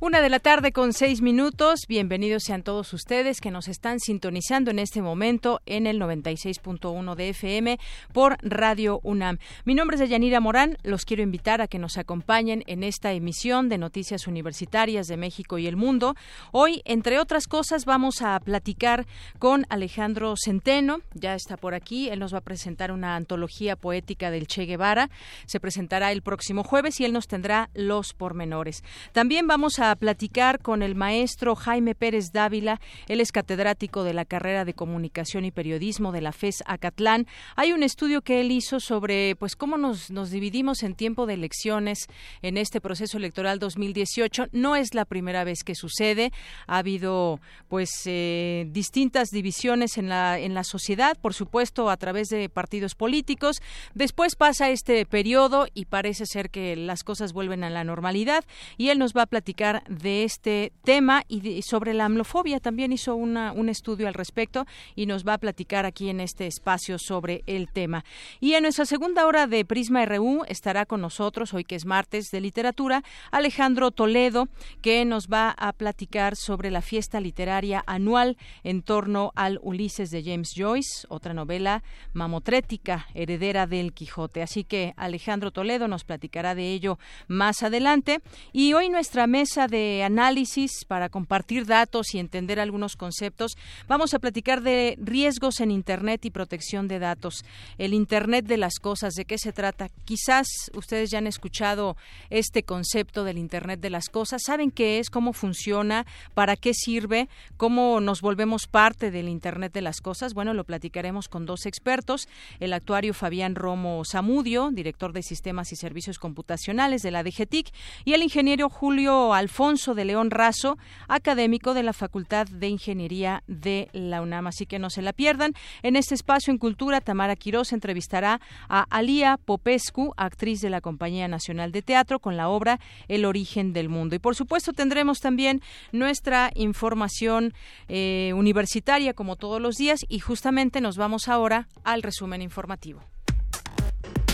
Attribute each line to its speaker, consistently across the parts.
Speaker 1: Una de la tarde con seis minutos. Bienvenidos sean todos ustedes que nos están sintonizando en este momento en el 96.1 de FM por Radio UNAM. Mi nombre es Yanira Morán. Los quiero invitar a que nos acompañen en esta emisión de Noticias Universitarias de México y el Mundo. Hoy, entre otras cosas, vamos a platicar con Alejandro Centeno. Ya está por aquí. Él nos va a presentar una antología poética del Che Guevara. Se presentará el próximo jueves y él nos tendrá los pormenores. También vamos a platicar con el maestro Jaime Pérez Dávila. Él es catedrático de la carrera de Comunicación y Periodismo de la FES Acatlán. Hay un estudio que él hizo sobre pues cómo nos, nos dividimos en tiempo de elecciones en este proceso electoral 2018. No es la primera vez que sucede. Ha habido pues eh, distintas divisiones en la, en la sociedad, por supuesto, a través de partidos políticos. Después pasa este periodo y parece ser que las cosas vuelven a la normalidad y él nos va a platicar de este tema y sobre la amlofobia. También hizo una, un estudio al respecto y nos va a platicar aquí en este espacio sobre el tema. Y en nuestra segunda hora de Prisma RU estará con nosotros, hoy que es martes de literatura, Alejandro Toledo, que nos va a platicar sobre la fiesta literaria anual en torno al Ulises de James Joyce, otra novela mamotrética, heredera del Quijote. Así que Alejandro Toledo nos platicará de ello más adelante. Y hoy nuestra mesa de análisis para compartir datos y entender algunos conceptos. Vamos a platicar de riesgos en Internet y protección de datos. El Internet de las cosas, ¿de qué se trata? Quizás ustedes ya han escuchado este concepto del Internet de las cosas. ¿Saben qué es? ¿Cómo funciona? ¿Para qué sirve? ¿Cómo nos volvemos parte del Internet de las cosas? Bueno, lo platicaremos con dos expertos. El actuario Fabián Romo Zamudio, director de Sistemas y Servicios Computacionales de la DGTIC, y el ingeniero Julio Alfonso Alfonso de León Razo, académico de la Facultad de Ingeniería de la UNAM. Así que no se la pierdan. En este espacio en Cultura, Tamara Quirós entrevistará a Alía Popescu, actriz de la Compañía Nacional de Teatro, con la obra El origen del mundo. Y por supuesto tendremos también nuestra información eh, universitaria como todos los días y justamente nos vamos ahora al resumen informativo.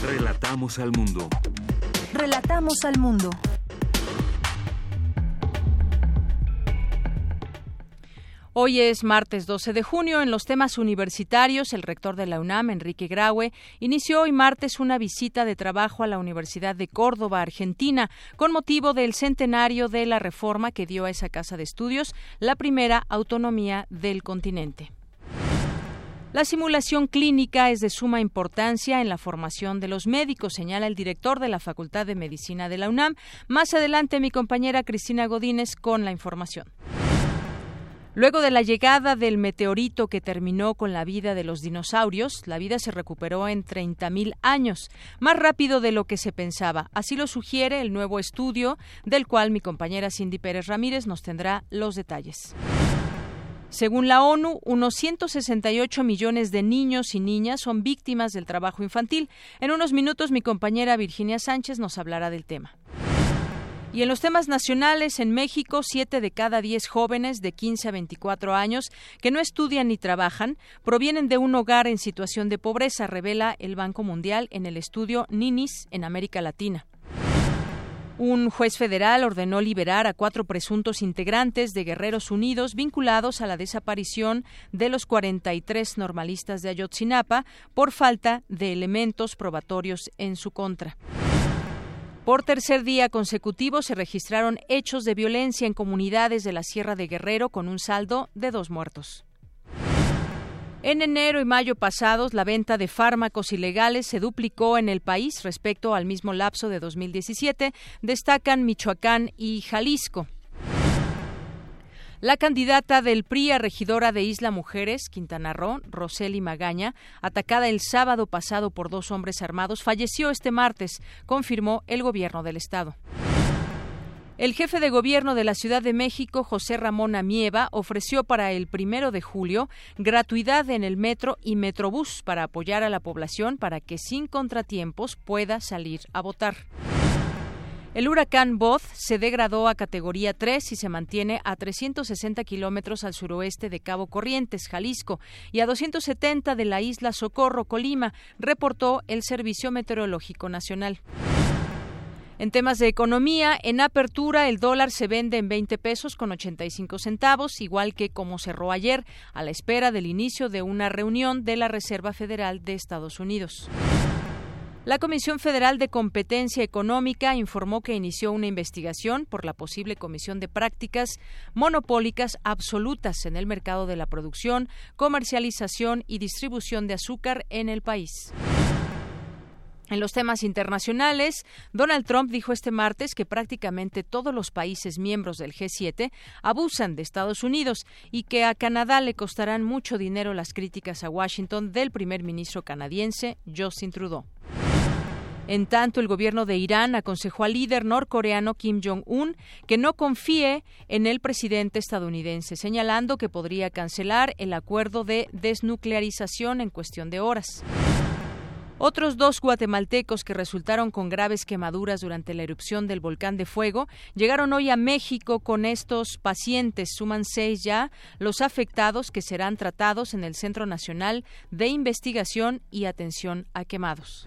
Speaker 2: Relatamos al mundo.
Speaker 3: Relatamos al mundo.
Speaker 1: Hoy es martes 12 de junio. En los temas universitarios, el rector de la UNAM, Enrique Graue, inició hoy martes una visita de trabajo a la Universidad de Córdoba, Argentina, con motivo del centenario de la reforma que dio a esa casa de estudios la primera autonomía del continente. La simulación clínica es de suma importancia en la formación de los médicos, señala el director de la Facultad de Medicina de la UNAM. Más adelante, mi compañera Cristina Godínez con la información. Luego de la llegada del meteorito que terminó con la vida de los dinosaurios, la vida se recuperó en 30.000 años, más rápido de lo que se pensaba. Así lo sugiere el nuevo estudio, del cual mi compañera Cindy Pérez Ramírez nos tendrá los detalles. Según la ONU, unos 168 millones de niños y niñas son víctimas del trabajo infantil. En unos minutos mi compañera Virginia Sánchez nos hablará del tema. Y en los temas nacionales, en México, siete de cada diez jóvenes de 15 a 24 años que no estudian ni trabajan provienen de un hogar en situación de pobreza, revela el Banco Mundial en el estudio NINIS en América Latina. Un juez federal ordenó liberar a cuatro presuntos integrantes de Guerreros Unidos vinculados a la desaparición de los 43 normalistas de Ayotzinapa por falta de elementos probatorios en su contra. Por tercer día consecutivo se registraron hechos de violencia en comunidades de la Sierra de Guerrero con un saldo de dos muertos. En enero y mayo pasados, la venta de fármacos ilegales se duplicó en el país respecto al mismo lapso de 2017, destacan Michoacán y Jalisco. La candidata del PRI a regidora de Isla Mujeres, Quintana Roo, Roseli Magaña, atacada el sábado pasado por dos hombres armados, falleció este martes, confirmó el gobierno del estado. El jefe de gobierno de la Ciudad de México, José Ramón Amieva, ofreció para el primero de julio gratuidad en el metro y metrobús para apoyar a la población para que sin contratiempos pueda salir a votar. El huracán Both se degradó a categoría 3 y se mantiene a 360 kilómetros al suroeste de Cabo Corrientes, Jalisco, y a 270 de la isla Socorro, Colima, reportó el Servicio Meteorológico Nacional. En temas de economía, en apertura el dólar se vende en 20 pesos con 85 centavos, igual que como cerró ayer, a la espera del inicio de una reunión de la Reserva Federal de Estados Unidos. La Comisión Federal de Competencia Económica informó que inició una investigación por la posible comisión de prácticas monopólicas absolutas en el mercado de la producción, comercialización y distribución de azúcar en el país. En los temas internacionales, Donald Trump dijo este martes que prácticamente todos los países miembros del G7 abusan de Estados Unidos y que a Canadá le costarán mucho dinero las críticas a Washington del primer ministro canadiense Justin Trudeau. En tanto, el gobierno de Irán aconsejó al líder norcoreano Kim Jong-un que no confíe en el presidente estadounidense, señalando que podría cancelar el acuerdo de desnuclearización en cuestión de horas. Otros dos guatemaltecos que resultaron con graves quemaduras durante la erupción del volcán de fuego llegaron hoy a México con estos pacientes. Suman seis ya los afectados que serán tratados en el Centro Nacional de Investigación y Atención a Quemados.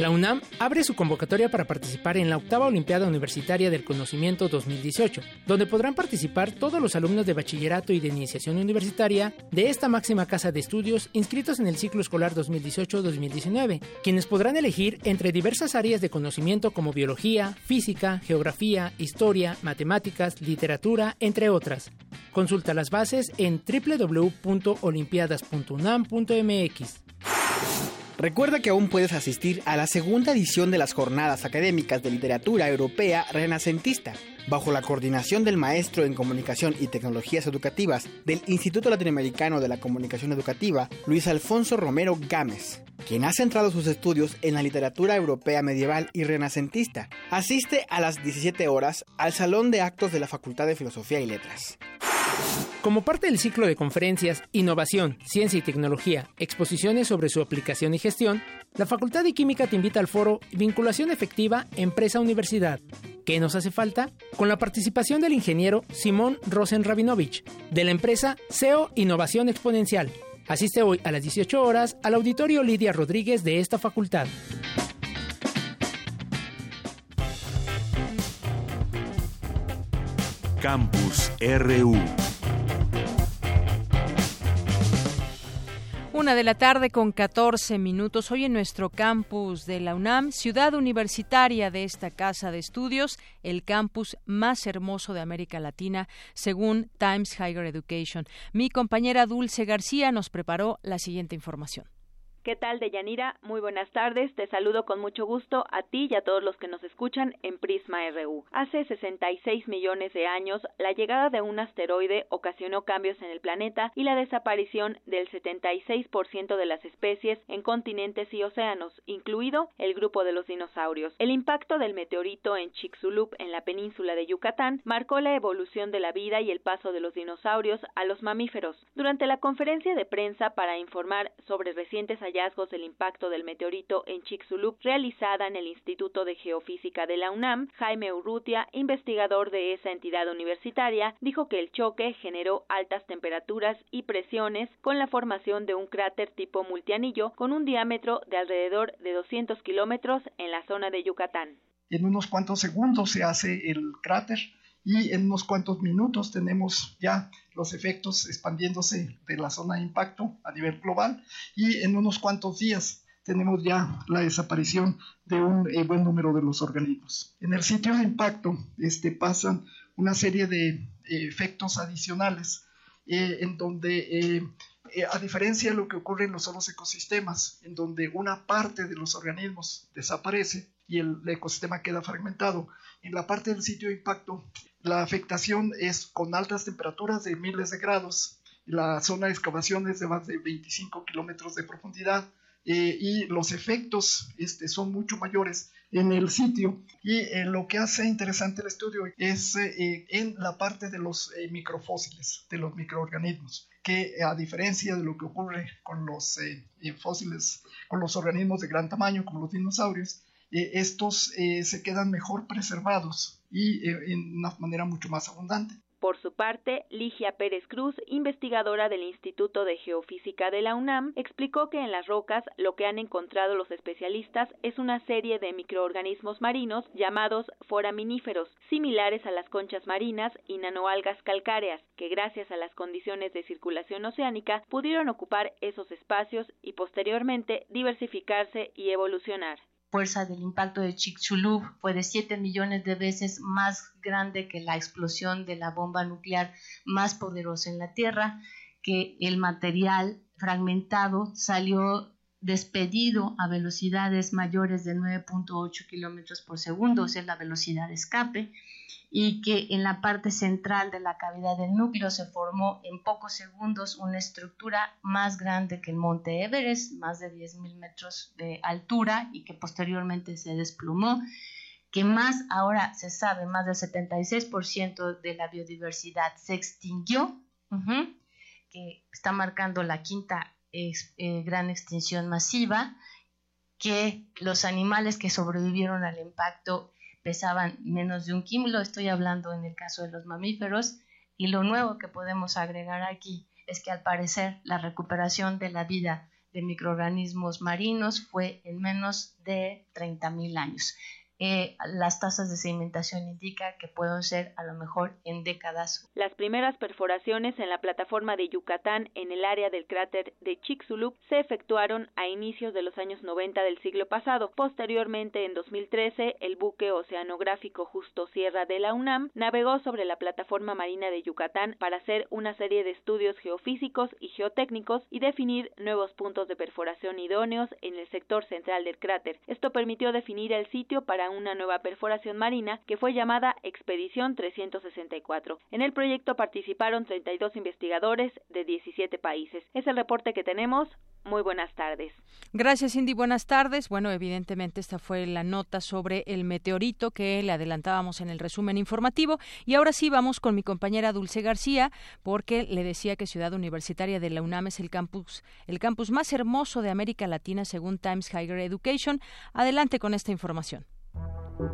Speaker 4: La UNAM abre su convocatoria para participar en la octava Olimpiada Universitaria del Conocimiento 2018, donde podrán participar todos los alumnos de bachillerato y de iniciación universitaria de esta máxima casa de estudios inscritos en el ciclo escolar 2018-2019, quienes podrán elegir entre diversas áreas de conocimiento como biología, física, geografía, historia, matemáticas, literatura, entre otras. Consulta las bases en www.olimpiadas.unam.mx.
Speaker 5: Recuerda que aún puedes asistir a la segunda edición de las Jornadas Académicas de Literatura Europea Renacentista, bajo la coordinación del maestro en Comunicación y Tecnologías Educativas del Instituto Latinoamericano de la Comunicación Educativa, Luis Alfonso Romero Gámez, quien ha centrado sus estudios en la literatura europea medieval y renacentista. Asiste a las 17 horas al Salón de Actos de la Facultad de Filosofía y Letras.
Speaker 4: Como parte del ciclo de conferencias Innovación, Ciencia y Tecnología, exposiciones sobre su aplicación y gestión, la Facultad de Química te invita al foro Vinculación Efectiva Empresa-Universidad. ¿Qué nos hace falta? Con la participación del ingeniero Simón Rosen Rabinovich, de la empresa SEO Innovación Exponencial. Asiste hoy a las 18 horas al auditorio Lidia Rodríguez de esta facultad.
Speaker 1: Campus RU Una de la tarde con 14 minutos. Hoy en nuestro campus de la UNAM, ciudad universitaria de esta casa de estudios, el campus más hermoso de América Latina, según Times Higher Education. Mi compañera Dulce García nos preparó la siguiente información.
Speaker 6: ¿Qué tal, Deyanira? Muy buenas tardes. Te saludo con mucho gusto a ti y a todos los que nos escuchan en Prisma RU. Hace 66 millones de años, la llegada de un asteroide ocasionó cambios en el planeta y la desaparición del 76% de las especies en continentes y océanos, incluido el grupo de los dinosaurios. El impacto del meteorito en Chicxulub, en la península de Yucatán, marcó la evolución de la vida y el paso de los dinosaurios a los mamíferos. Durante la conferencia de prensa para informar sobre recientes del impacto del meteorito en Chicxulub realizada en el Instituto de Geofísica de la UNAM, Jaime Urrutia, investigador de esa entidad universitaria, dijo que el choque generó altas temperaturas y presiones con la formación de un cráter tipo multianillo con un diámetro de alrededor de 200 kilómetros en la zona de Yucatán.
Speaker 7: En unos cuantos segundos se hace el cráter y en unos cuantos minutos tenemos ya los efectos expandiéndose de la zona de impacto a nivel global y en unos cuantos días tenemos ya la desaparición de un eh, buen número de los organismos. En el sitio de impacto este, pasan una serie de eh, efectos adicionales eh, en donde eh, a diferencia de lo que ocurre en los otros ecosistemas, en donde una parte de los organismos desaparece y el, ecosistema queda fragmentado, en la parte del sitio de impacto, la afectación es con altas temperaturas de miles de grados, la zona de excavación es de más de 25 kilómetros de profundidad, eh, y los efectos este, son mucho mayores en el sitio. Y eh, lo que hace interesante el estudio es eh, en la parte de los microfósiles, de los microorganismos, que a diferencia de lo que ocurre con los fósiles, con los organismos de gran tamaño, como los dinosaurios, estos se quedan mejor preservados y en una manera mucho más abundante.
Speaker 6: Por su parte, Ligia Pérez Cruz, investigadora del Instituto de Geofísica de la UNAM, explicó que en las rocas lo que han encontrado los especialistas es una serie de microorganismos marinos llamados foraminíferos, similares a las conchas marinas y nanoalgas calcáreas, que gracias a las condiciones de circulación oceánica pudieron ocupar esos espacios y posteriormente diversificarse y evolucionar
Speaker 8: fuerza del impacto de Chicxulub fue de 7 millones de veces más grande que la explosión de la bomba nuclear más poderosa en la Tierra, que el material fragmentado salió despedido a velocidades mayores de 9.8 kilómetros por segundo, o sea, la velocidad de escape, y que en la parte central de la cavidad del núcleo se formó en pocos segundos una estructura más grande que el monte Everest, más de 10.000 metros de altura y que posteriormente se desplomó, que más ahora se sabe, más del 76% de la biodiversidad se extinguió, que está marcando la quinta eh, gran extinción masiva, que los animales que sobrevivieron al impacto pesaban menos de un kilo, estoy hablando en el caso de los mamíferos, y lo nuevo que podemos agregar aquí es que al parecer la recuperación de la vida de microorganismos marinos fue en menos de 30.000 años. Eh, las tasas de sedimentación indican que pueden ser a lo mejor en décadas.
Speaker 6: Las primeras perforaciones en la plataforma de Yucatán en el área del cráter de Chicxulub se efectuaron a inicios de los años 90 del siglo pasado. Posteriormente, en 2013, el buque oceanográfico Justo Sierra de la UNAM navegó sobre la plataforma marina de Yucatán para hacer una serie de estudios geofísicos y geotécnicos y definir nuevos puntos de perforación idóneos en el sector central del cráter. Esto permitió definir el sitio para una nueva perforación marina que fue llamada Expedición 364. En el proyecto participaron 32 investigadores de 17 países. Es el reporte que tenemos. Muy buenas tardes.
Speaker 9: Gracias, Cindy. Buenas tardes. Bueno, evidentemente esta fue la nota sobre el meteorito que le adelantábamos en el resumen informativo. Y ahora sí vamos con mi compañera Dulce García, porque le decía que Ciudad Universitaria de la UNAM es el campus, el campus más hermoso de América Latina según Times Higher Education. Adelante con esta información.
Speaker 10: Música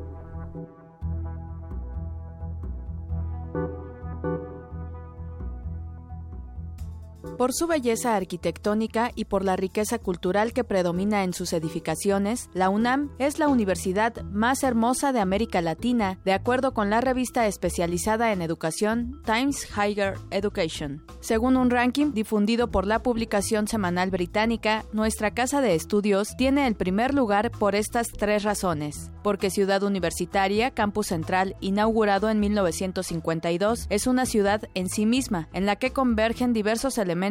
Speaker 10: Por su belleza arquitectónica y por la riqueza cultural que predomina en sus edificaciones, la UNAM es la universidad más hermosa de América Latina, de acuerdo con la revista especializada en educación Times Higher Education. Según un ranking difundido por la publicación semanal británica, nuestra casa de estudios tiene el primer lugar por estas tres razones. Porque Ciudad Universitaria, campus central, inaugurado en 1952, es una ciudad en sí misma, en la que convergen diversos elementos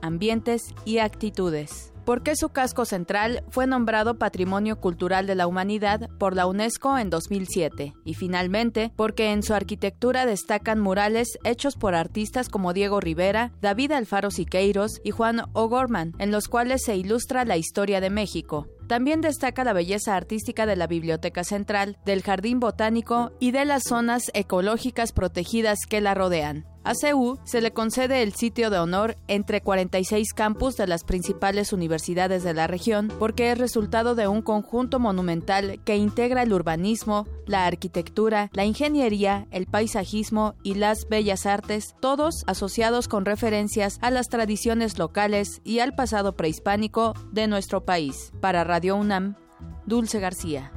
Speaker 10: ambientes y actitudes porque su casco central fue nombrado Patrimonio Cultural de la Humanidad por la UNESCO en 2007, y finalmente porque en su arquitectura destacan murales hechos por artistas como Diego Rivera, David Alfaro Siqueiros y Juan O'Gorman, en los cuales se ilustra la historia de México. También destaca la belleza artística de la Biblioteca Central, del Jardín Botánico y de las zonas ecológicas protegidas que la rodean. A CEU se le concede el sitio de honor entre 46 campus de las principales universidades de la región porque es resultado de un conjunto monumental que integra el urbanismo, la arquitectura, la ingeniería, el paisajismo y las bellas artes, todos asociados con referencias a las tradiciones locales y al pasado prehispánico de nuestro país. Para Radio UNAM, Dulce García.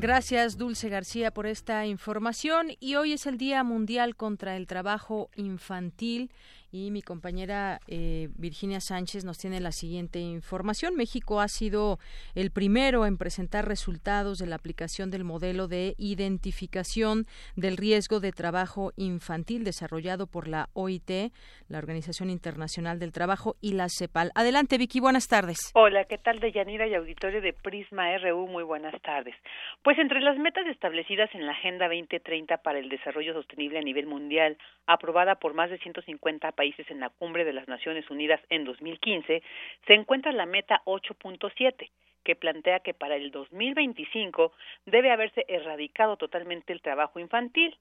Speaker 9: Gracias, Dulce García, por esta información. Y hoy es el Día Mundial contra el Trabajo Infantil y mi compañera eh, Virginia Sánchez nos tiene la siguiente información. México ha sido el primero en presentar resultados de la aplicación del modelo de identificación del riesgo de trabajo infantil desarrollado por la OIT, la Organización Internacional del Trabajo y la CEPAL. Adelante, Vicky, buenas tardes.
Speaker 11: Hola, ¿qué tal, Deyanira y auditorio de Prisma RU? Muy buenas tardes. Pues entre las metas establecidas en la Agenda 2030 para el Desarrollo Sostenible a nivel mundial, aprobada por más de 150 países en la Cumbre de las Naciones Unidas en 2015, se encuentra la meta 8.7 que plantea que para el 2025 debe haberse erradicado totalmente el trabajo infantil.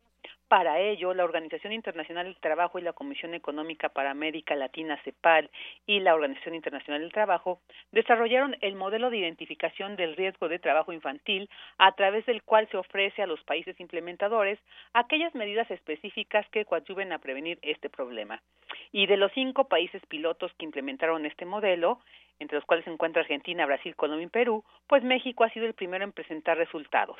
Speaker 11: Para ello, la Organización Internacional del Trabajo y la Comisión Económica para América Latina, CEPAL, y la Organización Internacional del Trabajo desarrollaron el modelo de identificación del riesgo de trabajo infantil, a través del cual se ofrece a los países implementadores aquellas medidas específicas que coadyuven a prevenir este problema. Y de los cinco países pilotos que implementaron este modelo, entre los cuales se encuentra Argentina, Brasil, Colombia y Perú, pues México ha sido el primero en presentar resultados.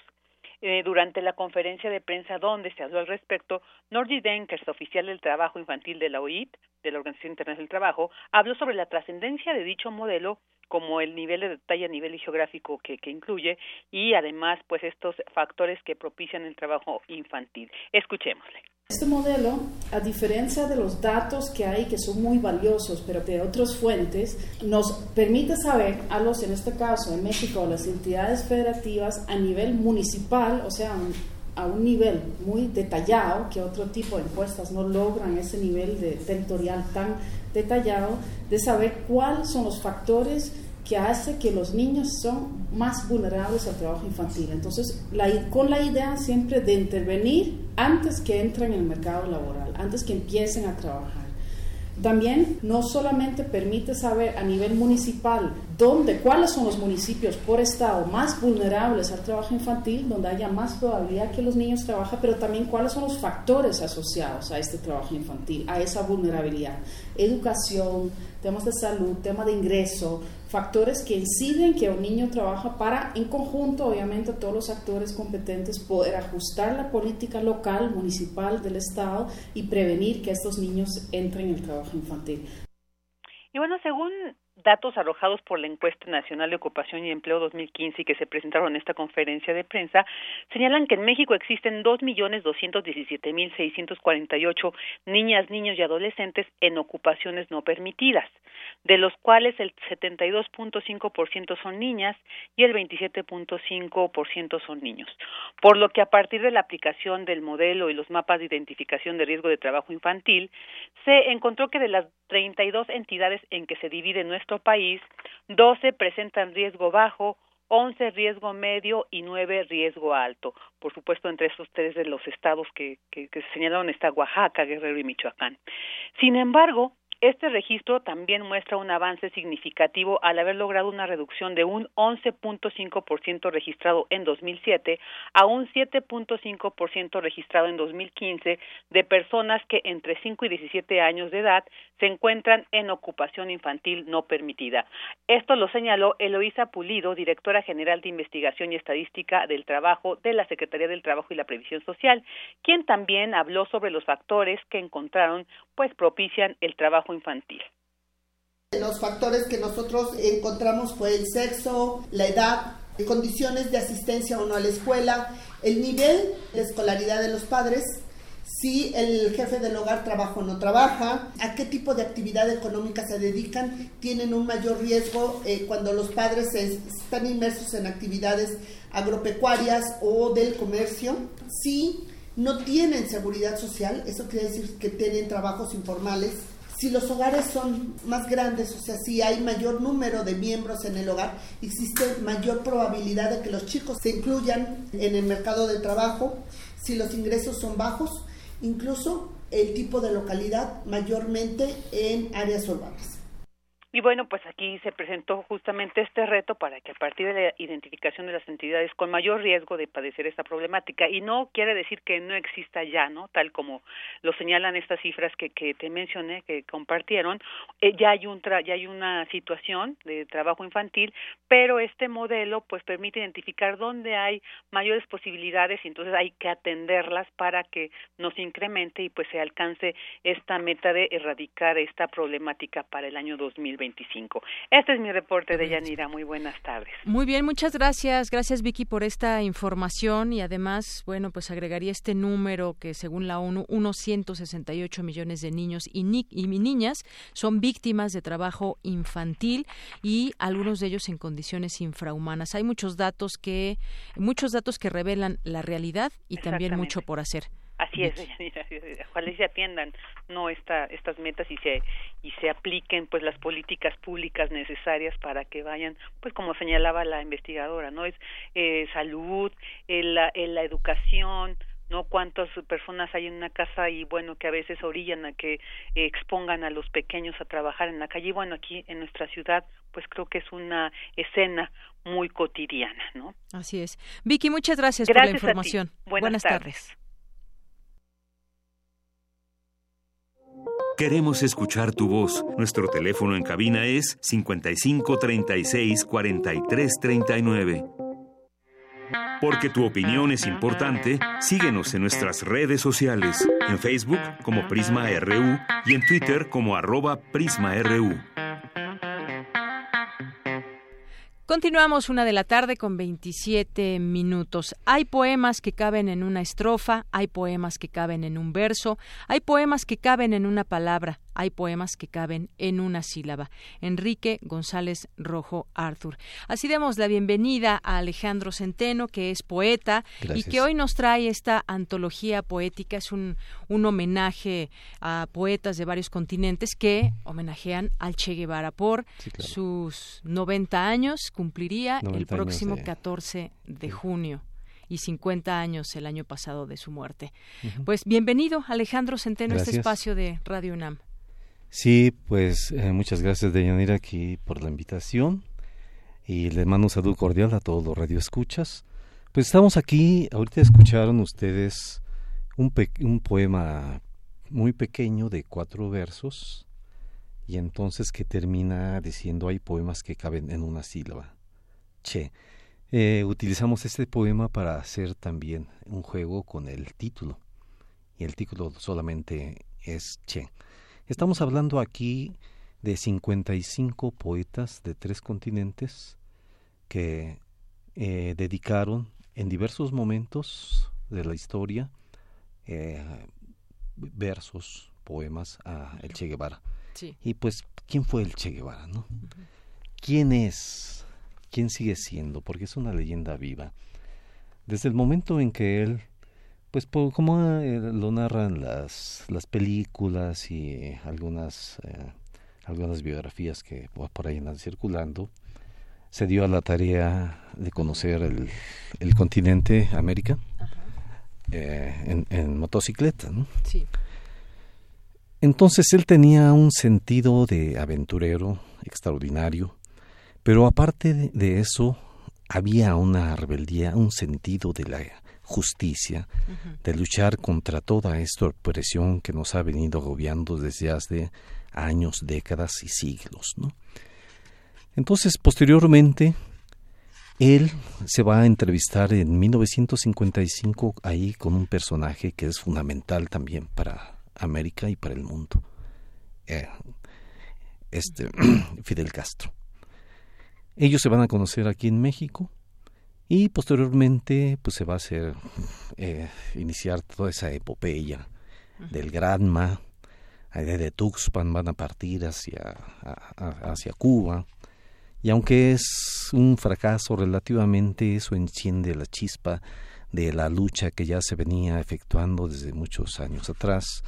Speaker 11: Eh, durante la conferencia de prensa donde se habló al respecto, Nordi Denkers, oficial del trabajo infantil de la OIT, de la Organización Internacional del Trabajo, habló sobre la trascendencia de dicho modelo como el nivel de detalle a nivel geográfico que, que incluye y además pues estos factores que propician el trabajo infantil. Escuchémosle.
Speaker 12: Este modelo, a diferencia de los datos que hay que son muy valiosos, pero de otras fuentes, nos permite saber a los, en este caso en México, las entidades federativas a nivel municipal, o sea, a un nivel muy detallado, que otro tipo de encuestas no logran ese nivel de territorial tan detallado, de saber cuáles son los factores que hace que los niños son más vulnerables al trabajo infantil. Entonces, con la idea siempre de intervenir antes que entren en el mercado laboral, antes que empiecen a trabajar. También no solamente permite saber a nivel municipal dónde, cuáles son los municipios por estado más vulnerables al trabajo infantil, donde haya más probabilidad que los niños trabajen, pero también cuáles son los factores asociados a este trabajo infantil, a esa vulnerabilidad. Educación, temas de salud, tema de ingreso, factores que inciden que un niño trabaja para, en conjunto, obviamente, todos los actores competentes poder ajustar la política local, municipal del Estado y prevenir que estos niños entren en el trabajo infantil.
Speaker 11: Y bueno, según datos arrojados por la encuesta nacional de ocupación y empleo 2015 y que se presentaron en esta conferencia de prensa señalan que en México existen dos millones doscientos diecisiete mil seiscientos cuarenta y ocho niñas, niños y adolescentes en ocupaciones no permitidas, de los cuales el setenta y dos punto cinco por ciento son niñas y el veintisiete punto cinco por ciento son niños. Por lo que a partir de la aplicación del modelo y los mapas de identificación de riesgo de trabajo infantil, se encontró que de las treinta y dos entidades en que se divide nuestra país, 12 presentan riesgo bajo, 11 riesgo medio y 9 riesgo alto. Por supuesto, entre esos tres de los estados que, que, que se señalaron está Oaxaca, Guerrero y Michoacán. Sin embargo, este registro también muestra un avance significativo al haber logrado una reducción de un 11.5% registrado en 2007 a un 7.5% registrado en 2015 de personas que entre 5 y 17 años de edad se encuentran en ocupación infantil no permitida. Esto lo señaló Eloísa Pulido, directora general de Investigación y Estadística del Trabajo de la Secretaría del Trabajo y la Previsión Social, quien también habló sobre los factores que encontraron pues propician el trabajo infantil.
Speaker 13: Los factores que nosotros encontramos fue el sexo, la edad, condiciones de asistencia o no a la escuela, el nivel de escolaridad de los padres, si el jefe del hogar trabaja o no trabaja, a qué tipo de actividad económica se dedican, tienen un mayor riesgo eh, cuando los padres están inmersos en actividades agropecuarias o del comercio, si no tienen seguridad social, eso quiere decir que tienen trabajos informales, si los hogares son más grandes, o sea, si hay mayor número de miembros en el hogar, existe mayor probabilidad de que los chicos se incluyan en el mercado de trabajo, si los ingresos son bajos, incluso el tipo de localidad mayormente en áreas urbanas.
Speaker 11: Y bueno, pues aquí se presentó justamente este reto para que a partir de la identificación de las entidades con mayor riesgo de padecer esta problemática, y no quiere decir que no exista ya, ¿no? Tal como lo señalan estas cifras que, que te mencioné, que compartieron, eh, ya hay un ya hay una situación de trabajo infantil, pero este modelo pues permite identificar dónde hay mayores posibilidades y entonces hay que atenderlas para que nos incremente y pues se alcance esta meta de erradicar esta problemática para el año 2025. Este es mi reporte de Yanira. Muy buenas tardes.
Speaker 1: Muy bien, muchas gracias. Gracias Vicky por esta información y además, bueno, pues agregaría este número que según la ONU, unos 168 millones de niños y, ni y niñas son víctimas de trabajo infantil y algunos de ellos en condiciones infrahumanas. Hay muchos datos que muchos datos que revelan la realidad y también mucho por hacer.
Speaker 11: Así es, ojalá se atiendan no esta, estas metas y se y se apliquen pues las políticas públicas necesarias para que vayan pues como señalaba la investigadora no es eh, salud eh, la, eh, la educación no cuántas personas hay en una casa y bueno que a veces orillan a que expongan a los pequeños a trabajar en la calle y bueno aquí en nuestra ciudad pues creo que es una escena muy cotidiana no
Speaker 1: así es. Vicky muchas gracias, por la información.
Speaker 11: Buenas, tardes.
Speaker 2: Queremos escuchar tu voz. Nuestro teléfono en cabina es 55 36 43 39. Porque tu opinión es importante, síguenos en nuestras redes sociales, en Facebook como Prisma RU y en Twitter como arroba PrismaRU.
Speaker 1: Continuamos una de la tarde con 27 minutos. Hay poemas que caben en una estrofa, hay poemas que caben en un verso, hay poemas que caben en una palabra, hay poemas que caben en una sílaba. Enrique González Rojo Arthur. Así demos la bienvenida a Alejandro Centeno, que es poeta y que hoy nos trae esta antología poética. Es un, un homenaje a poetas de varios continentes que homenajean al Che Guevara por sus 90 años. Cumpliría el próximo 14 de junio y 50 años el año pasado de su muerte. Pues bienvenido, Alejandro Centeno, a este espacio de Radio UNAM.
Speaker 14: Sí, pues eh, muchas gracias Deyanira aquí por la invitación y le mando un saludo cordial a todos los radioescuchas. Pues estamos aquí, ahorita escucharon ustedes un, un poema muy pequeño de cuatro versos y entonces que termina diciendo hay poemas que caben en una sílaba. Che. Eh, utilizamos este poema para hacer también un juego con el título y el título solamente es Che. Estamos hablando aquí de 55 poetas de tres continentes que eh, dedicaron en diversos momentos de la historia eh, versos, poemas a el Che Guevara. Y pues, ¿quién fue el Che Guevara? ¿no? ¿Quién es? ¿Quién sigue siendo? Porque es una leyenda viva. Desde el momento en que él pues como eh, lo narran las, las películas y algunas, eh, algunas biografías que por ahí andan circulando, se dio a la tarea de conocer el, el continente América eh, en, motocicleta. ¿no? Sí. Entonces él tenía un sentido de aventurero extraordinario, pero aparte de eso había una rebeldía, un sentido de la justicia, de luchar contra toda esta opresión que nos ha venido agobiando desde hace años, décadas y siglos. ¿no? Entonces, posteriormente, él se va a entrevistar en 1955 ahí con un personaje que es fundamental también para América y para el mundo, eh, este Fidel Castro. Ellos se van a conocer aquí en México y posteriormente pues se va a hacer eh, iniciar toda esa epopeya del Granma. De Tuxpan van a partir hacia hacia Cuba. Y aunque es un fracaso relativamente eso enciende la chispa de la lucha que ya se venía efectuando desde muchos años atrás.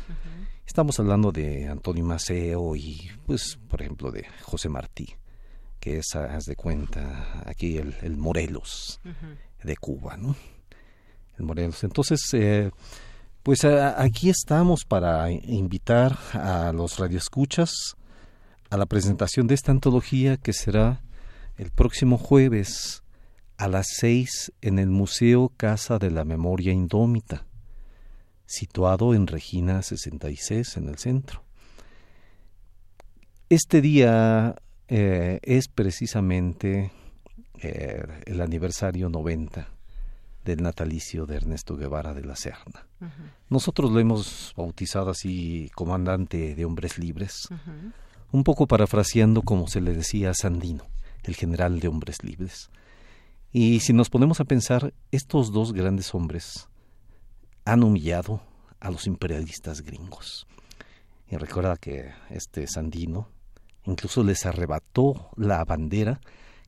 Speaker 14: Estamos hablando de Antonio Maceo y pues por ejemplo de José Martí que es, haz de cuenta, aquí el, Morelos de Cuba, ¿no? El Morelos. Entonces, eh, pues aquí estamos para invitar a los radioescuchas a la presentación de esta antología que será el próximo jueves a las seis en el Museo Casa de la Memoria Indómita, situado en Regina 66 en el centro. Este día eh, es precisamente eh, el aniversario 90 del natalicio de Ernesto Guevara de la Serna. Nosotros lo hemos bautizado así comandante de hombres libres, un poco parafraseando como se le decía a Sandino, el general de hombres libres. Y si nos ponemos a pensar, estos dos grandes hombres han humillado a los imperialistas gringos. Y recuerda que este Sandino incluso les arrebató la bandera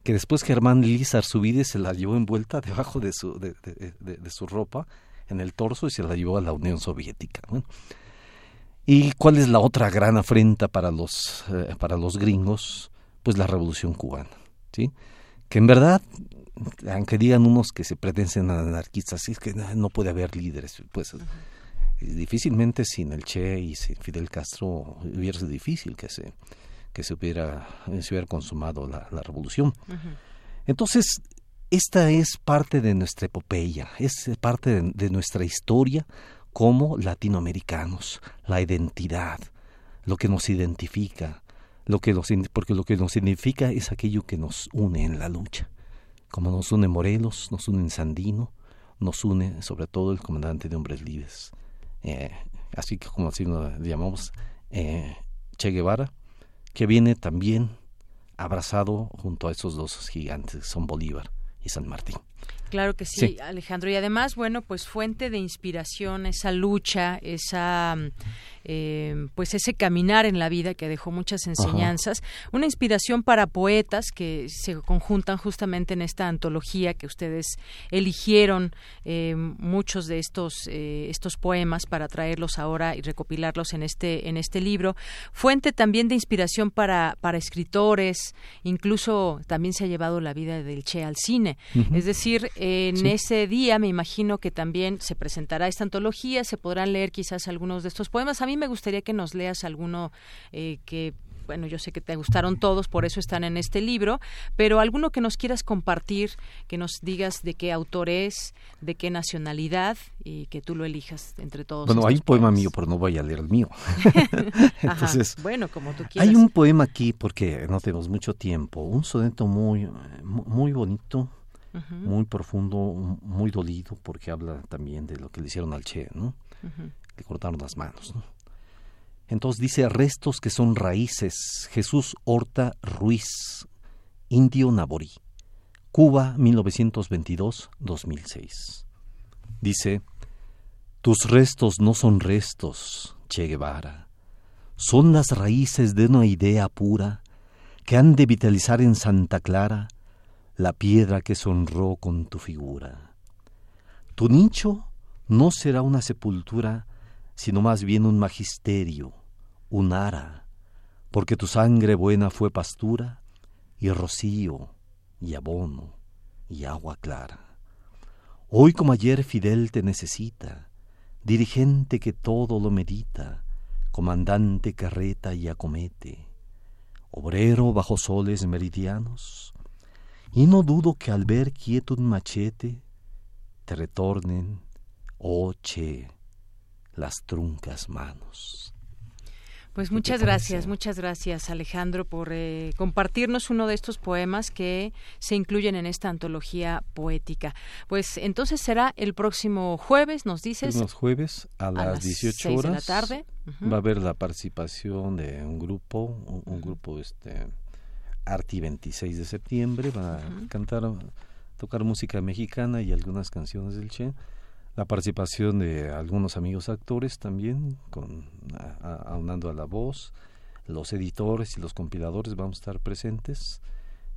Speaker 14: que después Germán Lizar Subide se la llevó envuelta debajo de su, de, su ropa en el torso y se la llevó a la Unión Soviética. ¿Y cuál es la otra gran afrenta para los, eh, para los gringos? Pues la Revolución Cubana, ¿sí? Que en verdad aunque digan unos que se pretenden anarquistas, es que no puede haber líderes, pues difícilmente sin el Che y sin Fidel Castro hubiera sido difícil que se que se hubiera, se hubiera consumado la, revolución. Entonces, esta es parte de nuestra epopeya, es parte de, nuestra historia como latinoamericanos, la identidad, lo que nos identifica, lo que nos, porque lo que nos significa es aquello que nos une en la lucha como nos une Morelos, nos une Sandino, nos une sobre todo el comandante de Hombres Libres. Eh, así que como así lo llamamos eh, Che Guevara, que viene también abrazado junto a esos dos gigantes, son Bolívar y San Martín.
Speaker 1: Claro que sí, Alejandro. Y además, bueno, pues fuente de inspiración, esa lucha, esa eh, pues ese caminar en la vida que dejó muchas enseñanzas, una inspiración para poetas que se conjuntan justamente en esta antología que ustedes eligieron eh, muchos de estos eh, estos poemas para traerlos ahora y recopilarlos en este en este libro, fuente también de inspiración para para escritores, incluso también se ha llevado la vida del Che al cine, es decir, en ese día me imagino que también se presentará esta antología, se podrán leer quizás algunos de estos poemas. A mí me gustaría que nos leas alguno eh, que bueno, yo sé que te gustaron todos, por eso están en este libro, pero alguno que nos quieras compartir, que nos digas de qué autor es, de qué nacionalidad y que tú lo elijas entre todos.
Speaker 14: Bueno, hay un poema mío, pero no voy a leer el mío.
Speaker 1: Entonces, bueno, como tú quieras.
Speaker 14: Hay un poema aquí, porque no tenemos mucho tiempo, un soneto muy, muy bonito, muy profundo, muy dolido, porque habla también de lo que le hicieron al Che, ¿no? Le cortaron las manos, ¿no? Entonces dice restos que son raíces. Jesús Horta Ruiz, Indio Naborí. Cuba, 1922-2006. Dice, tus restos no son restos, Che Guevara. Son las raíces de una idea pura que han de vitalizar en Santa Clara la piedra que sonró con tu figura. Tu nicho no será una sepultura, sino más bien un magisterio, un ara, porque tu sangre buena fue pastura y rocío y abono y agua clara. Hoy como ayer Fidel te necesita, dirigente que todo lo medita, comandante que reta y acomete, obrero bajo soles meridianos, y no dudo que al ver quieto un machete te retornen, oh che, las truncas manos.
Speaker 1: Pues muchas gracias, muchas gracias Alejandro por eh, compartirnos uno de estos poemas que se incluyen en esta antología poética. Pues entonces será el próximo jueves, nos dices.
Speaker 14: Los jueves a, las 18 horas.
Speaker 1: de la tarde.
Speaker 14: Va a haber la participación de un grupo, un, grupo este Arti 26 de septiembre, va a cantar, tocar música mexicana y algunas canciones del Che. La participación de algunos amigos actores también, con, aunando a la voz, los editores y los compiladores vamos a estar presentes.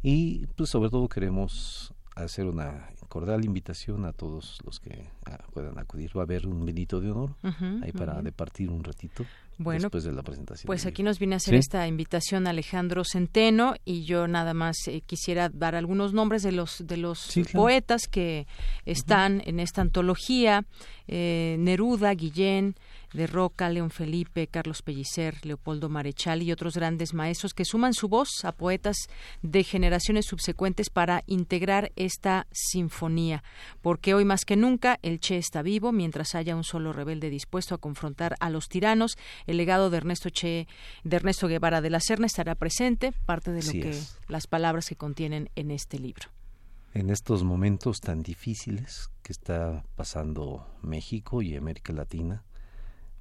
Speaker 14: Y pues sobre todo queremos hacer una cordial invitación a todos los que ah, puedan acudir. Va a haber un Benito de honor ahí para departir un ratito. bueno, después de la presentación.
Speaker 1: Pues aquí nos viene a hacer esta invitación Alejandro Centeno y yo nada más eh, quisiera dar algunos nombres de los de los poetas que están en esta antología: eh, Neruda, Guillén, de Roca, León Felipe, Carlos Pellicer, Leopoldo Marechal y otros grandes maestros que suman su voz a poetas de generaciones subsecuentes para integrar esta sinfonía. Porque hoy más que nunca el Che está vivo, mientras haya un solo rebelde dispuesto a confrontar a los tiranos, el legado de Ernesto Che, de Ernesto Guevara de la Serna estará presente, parte de lo que las palabras que contienen en este libro.
Speaker 14: En estos momentos tan difíciles que está pasando México y América Latina,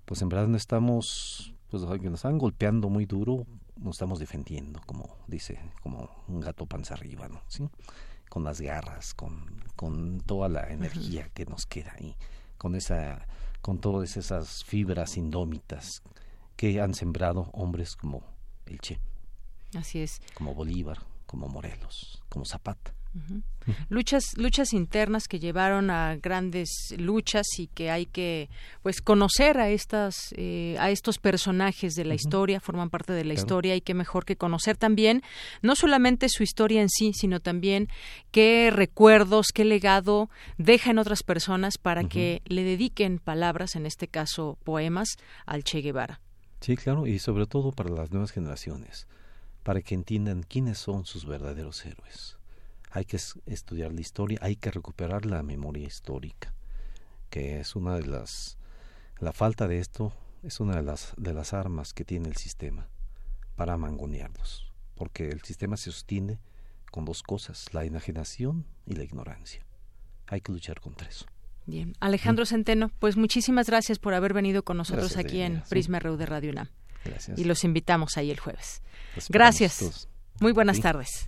Speaker 14: pues en verdad no estamos, pues que nos están golpeando muy duro, nos estamos defendiendo, como dice, como un gato panza arriba, ¿no? ¿Sí? Con las garras, con, con toda la energía que nos queda ahí, con esa, con todas esas fibras indómitas que han sembrado hombres como el Che.
Speaker 1: Así es.
Speaker 14: Como Bolívar, como Morelos, como Zapata.
Speaker 1: Luchas, luchas internas que llevaron a grandes luchas y que hay que, pues, conocer a estas, eh, a estos personajes de la historia, forman parte de la historia y qué mejor que conocer también no solamente su historia en sí, sino también qué recuerdos, qué legado deja en otras personas para que le dediquen palabras, en este caso poemas, al Che Guevara.
Speaker 14: Sí, claro, y sobre todo para las nuevas generaciones, para que entiendan quiénes son sus verdaderos héroes hay que estudiar la historia, hay que recuperar la memoria histórica, que es una de las la falta de esto es una de las de las armas que tiene el sistema para mangonearnos, porque el sistema se sostiene con dos cosas, la enajenación y la ignorancia. Hay que luchar contra eso.
Speaker 1: Bien, Alejandro Centeno, pues muchísimas gracias por haber venido con nosotros aquí en Prisma RU de Radio UNAM. Gracias. Y los invitamos ahí el jueves. Gracias. Muy buenas tardes.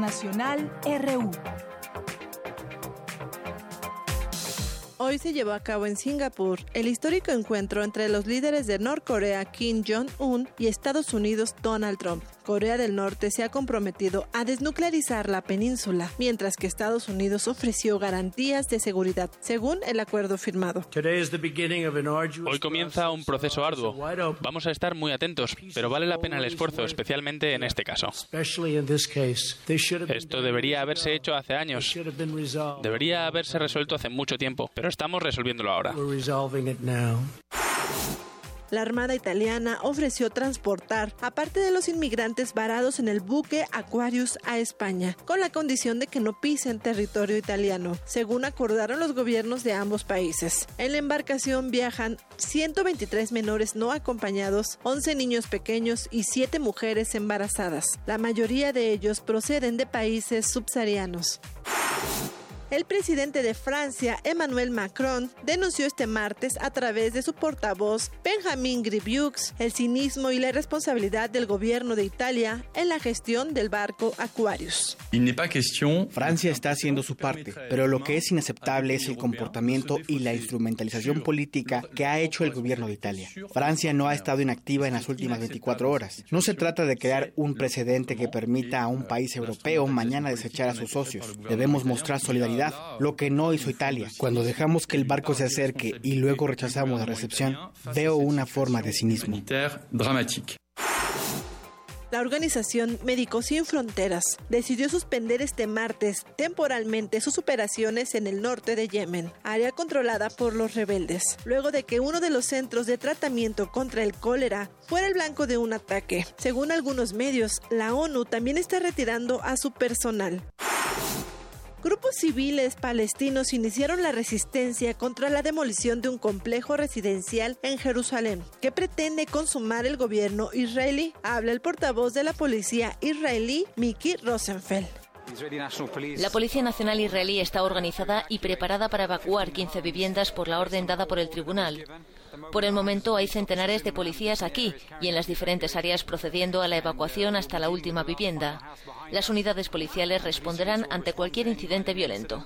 Speaker 3: Internacional RU.
Speaker 15: Hoy se llevó a cabo en Singapur el histórico encuentro entre los líderes de Norcorea Kim Jong-un y Estados Unidos Donald Trump. Corea del Norte se ha comprometido a desnuclearizar la península, mientras que Estados Unidos ofreció garantías de seguridad, según el acuerdo firmado.
Speaker 16: Hoy comienza un proceso arduo. Vamos a estar muy atentos, pero vale la pena el esfuerzo, especialmente en este caso. Esto debería haberse hecho hace años. Debería haberse resuelto hace mucho tiempo, pero estamos resolviéndolo ahora.
Speaker 15: La Armada italiana ofreció transportar a parte de los inmigrantes varados en el buque Aquarius a España, con la condición de que no pisen territorio italiano, según acordaron los gobiernos de ambos países. En la embarcación viajan 123 menores no acompañados, 11 niños pequeños y 7 mujeres embarazadas. La mayoría de ellos proceden de países subsaharianos. El presidente de Francia, Emmanuel Macron, denunció este martes a través de su portavoz, Benjamin Grivieux, el cinismo y la irresponsabilidad del gobierno de Italia en la gestión del barco Aquarius.
Speaker 5: Francia está haciendo su parte, pero lo que es inaceptable es el comportamiento y la instrumentalización política que ha hecho el gobierno de Italia. Francia no ha estado inactiva en las últimas 24 horas. No se trata de crear un precedente que permita a un país europeo mañana desechar a sus socios. Debemos mostrar solidaridad lo que no hizo Italia. Cuando dejamos que el barco se acerque y luego rechazamos la recepción, veo una forma de cinismo.
Speaker 15: La organización Médicos Sin Fronteras decidió suspender este martes temporalmente sus operaciones en el norte de Yemen, área controlada por los rebeldes, luego de que uno de los centros de tratamiento contra el cólera fuera el blanco de un ataque. Según algunos medios, la ONU también está retirando a su personal. Grupos civiles palestinos iniciaron la resistencia contra la demolición de un complejo residencial en Jerusalén que pretende consumar el gobierno israelí. Habla el portavoz de la policía israelí, Miki Rosenfeld.
Speaker 17: La Policía Nacional israelí está organizada y preparada para evacuar 15 viviendas por la orden dada por el tribunal. Por el momento hay centenares de policías aquí y en las diferentes áreas procediendo a la evacuación hasta la última vivienda. Las unidades policiales responderán ante cualquier incidente violento.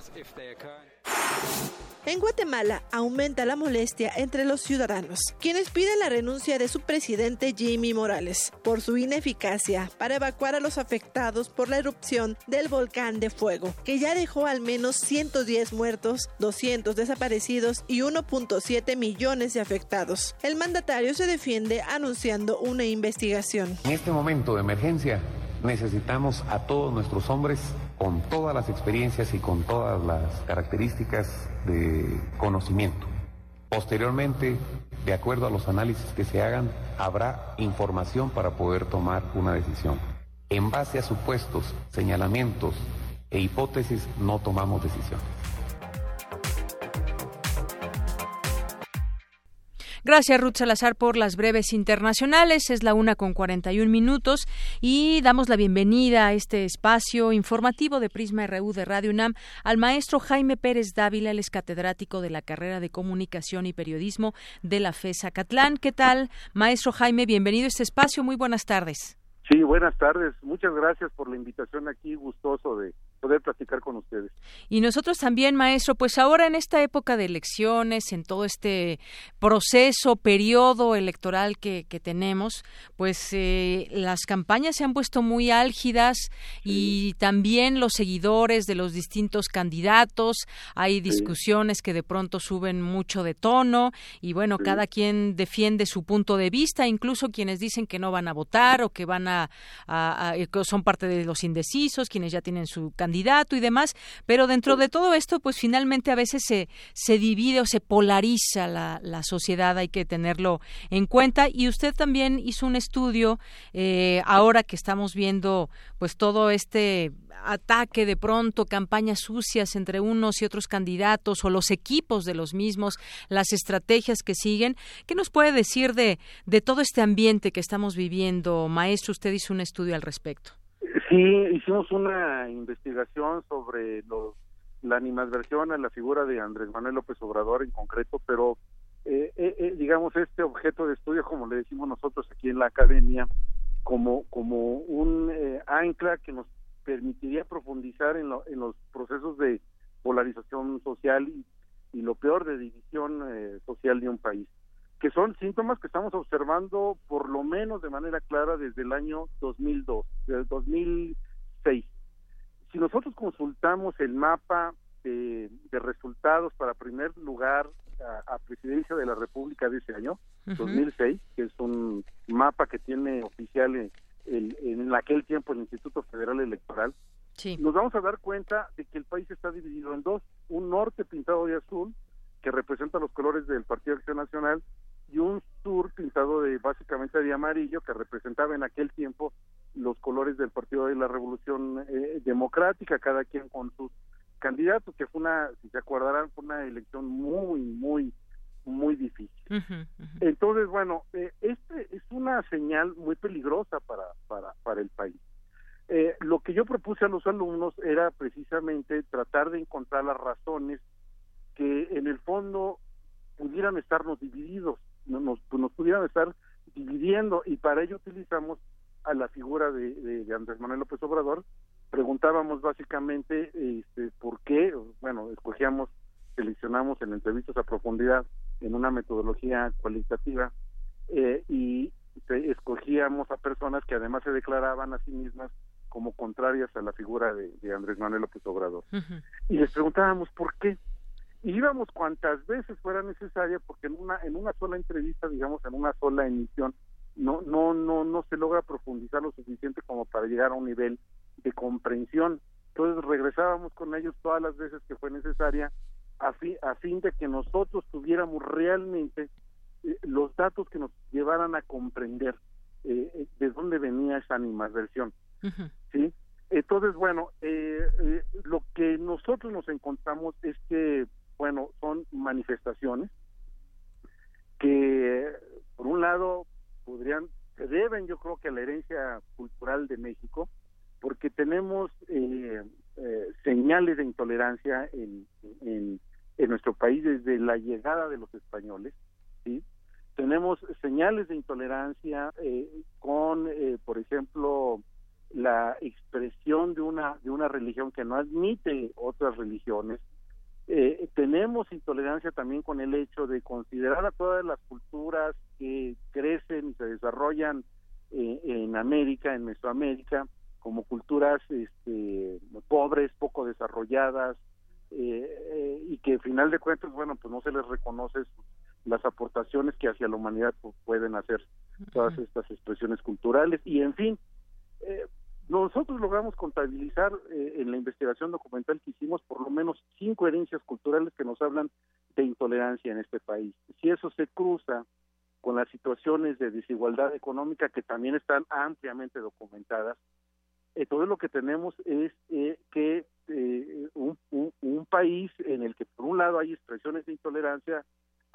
Speaker 15: En Guatemala aumenta la molestia entre los ciudadanos, quienes piden la renuncia de su presidente Jimmy Morales por su ineficacia para evacuar a los afectados por la erupción del volcán de fuego, que ya dejó al menos 110 muertos, 200 desaparecidos y 1.7 millones de afectados. El mandatario se defiende anunciando una investigación.
Speaker 18: En este momento de emergencia necesitamos a todos nuestros hombres con todas las experiencias y con todas las características de conocimiento. Posteriormente, de acuerdo a los análisis que se hagan, habrá información para poder tomar una decisión. En base a supuestos, señalamientos e hipótesis no tomamos decisiones.
Speaker 1: Gracias, Ruth Salazar, por las breves internacionales. Es la una con 41 minutos y damos la bienvenida a este espacio informativo de Prisma RU de Radio UNAM al maestro Jaime Pérez Dávila, el es catedrático de la carrera de Comunicación y Periodismo de la FESA Catlán. ¿Qué tal, maestro Jaime? Bienvenido a este espacio. Muy buenas tardes.
Speaker 19: Sí, buenas tardes. Muchas gracias por la invitación aquí. Gustoso de poder platicar con ustedes.
Speaker 1: Y nosotros también, maestro, pues ahora en esta época de elecciones, en todo este proceso, periodo electoral que, que tenemos, pues eh, las campañas se han puesto muy álgidas y también los seguidores de los distintos candidatos, hay discusiones que de pronto suben mucho de tono y bueno, cada quien defiende su punto de vista, incluso quienes dicen que no van a votar o que van a, a, a son parte de los indecisos, quienes ya tienen su candidato candidato y demás, pero dentro de todo esto, pues finalmente a veces se, se divide o se polariza la, la sociedad, hay que tenerlo en cuenta. Y usted también hizo un estudio, eh, ahora que estamos viendo pues todo este ataque de pronto, campañas sucias entre unos y otros candidatos o los equipos de los mismos, las estrategias que siguen. ¿Qué nos puede decir de, de todo este ambiente que estamos viviendo? Maestro, usted hizo un estudio al respecto.
Speaker 19: Sí, hicimos una investigación sobre los, la animadversión a la figura de Andrés Manuel López Obrador en concreto, pero eh, eh, eh, digamos este objeto de estudio, como le decimos nosotros aquí en la academia, como, como un eh, ancla que nos permitiría profundizar en, lo, en los procesos de polarización social y, y lo peor de división eh, social de un país que son síntomas que estamos observando por lo menos de manera clara desde el año 2002, desde el 2006. Si nosotros consultamos el mapa de, de resultados para primer lugar a, a, presidencia de la República de ese año, uh -huh. 2006, que es un mapa que tiene oficial en, en, en aquel tiempo el Instituto Federal Electoral, sí. nos vamos a dar cuenta de que el país está dividido en dos, un norte pintado de azul, que representa los colores del Partido Acción Nacional, y un sur pintado de básicamente de amarillo que representaba en aquel tiempo los colores del Partido de la Revolución eh, Democrática, cada quien con sus candidatos, que fue una, si se acordarán, fue una elección muy, muy, muy difícil. Uh -huh, uh -huh. Entonces, bueno, eh, este es una señal muy peligrosa para, para, para el país. Eh, lo que yo propuse a los alumnos era precisamente tratar de encontrar las razones que en el fondo pudieran estarnos divididos nos, nos pudieran estar dividiendo y para ello utilizamos a la figura de, de, de Andrés Manuel López Obrador. Preguntábamos básicamente este, por qué, bueno, escogíamos, seleccionamos en entrevistas a profundidad en una metodología cualitativa eh, y escogíamos a personas que además se declaraban a sí mismas como contrarias a la figura de, de Andrés Manuel López Obrador. Uh -huh. Y les preguntábamos por qué íbamos cuantas veces fuera necesaria porque en una en una sola entrevista digamos en una sola emisión no no no no se logra profundizar lo suficiente como para llegar a un nivel de comprensión. Entonces regresábamos con ellos todas las veces que fue necesaria a fin a fin de que nosotros tuviéramos realmente eh, los datos que nos llevaran a comprender eh, de dónde venía esa animadversión. Uh -huh. sí entonces bueno eh, eh, lo que nosotros nos encontramos es que bueno, son manifestaciones que, por un lado, podrían, se deben, yo creo que a la herencia cultural de México, porque tenemos eh, eh, señales de intolerancia en, en, nuestro país desde la llegada de los españoles, ¿sí? tenemos señales de intolerancia eh, con, eh, por ejemplo, la expresión de una de una religión que no admite otras religiones. Eh, tenemos intolerancia también con el hecho de considerar a todas las culturas que crecen y se desarrollan en América, en Mesoamérica, como culturas este, pobres, poco desarrolladas, y que al final de cuentas, bueno, pues no se les reconoce las aportaciones que hacia la humanidad pues, pueden hacer todas estas expresiones culturales. Y en fin eh, nosotros logramos contabilizar eh, en la investigación documental que hicimos por lo menos cinco herencias culturales que nos hablan de intolerancia en este país. Si eso se cruza con las situaciones de desigualdad económica que también están ampliamente documentadas, entonces lo que tenemos es eh, que un, un país en el que por un lado hay expresiones de intolerancia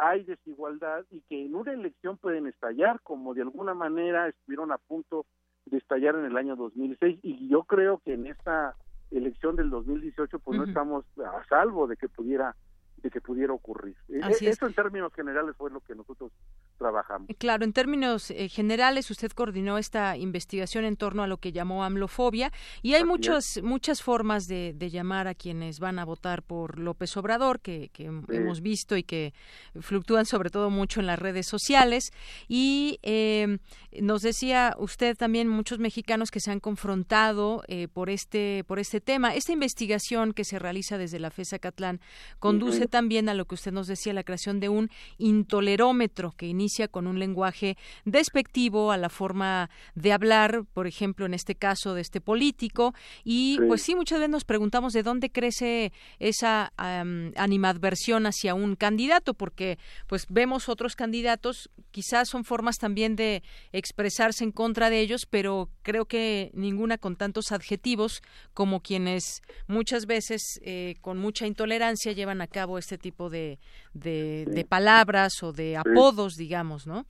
Speaker 19: hay desigualdad y que en una elección pueden estallar, como de alguna manera estuvieron a punto de estallar en el año 2006 y yo creo que en esta elección del 2018 pues no estamos a salvo de que pudiera de que pudiera ocurrir. E, eso en términos generales fue lo que nosotros trabajamos.
Speaker 1: Claro, en términos eh, generales, usted coordinó esta investigación en torno a lo que llamó amlofobia y hay muchas muchas formas de, llamar a quienes van a votar por López Obrador que, hemos visto y que fluctúan sobre todo mucho en las redes sociales y eh, nos decía usted también muchos mexicanos que se han confrontado eh, por este por este tema. Esta investigación que se realiza desde la FESA Catlán conduce también a lo que usted nos decía, la creación de un intolerómetro que inicia con un lenguaje despectivo a la forma de hablar, por ejemplo, en este caso de este político. Y pues sí, muchas veces nos preguntamos de dónde crece esa animadversión hacia un candidato, porque pues vemos otros candidatos, quizás son formas también de expresarse en contra de ellos, pero creo que ninguna con tantos adjetivos como quienes muchas veces eh, con mucha intolerancia llevan a cabo este tipo de, de, palabras o de apodos, digamos, ¿no?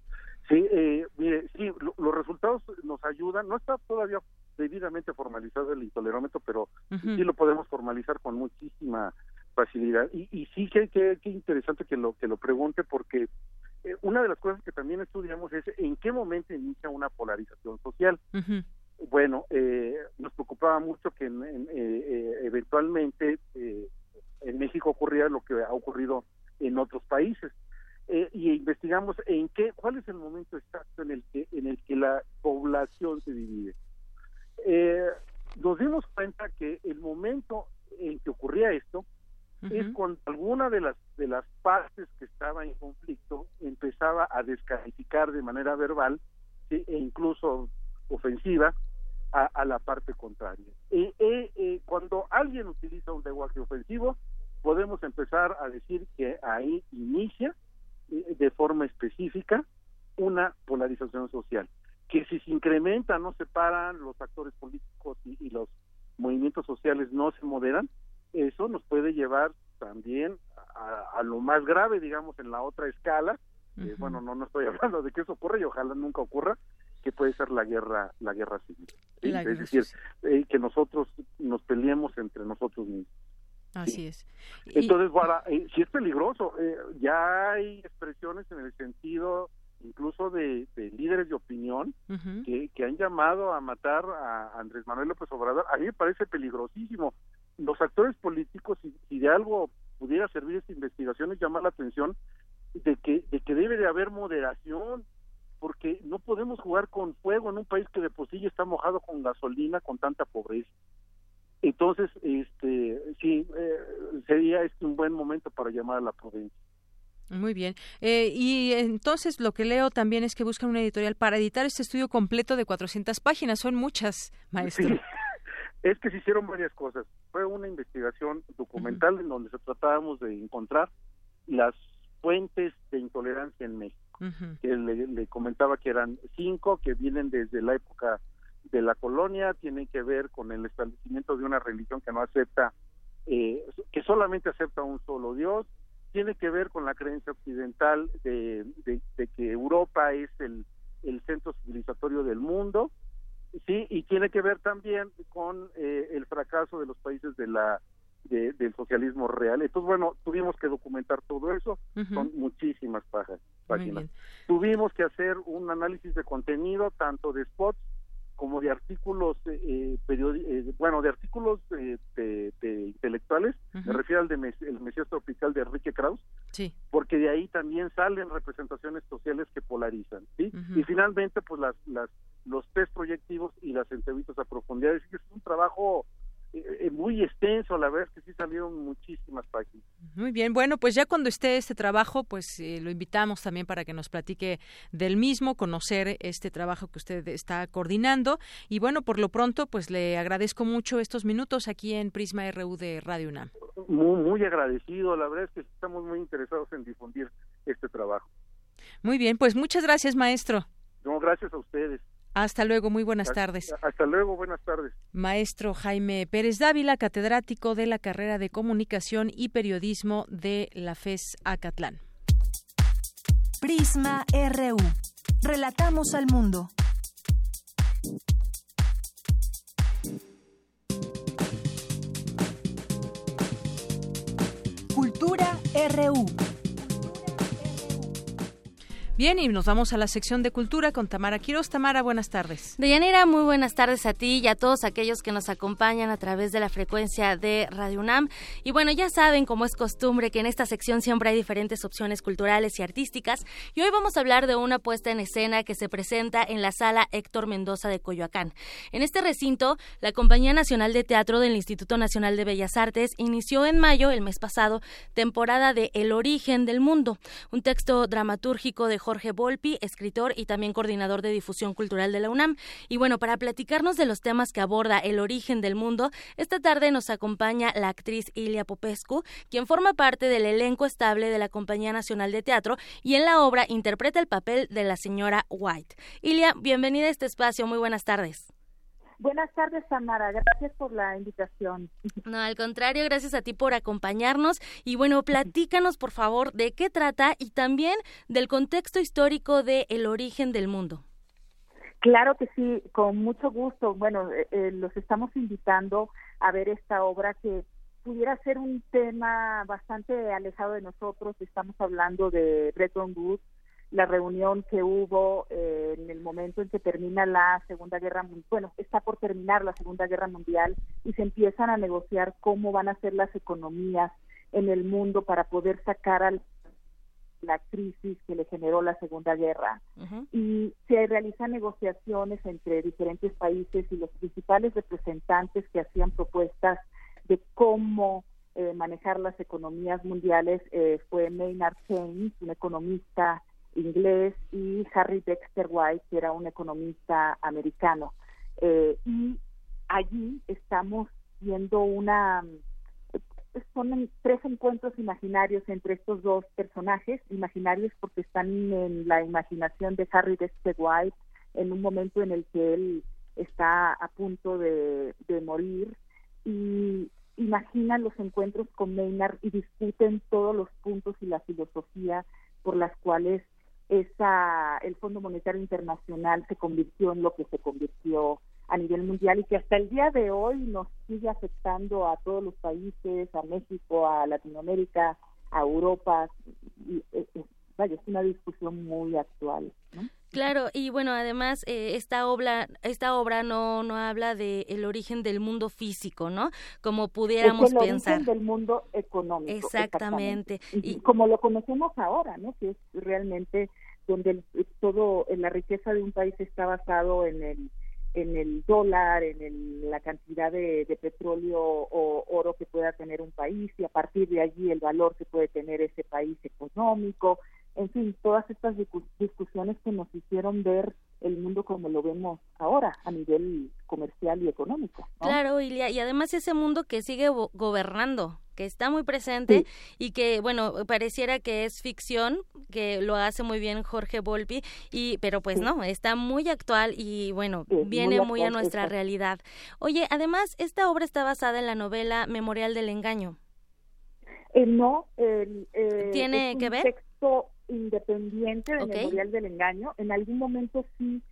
Speaker 19: Sí, eh, mire, sí, los resultados nos ayudan. No está todavía debidamente formalizado el intolerómetro, pero sí lo podemos formalizar con muchísima facilidad. Y, y sí que, que, interesante que lo que lo pregunte, porque eh, una de las cosas que también estudiamos es en qué momento inicia una polarización social. Bueno, eh, nos preocupaba mucho que eh, eventualmente en México ocurría lo que ha ocurrido en otros países. Eh, y investigamos en qué, cuál es el momento exacto en el que, en el que la población se divide. Eh, nos dimos cuenta que el momento en que ocurría esto es cuando alguna de las de las partes que estaba en conflicto empezaba a descalificar de manera verbal e incluso ofensiva a, la parte contraria. Y, eh, cuando alguien utiliza un lenguaje ofensivo, podemos empezar a decir que ahí inicia eh, de forma específica una polarización social, que si se incrementa, no se paran los actores políticos y, los movimientos sociales no se moderan, eso nos puede llevar también a, lo más grave, digamos, en la otra escala. Eh, bueno, no, no estoy hablando de que eso ocurra y ojalá nunca ocurra, que puede ser la guerra, la guerra civil. es decir, eh, que nosotros nos peleemos entre nosotros mismos.
Speaker 1: Así es.
Speaker 19: Entonces, para, eh, si es peligroso. Eh, ya hay expresiones en el sentido incluso de, líderes de opinión que, que, han llamado a matar a Andrés Manuel López Obrador. A mí me parece peligrosísimo. Los actores políticos, si, si de algo pudiera servir esta investigación, es llamar la atención de que, de que debe de haber moderación, porque no podemos jugar con fuego en un país que de por sí está mojado con gasolina, con tanta pobreza. Entonces, este, sí, eh, sería este un buen momento para llamar a la prudencia.
Speaker 1: Muy bien. Eh, y entonces lo que leo también es que buscan una editorial para editar este estudio completo de 400 páginas. Son muchas, maestro.
Speaker 19: Es que se hicieron varias cosas. Fue una investigación documental en donde se tratábamos de encontrar las fuentes de intolerancia en México. Que le, le, comentaba que eran cinco que vienen desde la época de la colonia tiene que ver con el establecimiento de una religión que no acepta, eh, que solamente acepta un solo Dios, tiene que ver con la creencia occidental de, que Europa es el, centro civilizatorio del mundo, sí, y tiene que ver también con eh, el fracaso de los países de la del socialismo real. Entonces, bueno, tuvimos que documentar todo eso, son muchísimas páginas. Tuvimos que hacer un análisis de contenido, tanto de spots como de artículos, eh, eh bueno, de artículos de, intelectuales, me refiero al de El Mesías Tropical de Enrique Krauss,
Speaker 9: sí.
Speaker 19: porque de ahí también salen representaciones sociales que polarizan, ¿sí? Y finalmente, pues las, las, los test proyectivos y las entrevistas a profundidad, es que es un trabajo eh, eh, muy extenso, la verdad es que sí salieron muchísimas páginas.
Speaker 9: Muy bien, bueno, pues ya cuando esté este trabajo, pues eh, lo invitamos también para que nos platique del mismo, conocer este trabajo que usted está coordinando y bueno, por lo pronto, pues le agradezco mucho estos minutos aquí en Prisma RU de Radio UNAM.
Speaker 19: Muy, muy agradecido, la verdad es que estamos muy interesados en difundir este trabajo.
Speaker 9: Muy bien, pues muchas gracias, maestro.
Speaker 19: No, gracias a ustedes.
Speaker 9: Hasta luego, muy buenas tardes.
Speaker 19: Hasta luego, buenas tardes.
Speaker 9: Maestro Jaime Pérez Dávila, catedrático de la carrera de Comunicación y Periodismo de la FES Acatlán.
Speaker 3: Prisma RU. Relatamos al mundo. Cultura RU.
Speaker 9: Bien, y nos vamos a la sección de cultura con Tamara Quiroz. Tamara, buenas tardes.
Speaker 20: Deyanira, muy buenas tardes a ti y a todos aquellos que nos acompañan a través de la frecuencia de Radio UNAM. Y bueno, ya saben, como es costumbre, que en esta sección siempre hay diferentes opciones culturales y artísticas. Y hoy vamos a hablar de una puesta en escena que se presenta en la sala Héctor Mendoza de Coyoacán. En este recinto, la Compañía Nacional de Teatro del Instituto Nacional de Bellas Artes inició en mayo, el mes pasado, temporada de El origen del mundo, un texto dramatúrgico de Volpi, escritor y también coordinador de difusión cultural de la UNAM. Y bueno, para platicarnos de los temas que aborda el origen del mundo, esta tarde nos acompaña la actriz Ilia Popescu, quien forma parte del elenco estable de la Compañía Nacional de Teatro y en la obra interpreta el papel de la señora White. Ilia, bienvenida a este espacio. Muy buenas tardes.
Speaker 21: Buenas tardes, Samara. Gracias por la invitación.
Speaker 20: No, al contrario, gracias a ti por acompañarnos. Y bueno, platícanos, por favor, de qué trata y también del contexto histórico de El origen del mundo.
Speaker 21: Claro que sí, con mucho gusto. Bueno, eh, eh, los estamos invitando a ver esta obra que pudiera ser un tema bastante alejado de nosotros. Estamos hablando de Bretton Woods, la reunión que hubo eh, en el momento en que termina la Segunda Guerra Mundial, bueno, está por terminar la Segunda Guerra Mundial y se empiezan a negociar cómo van a ser las economías en el mundo para poder sacar a la crisis que le generó la Segunda Guerra. Y se realizan negociaciones entre diferentes países y los principales representantes que hacían propuestas de cómo eh, manejar las economías mundiales eh, fue Maynard Keynes, un economista inglés, y Harry Dexter White, que era un economista americano. Eh, y allí estamos viendo una son tres encuentros imaginarios entre estos dos personajes, imaginarios porque están en la imaginación de Harry Dexter White en un momento en el que él está a punto de, de morir y imaginan los encuentros con Maynard y discuten todos los puntos y la filosofía por las cuales esa, el Fondo Monetario Internacional se convirtió en lo que se convirtió a nivel mundial y que hasta el día de hoy nos sigue afectando a todos los países, a México, a Latinoamérica, a Europa. Y, eh, eh, vaya, es una discusión muy actual.
Speaker 20: Claro, y bueno, además eh, esta obra, esta obra no no habla de el origen del mundo físico, ¿no? Como pudiéramos
Speaker 21: es el
Speaker 20: pensar.
Speaker 21: Origen del mundo económico.
Speaker 20: Exactamente.
Speaker 21: Y, como lo conocemos ahora, ¿no? Que es realmente donde todo en la riqueza de un país está basado en el en el dólar, en la cantidad de, de, petróleo o oro que pueda tener un país y a partir de allí el valor que puede tener ese país económico, en fin, todas estas discusiones que nos hicieron ver el mundo como lo vemos ahora a nivel comercial y económico.
Speaker 20: Claro, y, y además ese mundo que sigue gobernando, que está muy presente y que, bueno, pareciera que es ficción, que lo hace muy bien Jorge Volpi, y, pero pues no, está muy actual y, bueno, viene muy, a nuestra realidad. Oye, además, esta obra está basada en la novela Memorial del Engaño.
Speaker 21: Eh, no, eh,
Speaker 20: ¿tiene que ver?
Speaker 21: Texto independiente del Memorial del Engaño. En algún momento sí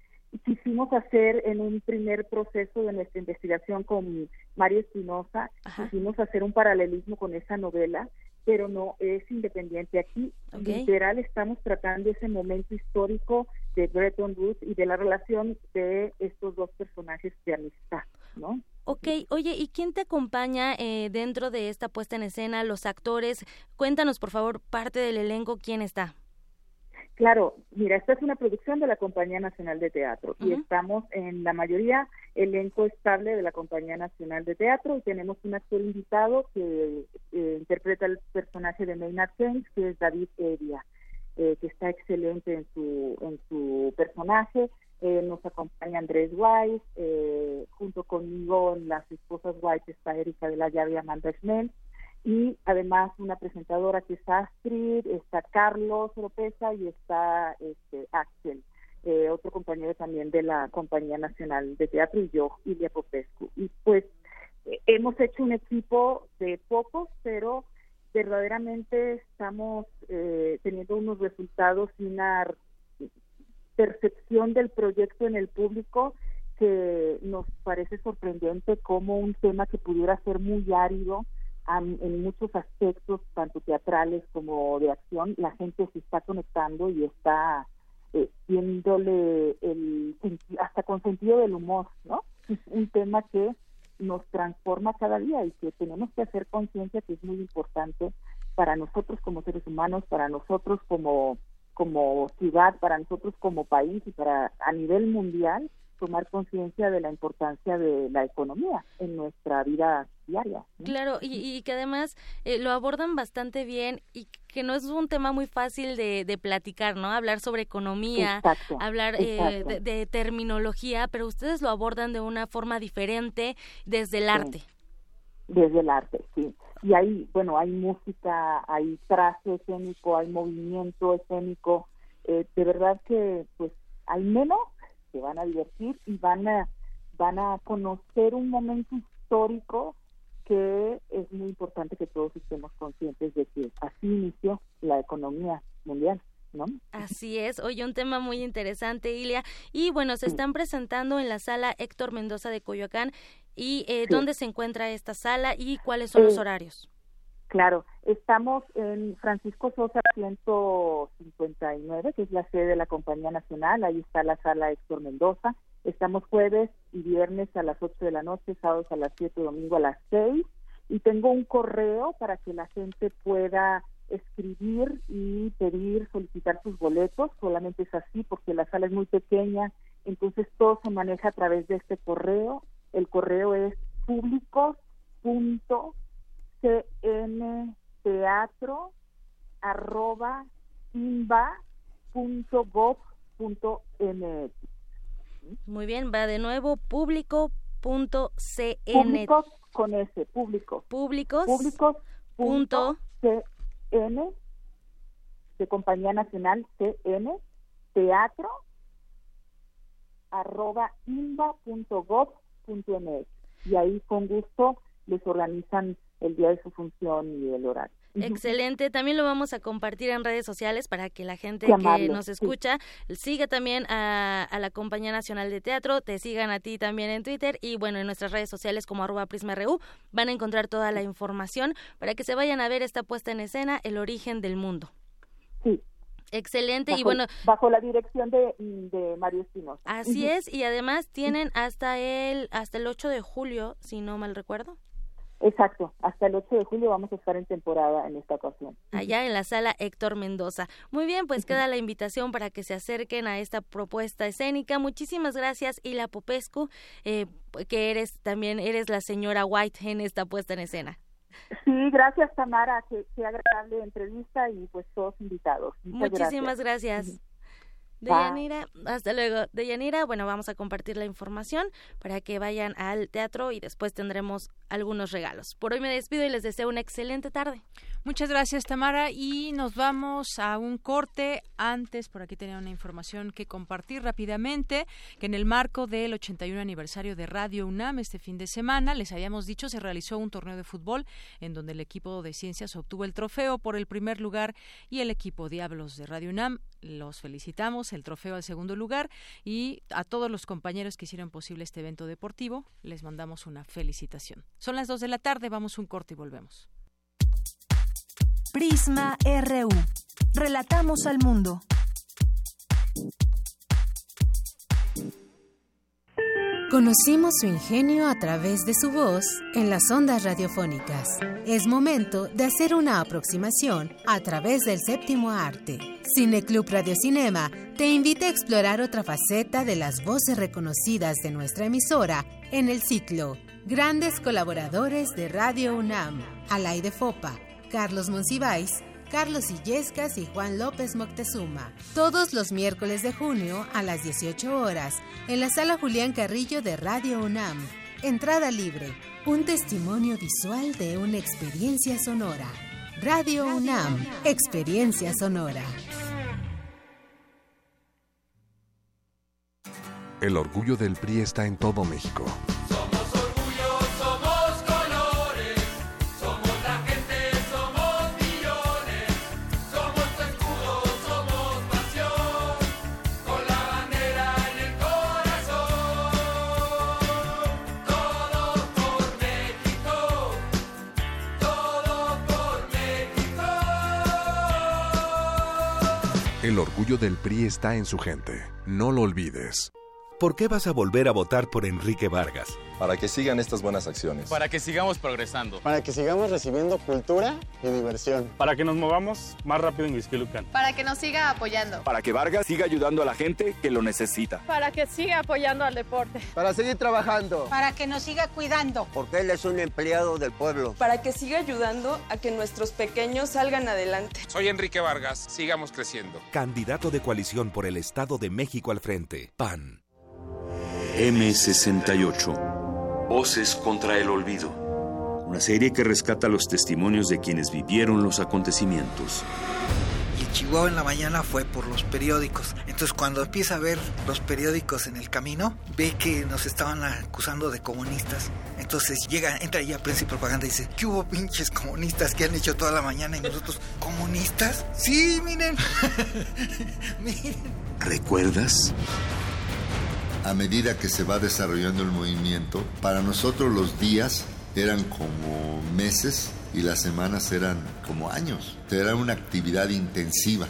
Speaker 21: quisimos hacer en un primer proceso de nuestra investigación con Mario Espinosa, quisimos hacer un paralelismo con esa novela, pero no es independiente. Aquí, literal, estamos tratando ese momento histórico de Bretton Woods y de la relación de estos dos personajes de amistad, ¿no?
Speaker 20: Ok, oye, ¿y quién te acompaña eh, dentro de esta puesta en escena? Los actores, cuéntanos por favor parte del elenco, ¿quién está?
Speaker 21: Claro, mira, esta es una producción de la Compañía Nacional de Teatro y estamos en la mayoría elenco estable de la Compañía Nacional de Teatro. Y tenemos un actor invitado que eh, interpreta el personaje de Maynard Keynes, que es David Eria, eh, que está excelente en su, en su personaje. Eh, nos acompaña Andrés Weiss, junto conmigo en las esposas White está Erika de la Llave y Amanda Schnell y además una presentadora que es Astrid, está Carlos Lopeza y está este, Axel, eh, otro compañero también de la Compañía Nacional de Teatro y yo, Ilia Popescu. Y pues hemos hecho un equipo de pocos, pero verdaderamente estamos eh, teniendo unos resultados y una percepción del proyecto en el público que nos parece sorprendente como un tema que pudiera ser muy árido, en muchos aspectos, tanto teatrales como de acción, la gente se está conectando y está eh, viéndole el, hasta con sentido del humor, ¿no? Es un tema que nos transforma cada día y que tenemos que hacer conciencia que es muy importante para nosotros como seres humanos, para nosotros como como ciudad, para nosotros como país y para a nivel mundial tomar conciencia de la importancia de la economía en nuestra vida diaria.
Speaker 20: Claro, y, que además eh, lo abordan bastante bien y que no es un tema muy fácil de, de platicar, ¿no? Hablar sobre economía, hablar eh, de, terminología, pero ustedes lo abordan de una forma diferente desde el arte.
Speaker 21: Desde el arte, sí. Y ahí, bueno, hay música, hay traje escénico, hay movimiento escénico. Eh, de verdad que, pues, hay menos se van a divertir y van a van a conocer un momento histórico que es muy importante que todos estemos conscientes de que así inició la economía mundial. ¿No?
Speaker 20: Así es, hoy un tema muy interesante, Ilia. Y bueno, se están presentando en la sala Héctor Mendoza de Coyoacán. ¿Y eh, dónde se encuentra esta sala y cuáles son los eh, horarios?
Speaker 21: Claro, estamos en Francisco Sosa 159, que es la sede de la Compañía Nacional, ahí está la sala Héctor Mendoza. Estamos jueves y viernes a las 8 de la noche, sábados a las 7, domingo a las 6. Y tengo un correo para que la gente pueda escribir y pedir, solicitar sus boletos. Solamente es así porque la sala es muy pequeña, entonces todo se maneja a través de este correo. El correo es público cnteatro arroba
Speaker 20: Muy bien, va de nuevo público punto
Speaker 21: Públicos con ese, público.
Speaker 20: Públicos.
Speaker 21: Públicos punto cn de Compañía Nacional CN teatro arroba imba.gov.mx y ahí con gusto les organizan el día de su función y el horario.
Speaker 20: Excelente, también lo vamos a compartir en redes sociales para que la gente que nos escucha siga también a, la Compañía Nacional de Teatro, te sigan a ti también en Twitter y bueno, en nuestras redes sociales como arroba prisma.ru van a encontrar toda la información para que se vayan a ver esta puesta en escena, El origen del mundo.
Speaker 21: Sí,
Speaker 20: Excelente. Y bueno
Speaker 21: bajo la dirección de, de Mario Espinosa.
Speaker 20: Así es. Y además tienen hasta el hasta el 8 de julio, si no mal recuerdo.
Speaker 21: Exacto, hasta el 8 de julio vamos a estar en temporada en esta ocasión.
Speaker 20: Allá en la sala Héctor Mendoza. Muy bien, pues queda la invitación para que se acerquen a esta propuesta escénica. Muchísimas gracias, Ila Popescu, eh, que eres también eres la señora White en esta puesta en escena.
Speaker 21: Sí, gracias Tamara, que, sea agradable entrevista y pues todos invitados.
Speaker 20: Muchísimas gracias. Deyanira, hasta luego. Deyanira, bueno, vamos a compartir la información para que vayan al teatro y después tendremos algunos regalos. Por hoy me despido y les deseo una excelente tarde.
Speaker 9: Muchas gracias, Tamara. Y nos vamos a un corte. Antes, por aquí tenía una información que compartir rápidamente, que en el marco del 81 aniversario de Radio UNAM este fin de semana, les habíamos dicho, se realizó un torneo de fútbol en donde el equipo de ciencias obtuvo el trofeo por el primer lugar y el equipo Diablos de Radio UNAM los felicitamos el trofeo al segundo lugar y a todos los compañeros que hicieron posible este evento deportivo les mandamos una felicitación. Son las 2 de la tarde, vamos un corte y volvemos.
Speaker 3: Prisma RU. Relatamos al mundo.
Speaker 22: Conocimos su ingenio a través de su voz en las ondas radiofónicas. Es momento de hacer una aproximación a través del séptimo arte. Cineclub Radio Cinema te invita a explorar otra faceta de las voces reconocidas de nuestra emisora en el ciclo Grandes colaboradores de Radio UNAM, Alay Fopa, Carlos Monsiváis, Carlos Illescas y Juan López Moctezuma. Todos los miércoles de junio a las 18 horas en la sala Julián Carrillo de Radio UNAM. Entrada libre. Un testimonio visual de una experiencia sonora. Radio UNAM. Experiencia sonora.
Speaker 23: El orgullo del PRI está en todo México. El orgullo del PRI está en su gente. No lo olvides.
Speaker 24: ¿Por qué vas a volver a votar por Enrique Vargas?
Speaker 25: Para que sigan estas buenas acciones.
Speaker 26: Para que sigamos progresando.
Speaker 27: Para que sigamos recibiendo cultura y diversión.
Speaker 28: Para que nos movamos más rápido en Huizquilucan.
Speaker 29: Para que nos siga apoyando.
Speaker 30: Para que Vargas siga ayudando a la gente que lo necesita.
Speaker 31: Para que siga apoyando al deporte.
Speaker 32: Para seguir trabajando.
Speaker 33: Para que nos siga cuidando.
Speaker 34: Porque él es un empleado del pueblo.
Speaker 35: Para que siga ayudando a que nuestros pequeños salgan adelante.
Speaker 36: Soy Enrique Vargas. Sigamos creciendo.
Speaker 24: Candidato de coalición por el Estado de México al frente. PAN.
Speaker 2: M68. Voces contra el olvido. Una serie que rescata los testimonios de quienes vivieron los acontecimientos.
Speaker 37: Y Chihuahua en la mañana fue por los periódicos. Entonces cuando empieza a ver los periódicos en el camino, ve que nos estaban acusando de comunistas. Entonces llega, entra ya Prensa y Propaganda y dice, ¿qué hubo pinches comunistas que han hecho toda la mañana? Y nosotros, ¿comunistas? Sí, miren.
Speaker 2: miren. ¿Recuerdas?
Speaker 38: A medida que se va desarrollando el movimiento, para nosotros los días eran como meses y las semanas eran como años. Era una actividad intensiva.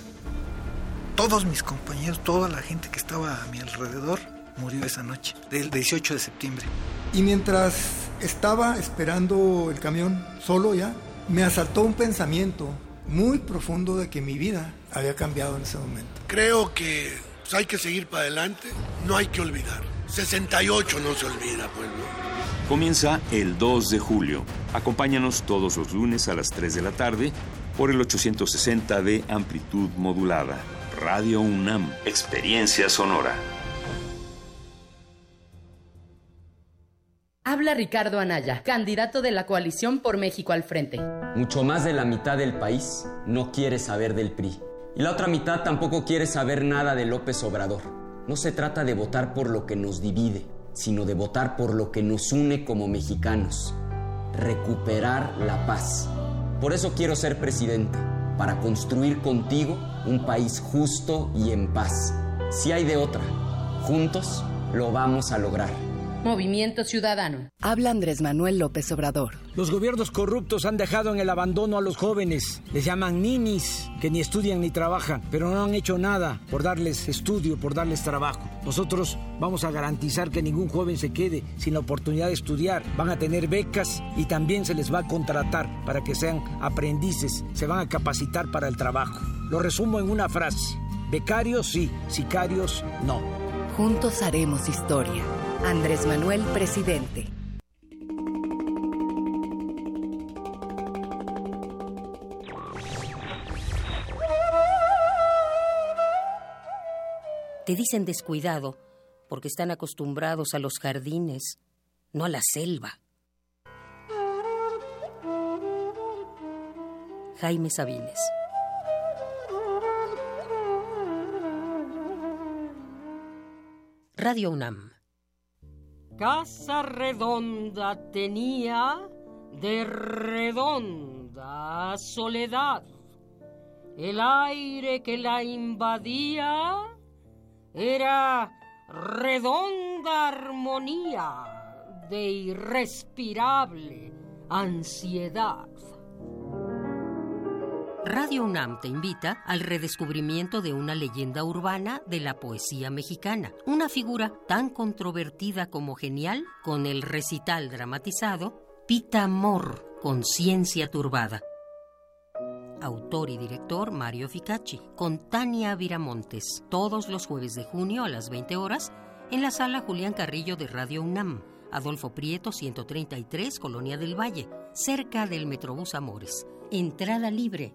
Speaker 37: Todos mis compañeros, toda la gente que estaba a mi alrededor murió esa noche, del 18 de septiembre.
Speaker 39: Y mientras estaba esperando el camión solo ya, me asaltó un pensamiento muy profundo de que mi vida había cambiado en ese momento.
Speaker 40: Creo que pues hay que seguir para adelante, no hay que olvidar. 68 no se olvida, pueblo.
Speaker 2: Comienza el 2 de julio. Acompáñanos todos los lunes a las 3 de la tarde por el 860 de amplitud modulada. Radio UNAM, Experiencia Sonora.
Speaker 41: Habla Ricardo Anaya, candidato de la coalición por México al frente.
Speaker 42: Mucho más de la mitad del país no quiere saber del PRI. Y la otra mitad tampoco quiere saber nada de López Obrador. No se trata de votar por lo que nos divide, sino de votar por lo que nos une como mexicanos. Recuperar la paz. Por eso quiero ser presidente, para construir contigo un país justo y en paz. Si hay de otra, juntos lo vamos a lograr.
Speaker 41: Movimiento Ciudadano.
Speaker 22: Habla Andrés Manuel López Obrador.
Speaker 43: Los gobiernos corruptos han dejado en el abandono a los jóvenes. Les llaman ninis, que ni estudian ni trabajan, pero no han hecho nada por darles estudio, por darles trabajo. Nosotros vamos a garantizar que ningún joven se quede sin la oportunidad de estudiar. Van a tener becas y también se les va a contratar para que sean aprendices, se van a capacitar para el trabajo. Lo resumo en una frase. Becarios sí, sicarios no.
Speaker 22: Juntos haremos historia. Andrés Manuel, presidente.
Speaker 44: Te dicen descuidado porque están acostumbrados a los jardines, no a la selva. Jaime Sabines. Radio UNAM.
Speaker 45: Casa redonda tenía de redonda soledad. El aire que la invadía era redonda armonía de irrespirable ansiedad.
Speaker 44: Radio UNAM te invita al redescubrimiento de una leyenda urbana de la poesía mexicana, una figura tan controvertida como genial, con el recital dramatizado Pita Amor, Conciencia Turbada. Autor y director Mario Ficacci, con Tania Viramontes, todos los jueves de junio a las 20 horas, en la sala Julián Carrillo de Radio UNAM, Adolfo Prieto 133, Colonia del Valle, cerca del Metrobús Amores. Entrada libre.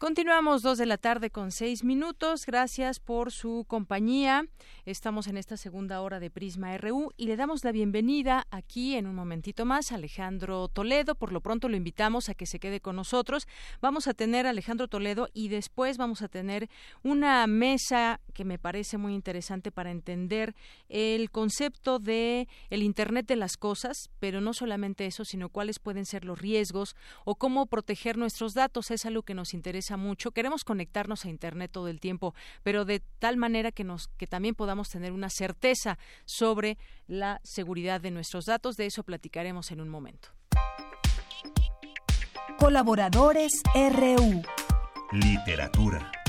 Speaker 1: Continuamos dos de la tarde con seis minutos. Gracias por su compañía. Estamos en esta segunda hora de Prisma RU y le damos la bienvenida aquí en un momentito más a Alejandro Toledo. Por lo pronto lo invitamos a que se quede con nosotros. Vamos a tener a Alejandro Toledo y después vamos a tener una mesa que me parece muy interesante para entender el concepto de el Internet de las cosas, pero no solamente eso, sino cuáles pueden ser los riesgos o cómo proteger nuestros datos. Es algo que nos interesa mucho. Queremos conectarnos a Internet todo el tiempo, pero de tal manera que, nos, que también podamos tener una certeza sobre la seguridad de nuestros datos. De eso platicaremos en un momento.
Speaker 22: Colaboradores RU.
Speaker 2: Literatura.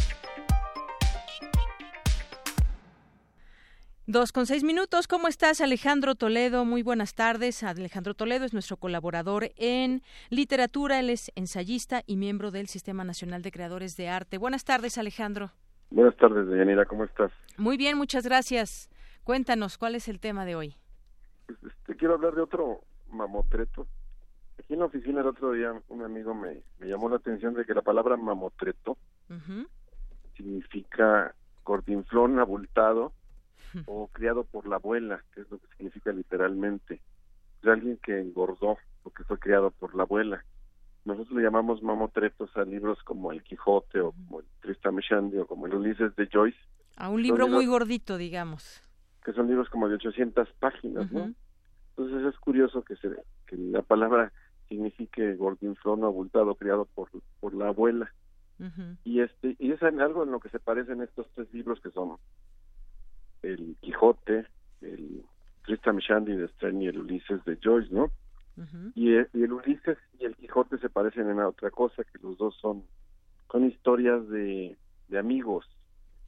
Speaker 1: Dos con seis minutos. ¿Cómo estás, Alejandro Toledo? Muy buenas tardes. Alejandro Toledo es nuestro colaborador en literatura. Él es ensayista y miembro del Sistema Nacional de Creadores de Arte. Buenas tardes, Alejandro.
Speaker 46: Buenas tardes, Deyanira. ¿Cómo estás?
Speaker 1: Muy bien, muchas gracias. Cuéntanos, ¿cuál es el tema de hoy?
Speaker 46: Este, quiero hablar de otro mamotreto. Aquí en la oficina el otro día un amigo me, llamó la atención de que la palabra mamotreto significa gordinflón abultado o criado por la abuela, que es lo que significa literalmente. Es alguien que engordó o que fue criado por la abuela. Nosotros le llamamos mamotretos a libros como El Quijote o como el Tristam Shandy o como el Ulises de Joyce.
Speaker 1: A un libro muy gordito, digamos.
Speaker 46: Que son libros como de 800 páginas, ¿no? Entonces es curioso que, se, que la palabra signifique gordinflón abultado criado por, por la abuela. Y este y es algo en lo que se parecen estos tres libros que son el Quijote, el Tristram Shandy de Stern y el Ulises de Joyce, ¿no? y, el, Ulises y el Quijote se parecen en otra cosa, que los dos son, son historias de, de amigos,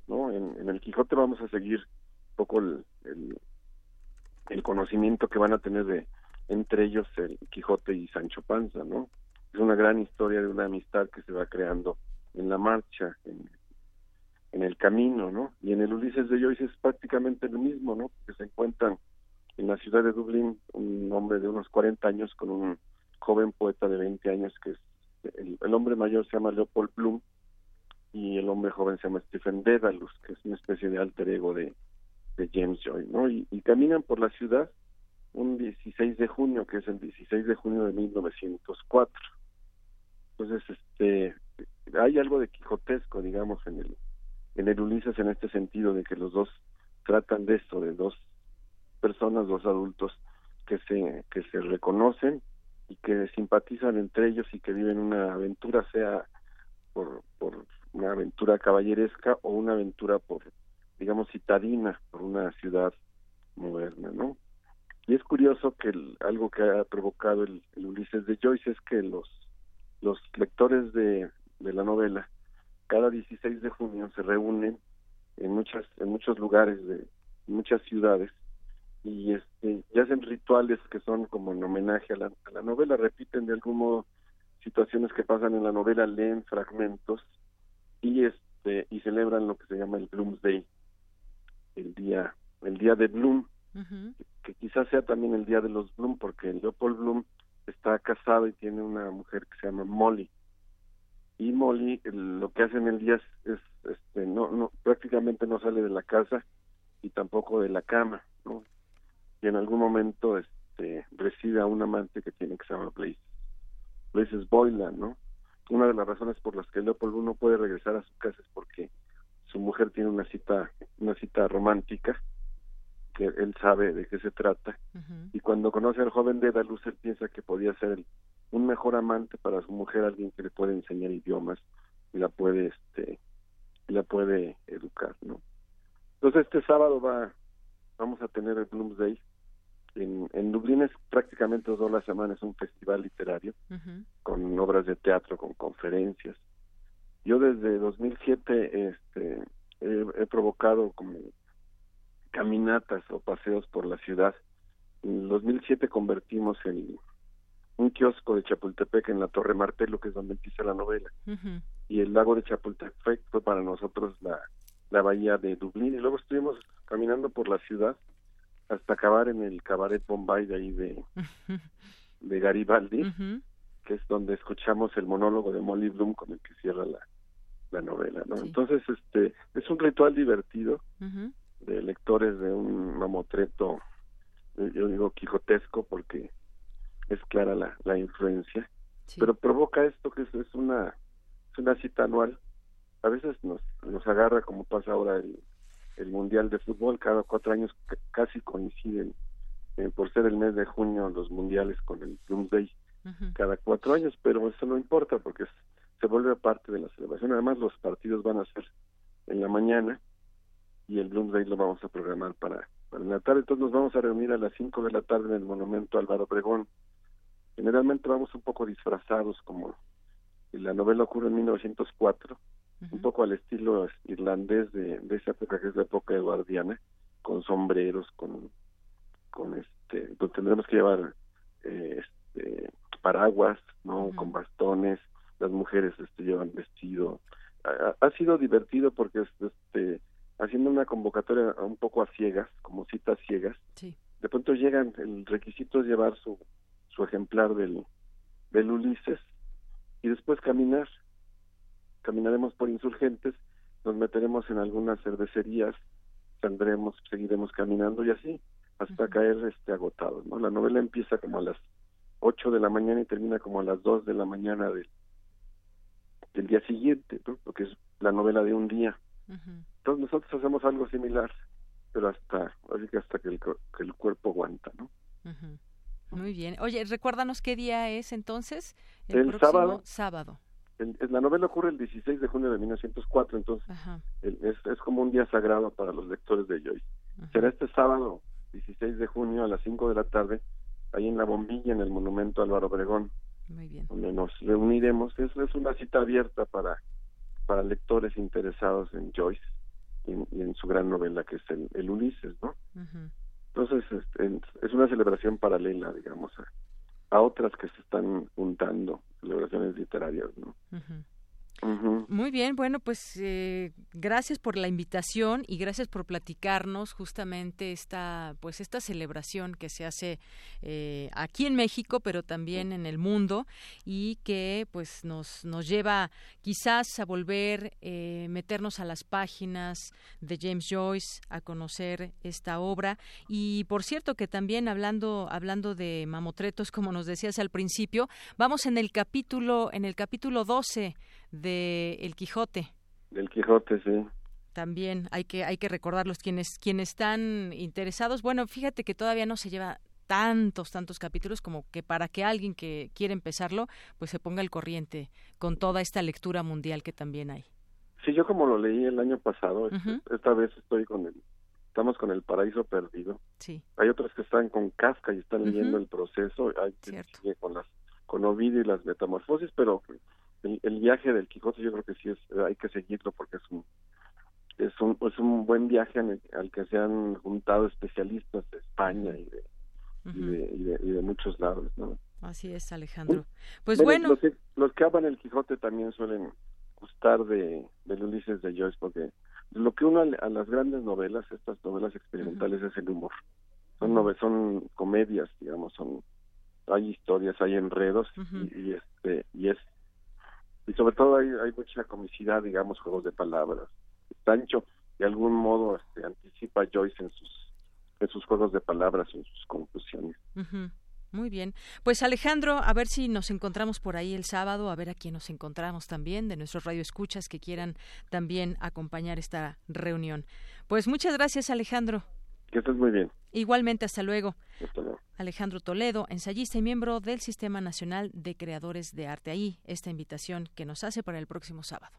Speaker 46: ¿no? En, el Quijote vamos a seguir un poco el, el, conocimiento que van a tener de entre ellos el Quijote y Sancho Panza, ¿no? Es una gran historia de una amistad que se va creando en la marcha, en, en el camino, ¿no? Y en el Ulises de Joyce es prácticamente lo mismo, ¿no? Que se encuentran en la ciudad de Dublín un hombre de unos 40 años con un joven poeta de 20 años que es el, hombre mayor se llama Leopold Bloom y el hombre joven se llama Stephen Dedalus, que es una especie de alter ego de, de James Joy, ¿no? Y, y, caminan por la ciudad un 16 de junio, que es el 16 de junio de 1904. Entonces, este, hay algo de quijotesco, digamos, en el en el Ulises en este sentido de que los dos tratan de esto, de dos personas, dos adultos que se que se reconocen y que simpatizan entre ellos y que viven una aventura, sea por, por una aventura caballeresca o una aventura por, digamos, citadina, por una ciudad moderna, ¿no? Y es curioso que algo que ha provocado el, el, Ulises de Joyce es que los, los lectores de, de la novela cada 16 de junio se reúnen en muchas en muchos lugares de muchas ciudades y este y hacen rituales que son como en homenaje a la, a la novela repiten de algún modo situaciones que pasan en la novela leen fragmentos y este y celebran lo que se llama el Bloomsday el día el día de Bloom que quizás sea también el día de los Bloom porque Leopold Bloom está casado y tiene una mujer que se llama Molly y Molly lo que hace en el día es, este, no, no, prácticamente no sale de la casa y tampoco de la cama, ¿no? Y en algún momento este, recibe a un amante que tiene que se llama Blaze. Blaze Boylan, ¿no? Una de las razones por las que Leopold no puede regresar a su casa es porque su mujer tiene una cita, una cita romántica que él sabe de qué se trata y cuando conoce al joven de Edaluz él piensa que podía ser el, un mejor amante para su mujer alguien que le puede enseñar idiomas y la puede este y la puede educar no entonces este sábado va vamos a tener el Bloomsday en, en Dublín es prácticamente toda la semana es un festival literario con obras de teatro con conferencias. Yo desde 2007 este he provocado como caminatas o paseos por la ciudad. En 2007 convertimos el, un kiosco de Chapultepec en la Torre Martelo, que es donde empieza la novela. Y el lago de Chapultepec fue para nosotros la, la bahía de Dublín. Y luego estuvimos caminando por la ciudad hasta acabar en el cabaret Bombay de ahí de, de Garibaldi, que es donde escuchamos el monólogo de Molly Bloom con el que cierra la, la novela. ¿no? Entonces, este es un ritual divertido de lectores de un mamotreto, eh, yo digo quijotesco porque es clara la, la influencia, pero provoca esto que es, es, una es una cita anual. A veces nos, nos agarra como pasa ahora el, el Mundial de Fútbol, cada cuatro años casi coinciden, eh, por ser el mes de junio los mundiales con el Doomsday, cada cuatro años, pero eso no importa porque se vuelve parte de la celebración. Además los partidos van a ser en la mañana y el Bloomsday lo vamos a programar para, para la tarde. Entonces nos vamos a reunir a las 5 de la tarde en el Monumento Álvaro Obregón. Generalmente vamos un poco disfrazados, como la novela ocurre en 1904, un poco al estilo irlandés de, de esa época que es la época eduardiana, con sombreros, con, con este, pues tendremos que llevar eh, este, paraguas, ¿no? Con bastones, las mujeres este, llevan vestido. Ha, ha sido divertido porque este haciendo una convocatoria un poco a ciegas, como citas ciegas. De pronto llegan, el requisito es llevar su, su ejemplar del, del Ulises y después caminar. Caminaremos por insurgentes, nos meteremos en algunas cervecerías, saldremos, seguiremos caminando y así hasta caer este agotados. ¿no? La novela empieza como a las 8 de la mañana y termina como a las 2 de la mañana del, del día siguiente, ¿no? porque es la novela de un día. Entonces nosotros hacemos algo similar, pero hasta, así que hasta que el, que el cuerpo aguanta, ¿no?
Speaker 1: Muy bien. Oye, recuérdanos qué día es entonces.
Speaker 46: El, sábado.
Speaker 1: Sábado.
Speaker 46: la novela ocurre el 16 de junio de 1904, entonces es, es como un día sagrado para los lectores de Joyce. Será este sábado, 16 de junio, a las 5 de la tarde, ahí en la bombilla, en el monumento Álvaro Obregón.
Speaker 1: Muy bien.
Speaker 46: Donde nos reuniremos. Es, es una cita abierta para para lectores interesados en Joyce y en, su gran novela que es el, Ulises, ¿no? Entonces este, es, una celebración paralela, digamos, a, otras que se están juntando, celebraciones literarias, ¿no?
Speaker 1: Muy bien, bueno, pues eh, gracias por la invitación y gracias por platicarnos justamente esta, pues esta celebración que se hace eh, aquí en México, pero también en el mundo y que pues nos nos lleva quizás a volver eh, meternos a las páginas de James Joyce a conocer esta obra. Y por cierto que también hablando hablando de mamotretos como nos decías al principio, vamos en el capítulo en el capítulo 12 de El Quijote.
Speaker 46: Del Quijote, sí.
Speaker 1: También hay que hay que recordarlos quienes quienes están interesados. Bueno, fíjate que todavía no se lleva tantos tantos capítulos como que para que alguien que quiere empezarlo pues se ponga al corriente con toda esta lectura mundial que también hay.
Speaker 46: Sí, yo como lo leí el año pasado, esta vez estoy con el estamos con el paraíso perdido.
Speaker 1: Sí.
Speaker 46: Hay otros que están con Kafka y están leyendo el proceso, hay que sigue con las con Ovidio y las metamorfosis, pero el, viaje del Quijote yo creo que sí es hay que seguirlo porque es un es un es un buen viaje al que se han juntado especialistas de España y de, y, de, y, de muchos lados no
Speaker 1: así es Alejandro. Pues bueno.
Speaker 46: los que, los que hablan el Quijote también suelen gustar de del Ulises de Joyce porque lo que uno a, las grandes novelas estas novelas experimentales es el humor. Son novelas, son comedias digamos son hay historias hay enredos y, y, este y es y sobre todo hay, hay mucha comicidad, digamos, juegos de palabras. Sancho, de algún modo, este, anticipa a Joyce en sus, en sus juegos de palabras en sus conclusiones.
Speaker 1: Muy bien. Pues Alejandro, a ver si nos encontramos por ahí el sábado, a ver a quién nos encontramos también, de nuestros radioescuchas que quieran también acompañar esta reunión. Pues muchas gracias, Alejandro.
Speaker 46: Que estés muy bien.
Speaker 1: Igualmente, hasta luego. Hasta luego. Alejandro Toledo, ensayista y miembro del Sistema Nacional de Creadores de Arte. Ahí esta invitación que nos hace para el próximo sábado.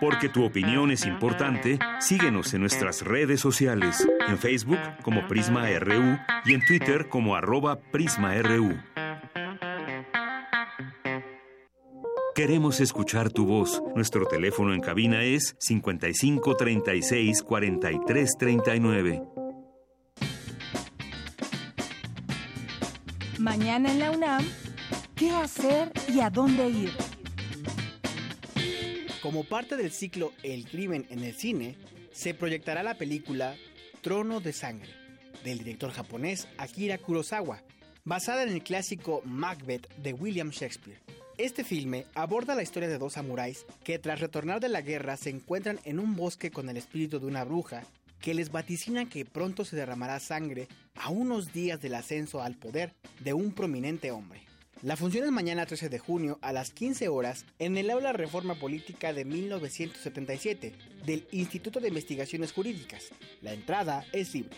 Speaker 2: Porque tu opinión es importante, síguenos en nuestras redes sociales, en Facebook como Prisma RU y en Twitter como arroba PrismaRU. Queremos escuchar tu voz. Nuestro teléfono en cabina es 55 36
Speaker 22: Mañana en la UNAM, ¿qué hacer y a dónde ir?
Speaker 5: Como parte del ciclo El crimen en el cine, se proyectará la película Trono de Sangre, del director japonés Akira Kurosawa, basada en el clásico Macbeth de William Shakespeare. Este filme aborda la historia de dos samuráis que tras retornar de la guerra se encuentran en un bosque con el espíritu de una bruja que les vaticina que pronto se derramará sangre a unos días del ascenso al poder de un prominente hombre. La función es mañana 13 de junio a las 15 horas en el aula Reforma Política de 1977 del Instituto de Investigaciones Jurídicas. La entrada es libre.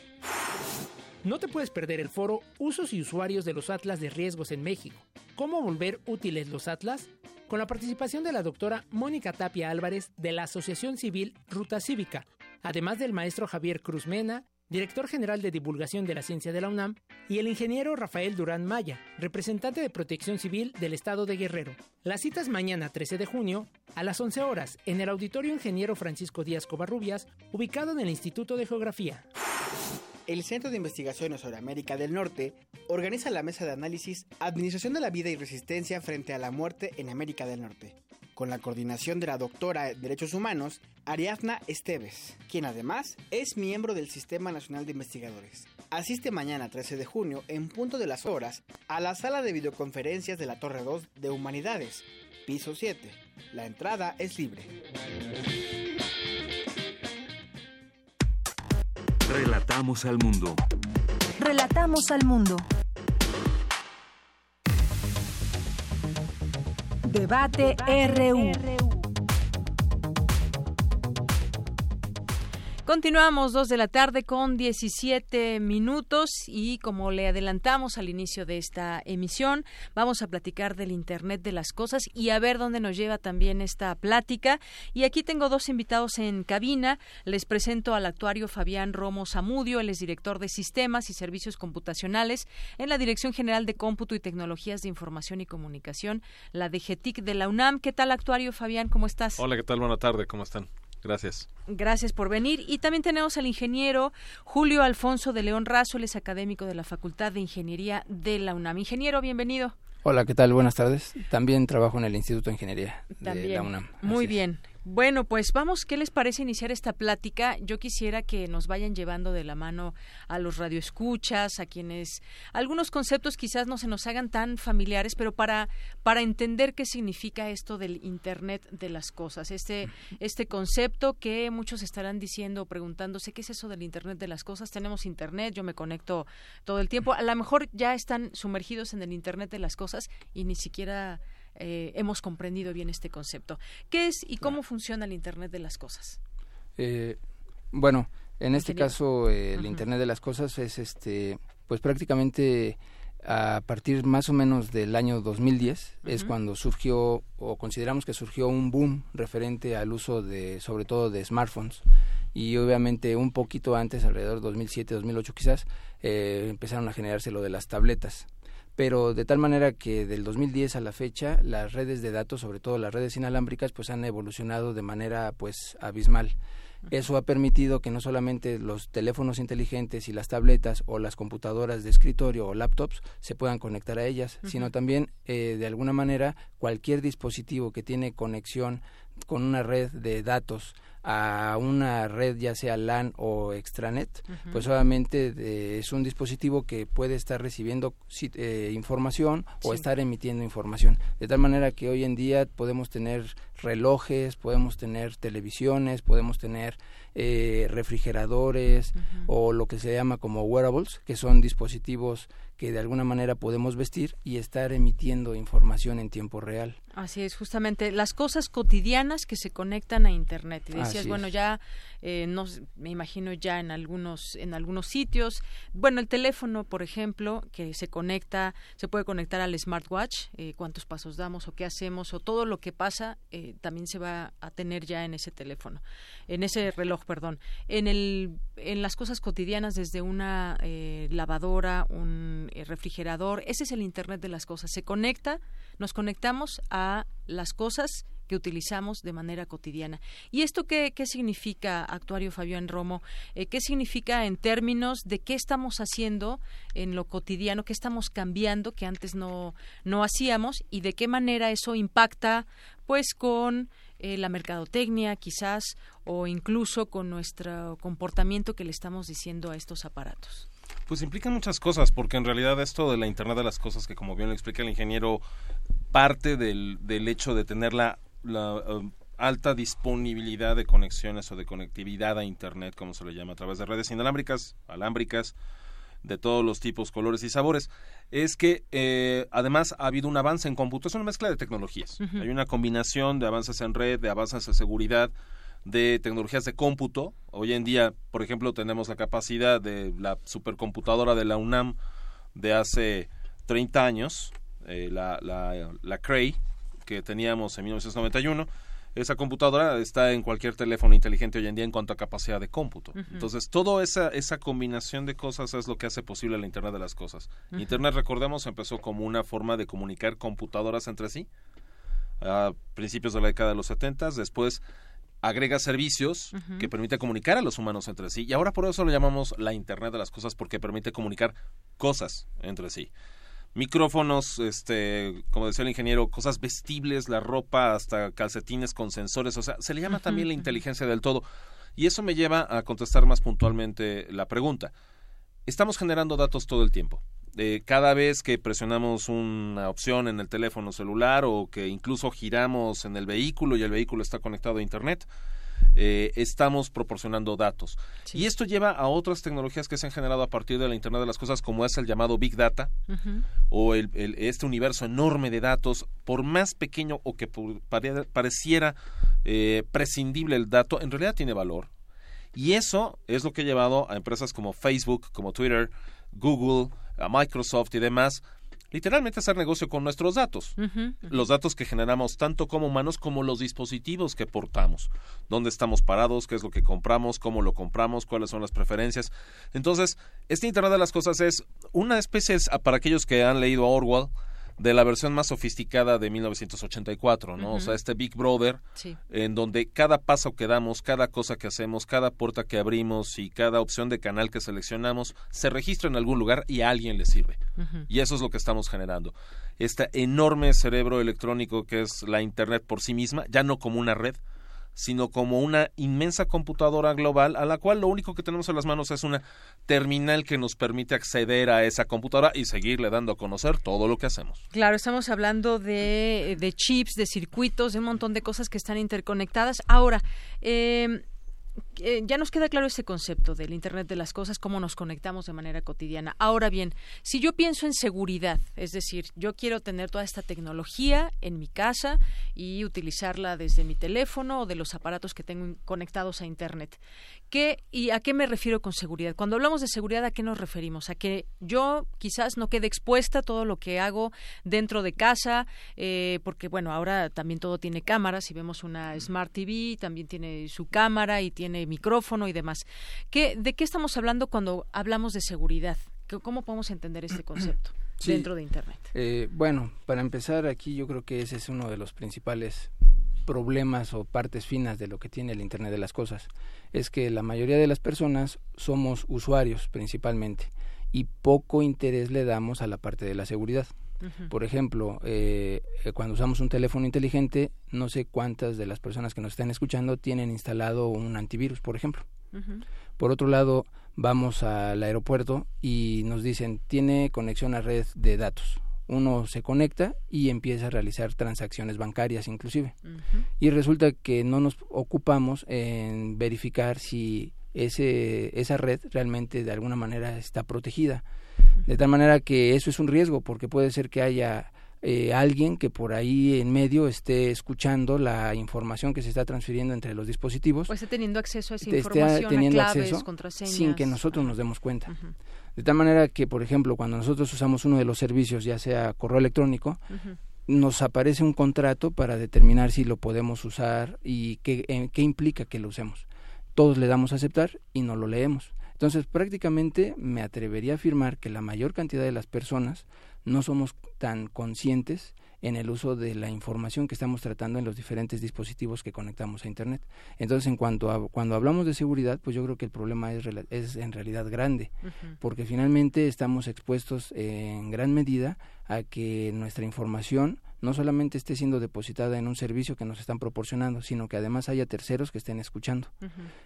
Speaker 47: No te puedes perder el foro Usos y usuarios de los Atlas de riesgos en México. ¿Cómo volver útiles los Atlas? Con la participación de la doctora Mónica Tapia Álvarez de la Asociación Civil Ruta Cívica, además del maestro Javier Cruz Mena, director general de divulgación de la ciencia de la UNAM, y el ingeniero Rafael Durán Maya, representante de Protección Civil del Estado de Guerrero. La cita es mañana 13 de junio a las 11 horas en el Auditorio Ingeniero Francisco Díaz Covarrubias, ubicado en el Instituto de Geografía.
Speaker 5: El Centro de Investigaciones sobre América del Norte organiza la mesa de análisis Administración de la Vida y Resistencia frente a la Muerte en América del Norte con la coordinación de la doctora de Derechos Humanos, Ariadna Esteves, quien además es miembro del Sistema Nacional de Investigadores. Asiste mañana 13 de junio, en punto de las horas, a la sala de videoconferencias de la Torre 2 de Humanidades, piso 7. La entrada es libre.
Speaker 2: Relatamos al mundo.
Speaker 22: Relatamos al mundo. Debate RU.
Speaker 1: Continuamos dos de la tarde con 17 minutos y como le adelantamos al inicio de esta emisión, vamos a platicar del Internet de las Cosas y a ver dónde nos lleva también esta plática. Y aquí tengo dos invitados en cabina. Les presento al actuario Fabián Romo Zamudio, él es director de Sistemas y Servicios Computacionales en la Dirección General de Cómputo y Tecnologías de Información y Comunicación, la DGTIC de la UNAM. ¿Qué tal, actuario Fabián? ¿Cómo estás?
Speaker 48: Hola, ¿qué tal? Buena tarde, ¿cómo están? Gracias.
Speaker 1: Gracias por venir. Y también tenemos al ingeniero Julio Alfonso de León Razo, él es académico de la Facultad de Ingeniería de la UNAM. Ingeniero, bienvenido.
Speaker 49: Hola, ¿qué tal? Buenas tardes. También trabajo en el Instituto de Ingeniería de la UNAM.
Speaker 1: Muy bien. Bueno, pues vamos, ¿qué les parece iniciar esta plática? Yo quisiera que nos vayan llevando de la mano a los radioescuchas, a quienes algunos conceptos quizás no se nos hagan tan familiares, pero para para entender qué significa esto del Internet de las cosas, este este concepto que muchos estarán diciendo, preguntándose qué es eso del Internet de las cosas. Tenemos Internet, yo me conecto todo el tiempo. A lo mejor ya están sumergidos en el Internet de las cosas y ni siquiera eh, hemos comprendido bien este concepto. ¿Qué es y cómo funciona el Internet de las cosas?
Speaker 49: Eh, bueno, en este caso eh, el Internet de las cosas es este, pues prácticamente a partir más o menos del año 2010 es cuando surgió o consideramos que surgió un boom referente al uso de sobre todo de smartphones. Y obviamente un poquito antes alrededor de 2007 2008 quizás empezaron a generarse lo de las tabletas pero de tal manera que del 2010 a la fecha las redes de datos, sobre todo las redes inalámbricas, pues han evolucionado de manera pues abismal. Eso ha permitido que no solamente los teléfonos inteligentes y las tabletas o las computadoras de escritorio o laptops se puedan conectar a ellas, sino también eh, de alguna manera cualquier dispositivo que tiene conexión con una red de datos a una red ya sea LAN o extranet, pues obviamente es un dispositivo que puede estar recibiendo eh, información o estar emitiendo información. De tal manera que hoy en día podemos tener relojes, podemos tener televisiones, podemos tener eh, refrigeradores o lo que se llama como wearables, que son dispositivos que de alguna manera podemos vestir y estar emitiendo información en tiempo real.
Speaker 1: Así es, justamente las cosas cotidianas que se conectan a Internet. Y decías, bueno, ya eh, no, me imagino ya en algunos en algunos sitios. Bueno, el teléfono, por ejemplo, que se conecta, se puede conectar al smartwatch, eh, cuántos pasos damos o qué hacemos o todo lo que pasa eh, también se va a tener ya en ese teléfono, en ese reloj, perdón. En el en las cosas cotidianas desde una lavadora, un refrigerador, ese es el Internet de las cosas. Se conecta, nos conectamos a las cosas que utilizamos de manera cotidiana. ¿Y esto qué, qué significa, actuario Fabián Romo? Eh, ¿Qué significa en términos de qué estamos haciendo en lo cotidiano, qué estamos cambiando que antes no, no hacíamos y de qué manera eso impacta pues con eh, la mercadotecnia quizás o incluso con nuestro comportamiento que le estamos diciendo a estos aparatos?
Speaker 48: Pues implica muchas cosas, porque en realidad esto de la Internet de las Cosas, que como bien lo explica el ingeniero, parte del, del hecho de tener la la um, alta disponibilidad de conexiones o de conectividad a Internet, como se le llama, a través de redes inalámbricas, alámbricas, de todos los tipos, colores y sabores, es que eh, además ha habido un avance en es una mezcla de tecnologías. Hay una combinación de avances en red, de avances en seguridad, de tecnologías de cómputo. Hoy en día, por ejemplo, tenemos la capacidad de la supercomputadora de la UNAM de hace 30 años, eh, la, la, la Cray, que teníamos en 1991, esa computadora está en cualquier teléfono inteligente hoy en día en cuanto a capacidad de cómputo. Entonces, toda esa, esa combinación de cosas es lo que hace posible la Internet de las Cosas. Internet, recordemos, empezó como una forma de comunicar computadoras entre sí a principios de la década de los 70, después agrega servicios que permite comunicar a los humanos entre sí y ahora por eso lo llamamos la Internet de las Cosas porque permite comunicar cosas entre sí micrófonos, este, como decía el ingeniero, cosas vestibles, la ropa, hasta calcetines con sensores, o sea, se le llama también la inteligencia del todo. Y eso me lleva a contestar más puntualmente la pregunta. Estamos generando datos todo el tiempo. Eh, cada vez que presionamos una opción en el teléfono celular o que incluso giramos en el vehículo y el vehículo está conectado a Internet, eh, estamos proporcionando datos. Y esto lleva a otras tecnologías que se han generado a partir de la Internet de las Cosas, como es el llamado Big Data, o el, este universo enorme de datos, por más pequeño o que pareciera eh, prescindible el dato, en realidad tiene valor. Y eso es lo que ha llevado a empresas como Facebook, como Twitter, Google, a Microsoft y demás literalmente hacer negocio con nuestros datos. Los datos que generamos tanto como humanos como los dispositivos que portamos. Dónde estamos parados, qué es lo que compramos, cómo lo compramos, cuáles son las preferencias. Entonces, este Internet de las Cosas es una especie, para aquellos que han leído a Orwell, de la versión más sofisticada de 1984, ¿no? O sea, este Big Brother, en donde cada paso que damos, cada cosa que hacemos, cada puerta que abrimos y cada opción de canal que seleccionamos se registra en algún lugar y a alguien le sirve. Y eso es lo que estamos generando. Este enorme cerebro electrónico que es la Internet por sí misma, ya no como una red, sino como una inmensa computadora global a la cual lo único que tenemos en las manos es una terminal que nos permite acceder a esa computadora y seguirle dando a conocer todo lo que hacemos.
Speaker 1: Claro, estamos hablando de, chips, de circuitos, de un montón de cosas que están interconectadas. Ahora, eh, eh, ya nos queda claro ese concepto del Internet de las Cosas, cómo nos conectamos de manera cotidiana. Ahora bien, si yo pienso en seguridad, es decir, yo quiero tener toda esta tecnología en mi casa y utilizarla desde mi teléfono o de los aparatos que tengo conectados a Internet, ¿Qué, ¿Y a qué me refiero con seguridad? Cuando hablamos de seguridad, ¿a qué nos referimos? A que yo quizás no quede expuesta todo lo que hago dentro de casa, eh, porque bueno, ahora también todo tiene cámaras, si vemos una Smart TV, también tiene su cámara y tiene micrófono y demás. ¿Qué, ¿De qué estamos hablando cuando hablamos de seguridad? ¿Cómo podemos entender este concepto? dentro de Internet.
Speaker 49: Eh, bueno, para empezar aquí yo creo que ese es uno de los principales problemas o partes finas de lo que tiene el Internet de las Cosas. Es que la mayoría de las personas somos usuarios principalmente y poco interés le damos a la parte de la seguridad. Por ejemplo, eh, eh, cuando usamos un teléfono inteligente, no sé cuántas de las personas que nos están escuchando tienen instalado un antivirus, por ejemplo. Por otro lado, vamos al aeropuerto y nos dicen, tiene conexión a red de datos. Uno se conecta y empieza a realizar transacciones bancarias inclusive. Y resulta que no nos ocupamos en verificar si ese, esa red realmente de alguna manera está protegida. De tal manera que eso es un riesgo porque puede ser que haya eh, alguien que por ahí en medio esté escuchando la información que se está transfiriendo entre los dispositivos.
Speaker 1: O esté teniendo acceso a esa información,
Speaker 49: teniendo
Speaker 1: a claves,
Speaker 49: acceso
Speaker 1: contraseñas.
Speaker 49: sin que nosotros nos demos cuenta. De tal manera que, por ejemplo, cuando nosotros usamos uno de los servicios, ya sea correo electrónico, nos aparece un contrato para determinar si lo podemos usar y qué, qué implica que lo usemos. Todos le damos a aceptar y no lo leemos. Entonces, prácticamente me atrevería a afirmar que la mayor cantidad de las personas no somos tan conscientes en el uso de la información que estamos tratando en los diferentes dispositivos que conectamos a Internet. Entonces, en cuanto a cuando hablamos de seguridad, pues yo creo que el problema es, es en realidad grande, porque finalmente estamos expuestos en gran medida a que nuestra información no solamente esté siendo depositada en un servicio que nos están proporcionando, sino que además haya terceros que estén escuchando.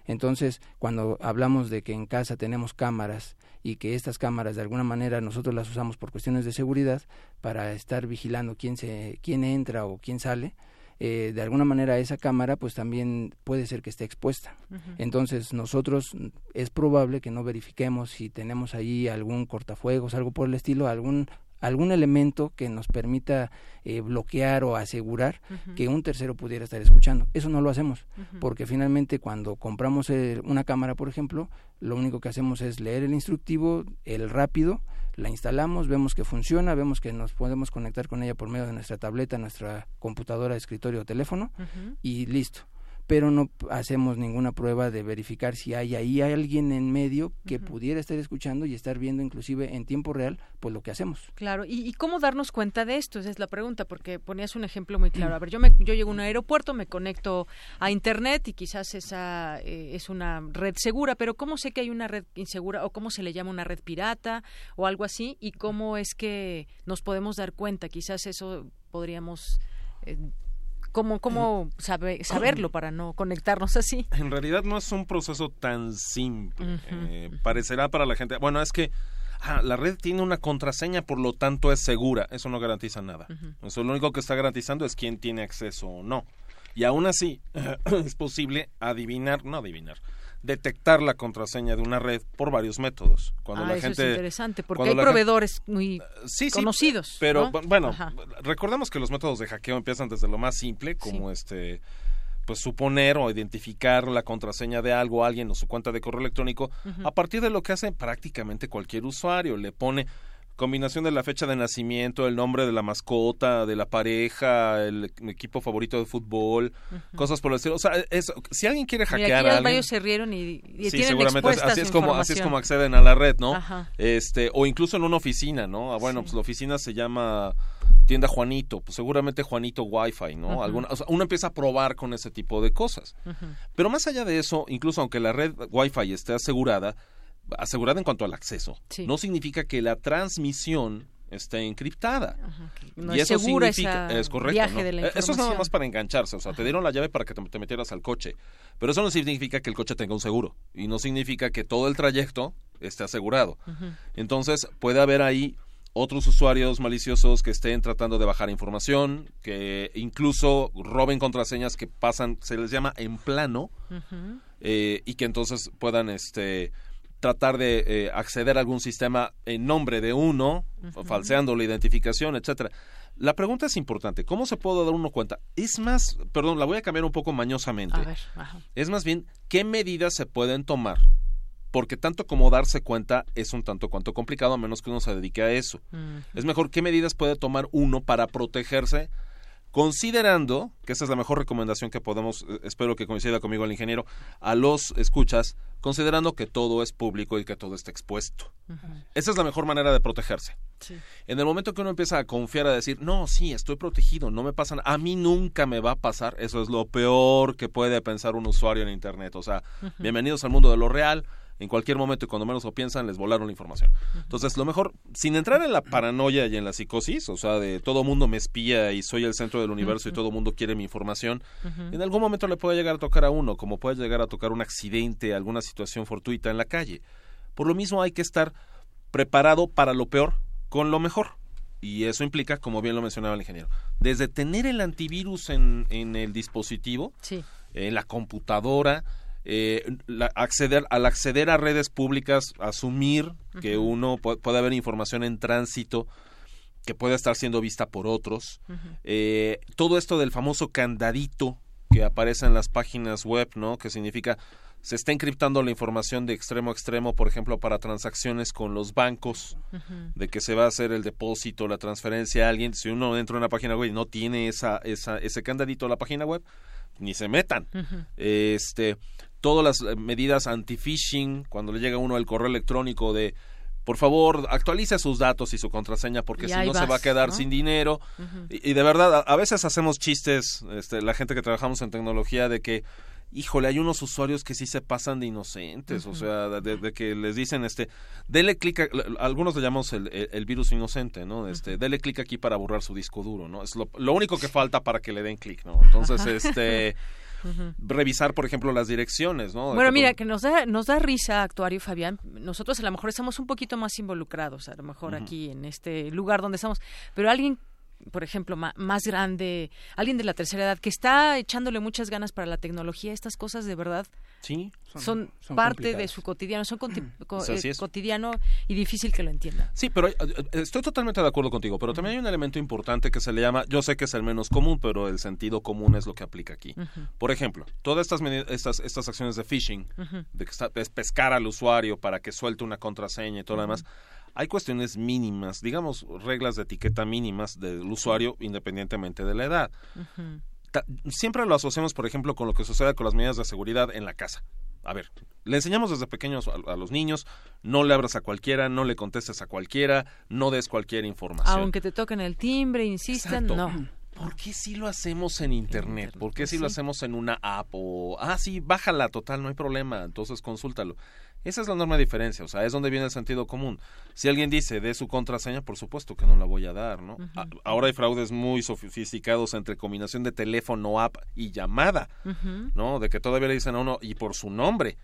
Speaker 49: Entonces, cuando hablamos de que en casa tenemos cámaras y que estas cámaras de alguna manera nosotros las usamos por cuestiones de seguridad para estar vigilando quién se quién entra o quién sale, eh, de alguna manera esa cámara pues también puede ser que esté expuesta. Entonces nosotros es probable que no verifiquemos si tenemos ahí algún cortafuegos, algo por el estilo, algún algún elemento que nos permita eh, bloquear o asegurar que un tercero pudiera estar escuchando. Eso no lo hacemos, porque finalmente cuando compramos una cámara, por ejemplo, lo único que hacemos es leer el instructivo, el rápido, la instalamos, vemos que funciona, vemos que nos podemos conectar con ella por medio de nuestra tableta, nuestra computadora, escritorio o teléfono y listo pero no hacemos ninguna prueba de verificar si hay ahí alguien en medio que pudiera estar escuchando y estar viendo inclusive en tiempo real pues lo que hacemos.
Speaker 1: Claro, ¿Y, cómo darnos cuenta de esto? Esa es la pregunta, porque ponías un ejemplo muy claro. A ver, yo, me, yo llego a un aeropuerto, me conecto a Internet y quizás esa eh, es una red segura, pero ¿cómo sé que hay una red insegura o cómo se le llama una red pirata o algo así? ¿Y cómo es que nos podemos dar cuenta? Quizás eso podríamos... Eh, ¿Cómo, cómo sabe, saberlo para no conectarnos así?
Speaker 48: En realidad no es un proceso tan simple. Eh, parecerá para la gente. Bueno, es que ah, la red tiene una contraseña, por lo tanto es segura. Eso no garantiza nada. Eso lo único que está garantizando es quién tiene acceso o no. Y aún así es posible adivinar, no adivinar, detectar la contraseña de una red por varios métodos.
Speaker 1: Cuando ah, la eso gente, es interesante, porque hay proveedores muy eh, conocidos.
Speaker 48: pero bueno, recordemos que los métodos de hackeo empiezan desde lo más simple, como este pues suponer o identificar la contraseña de algo alguien o su cuenta de correo electrónico a partir de lo que hace prácticamente cualquier usuario. Le pone combinación de la fecha de nacimiento, el nombre de la mascota, de la pareja, el equipo favorito de fútbol, cosas por el estilo. O sea, si alguien quiere hackear a alguien,
Speaker 1: se rieron y,
Speaker 48: sí, seguramente así es como así es como acceden a la red, ¿no? Este o incluso en una oficina, ¿no? Ah, bueno, pues la oficina se llama tienda Juanito, pues seguramente Juanito Wi-Fi, ¿no? Alguna, o sea, uno empieza a probar con ese tipo de cosas. Pero más allá de eso, incluso aunque la red Wi-Fi esté asegurada, asegurada en cuanto al acceso. No significa que la transmisión esté encriptada.
Speaker 1: No y es eso significa,
Speaker 48: es correcto. Eh, eso es nada más para engancharse, o sea, te dieron la llave para que te, metieras al coche, pero eso no significa que el coche tenga un seguro y no significa que todo el trayecto esté asegurado. Entonces, puede haber ahí otros usuarios maliciosos que estén tratando de bajar información, que incluso roben contraseñas que pasan, se les llama en plano, eh, y que entonces puedan este tratar de eh, acceder a algún sistema en nombre de uno, falseando la identificación, etcétera. La pregunta es importante, ¿cómo se puede dar uno cuenta? Es más, perdón, la voy a cambiar un poco mañosamente. Es más bien, ¿qué medidas se pueden tomar? Porque tanto como darse cuenta es un tanto cuanto complicado a menos que uno se dedique a eso. Es mejor, ¿qué medidas puede tomar uno para protegerse considerando, que esa es la mejor recomendación que podemos, eh, espero que coincida conmigo el ingeniero, a los escuchas, considerando que todo es público y que todo está expuesto. Esa es la mejor manera de protegerse. En el momento que uno empieza a confiar, a decir, no, sí, estoy protegido, no me pasa a mí nunca me va a pasar, eso es lo peor que puede pensar un usuario en Internet. O sea, bienvenidos al mundo de lo real, en cualquier momento y cuando menos lo piensan les volaron la información. Entonces, lo mejor, sin entrar en la paranoia y en la psicosis, o sea, de todo mundo me espía y soy el centro del universo y todo mundo quiere mi información, en algún momento le puede llegar a tocar a uno, como puede llegar a tocar un accidente, alguna situación fortuita en la calle. Por lo mismo hay que estar preparado para lo peor con lo mejor. Y eso implica, como bien lo mencionaba el ingeniero, desde tener el antivirus en, en el dispositivo, en la computadora, eh, acceder, al acceder a redes públicas, asumir que uno puede, haber información en tránsito que puede estar siendo vista por otros. Eh, todo esto del famoso candadito que aparece en las páginas web, ¿no? Que significa se está encriptando la información de extremo a extremo, por ejemplo, para transacciones con los bancos, de que se va a hacer el depósito, la transferencia a alguien. Si uno entra en una página web y no tiene esa, esa, ese candadito a la página web, ni se metan. Este, todas las eh, medidas anti-phishing, cuando le llega a uno el correo electrónico de por favor, actualice sus datos y su contraseña porque si no se va a quedar sin dinero. y, de verdad, a, veces hacemos chistes, este, la gente que trabajamos en tecnología, de que híjole, hay unos usuarios que sí se pasan de inocentes, o sea, de, que les dicen, este, dele clic, algunos le llamamos el, virus inocente, ¿no? Este, dele clic aquí para borrar su disco duro, ¿no? Es lo, único que falta para que le den clic, ¿no? Entonces, este... revisar, por ejemplo, las direcciones, ¿no?
Speaker 1: Bueno, mira, que nos da, nos da risa, actuario Fabián. Nosotros a lo mejor estamos un poquito más involucrados, a lo mejor aquí en este lugar donde estamos, pero alguien por ejemplo, más grande, alguien de la tercera edad que está echándole muchas ganas para la tecnología, estas cosas de verdad
Speaker 48: sí,
Speaker 1: son, parte de su cotidiano, son eh, cotidiano y difícil que lo entienda.
Speaker 48: Sí, pero eh, eh, estoy totalmente de acuerdo contigo, pero también hay un elemento importante que se le llama, yo sé que es el menos común, pero el sentido común es lo que aplica aquí. Por ejemplo, todas estas, estas, estas acciones de phishing, de pescar al usuario para que suelte una contraseña y todo lo demás, hay cuestiones mínimas, digamos reglas de etiqueta mínimas del usuario independientemente de la edad. Siempre lo asociamos, por ejemplo, con lo que sucede con las medidas de seguridad en la casa. A ver, le enseñamos desde pequeños a, los niños, no le abras a cualquiera, no le contestes a cualquiera, no des cualquier información.
Speaker 1: Aunque te toquen el timbre, insistan, no.
Speaker 48: ¿Por qué si lo hacemos en internet? ¿Por qué si lo hacemos en una app o ah sí, bájala total, no hay problema, entonces consúltalo? Esa es la norma de diferencia, o sea, es donde viene el sentido común. Si alguien dice de su contraseña, por supuesto que no la voy a dar, ¿no? Ahora hay fraudes muy sofisticados entre combinación de teléfono, app y llamada, ¿no? De que todavía le dicen a uno y por su nombre.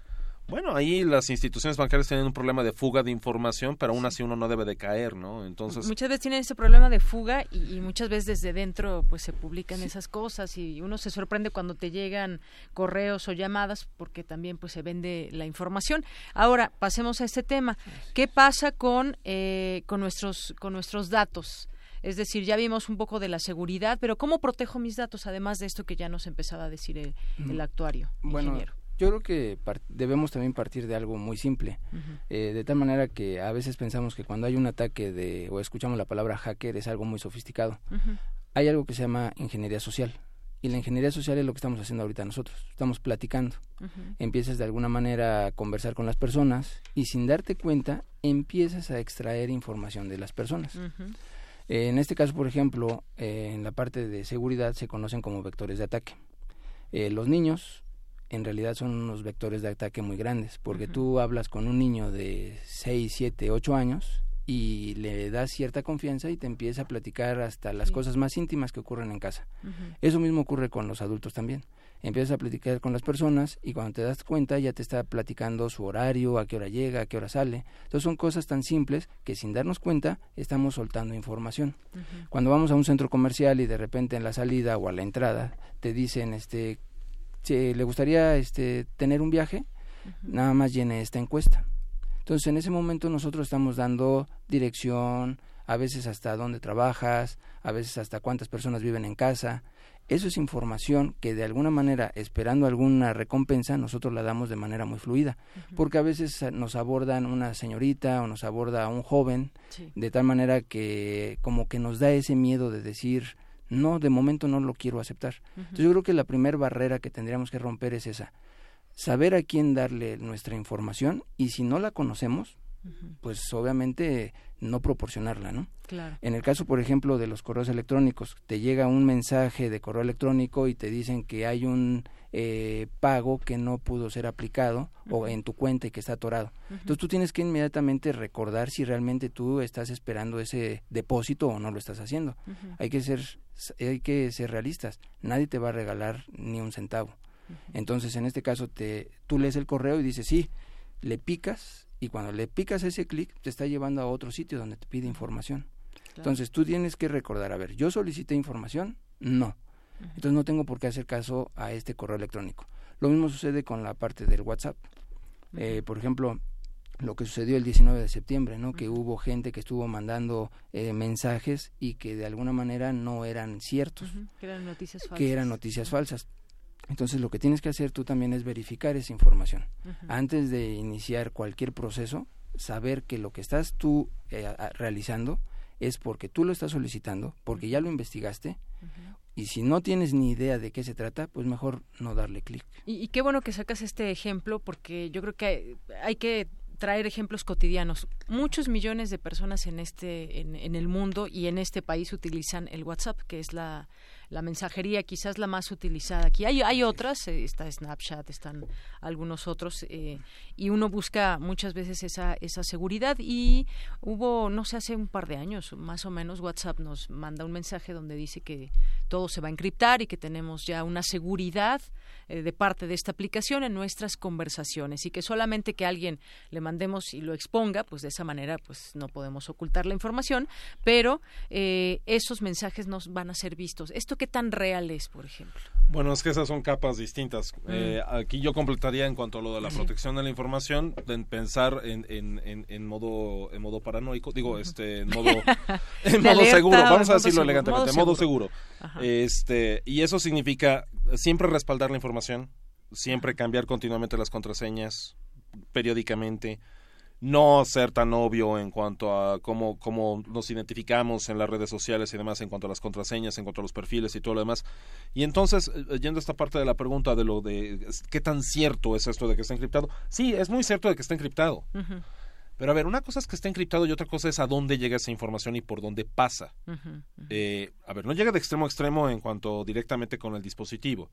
Speaker 48: Bueno, ahí las instituciones bancarias tienen un problema de fuga de información, pero aún así uno no debe de caer, ¿no? Entonces
Speaker 1: muchas veces tienen ese problema de fuga y, muchas veces desde dentro pues se publican esas cosas y uno se sorprende cuando te llegan correos o llamadas porque también pues se vende la información. Ahora pasemos a este tema. ¿Qué pasa con eh, con nuestros con nuestros datos? Es decir, ya vimos un poco de la seguridad, pero ¿cómo protejo mis datos además de esto que ya nos empezaba a decir el, el actuario?
Speaker 49: Bueno, yo creo que debemos también partir de algo muy simple, eh, de tal manera que a veces pensamos que cuando hay un ataque de o escuchamos la palabra hacker es algo muy sofisticado. Hay algo que se llama ingeniería social y la ingeniería social es lo que estamos haciendo ahorita nosotros. Estamos platicando. Empiezas de alguna manera a conversar con las personas y sin darte cuenta empiezas a extraer información de las personas. en este caso, por ejemplo, eh, en la parte de seguridad se conocen como vectores de ataque. Eh, los niños en realidad son unos vectores de ataque muy grandes, porque tú hablas con un niño de 6, 7, 8 años y le das cierta confianza y te empieza a platicar hasta las cosas más íntimas que ocurren en casa. Eso mismo ocurre con los adultos también. Empiezas a platicar con las personas y cuando te das cuenta ya te está platicando su horario, a qué hora llega, a qué hora sale. Entonces son cosas tan simples que sin darnos cuenta estamos soltando información. Cuando vamos a un centro comercial y de repente en la salida o a la entrada te dicen este si le gustaría este, tener un viaje, nada más llene esta encuesta. Entonces, en ese momento nosotros estamos dando dirección, a veces hasta dónde trabajas, a veces hasta cuántas personas viven en casa. Eso es información que de alguna manera, esperando alguna recompensa, nosotros la damos de manera muy fluida, porque a veces nos abordan una señorita o nos aborda un joven, de tal manera que como que nos da ese miedo de decir, no, de momento no lo quiero aceptar. Entonces yo creo que la primera barrera que tendríamos que romper es esa, saber a quién darle nuestra información y si no la conocemos, pues obviamente no proporcionarla, ¿no?
Speaker 1: Claro.
Speaker 49: En el caso, por ejemplo, de los correos electrónicos, te llega un mensaje de correo electrónico y te dicen que hay un eh, pago que no pudo ser aplicado o en tu cuenta y que está atorado. Entonces tú tienes que inmediatamente recordar si realmente tú estás esperando ese depósito o no lo estás haciendo. Hay que ser hay que ser realistas. Nadie te va a regalar ni un centavo. Entonces, en este caso te tú lees el correo y dices, "Sí, le picas y cuando le picas ese clic te está llevando a otro sitio donde te pide información. Entonces tú tienes que recordar, a ver, yo solicité información, no. Entonces no tengo por qué hacer caso a este correo electrónico. Lo mismo sucede con la parte del WhatsApp. Eh, por ejemplo, lo que sucedió el 19 de septiembre, ¿no? Que hubo gente que estuvo mandando eh, mensajes y que de alguna manera no eran ciertos.
Speaker 1: Que eran noticias falsas.
Speaker 49: Que eran noticias falsas. Entonces lo que tienes que hacer tú también es verificar esa información. Antes de iniciar cualquier proceso, saber que lo que estás tú eh, realizando es porque tú lo estás solicitando, porque ya lo investigaste, y si no tienes ni idea de qué se trata, pues mejor no darle clic.
Speaker 1: Y, qué bueno que sacas este ejemplo, porque yo creo que hay, que traer ejemplos cotidianos. Muchos millones de personas en este en, el mundo y en este país utilizan el WhatsApp, que es la la mensajería quizás la más utilizada aquí. Hay, hay otras, eh, está Snapchat, están algunos otros, eh, y uno busca muchas veces esa, esa seguridad y hubo, no sé, hace un par de años más o menos, WhatsApp nos manda un mensaje donde dice que todo se va a encriptar y que tenemos ya una seguridad eh, de parte de esta aplicación en nuestras conversaciones y que solamente que alguien le mandemos y lo exponga, pues de esa manera pues no podemos ocultar la información, pero esos mensajes nos van a ser vistos. Esto qué tan real es, por ejemplo?
Speaker 48: Bueno, es que esas son capas distintas. Mm. Eh, aquí yo completaría en cuanto a lo de la protección de la información, pensar en, en, en, modo en modo paranoico, digo, este, en modo, en modo seguro, vamos a decirlo elegantemente, en modo seguro. Este, y eso significa siempre respaldar la información, siempre cambiar continuamente las contraseñas, periódicamente no ser tan obvio en cuanto a cómo, cómo nos identificamos en las redes sociales y demás, en cuanto a las contraseñas, en cuanto a los perfiles y todo lo demás. Y entonces, eh, yendo a esta parte de la pregunta de lo de qué tan cierto es esto de que está encriptado, sí, es muy cierto de que está encriptado. Pero a ver, una cosa es que está encriptado y otra cosa es a dónde llega esa información y por dónde pasa. Eh, a ver, no llega de extremo a extremo en cuanto directamente con el dispositivo.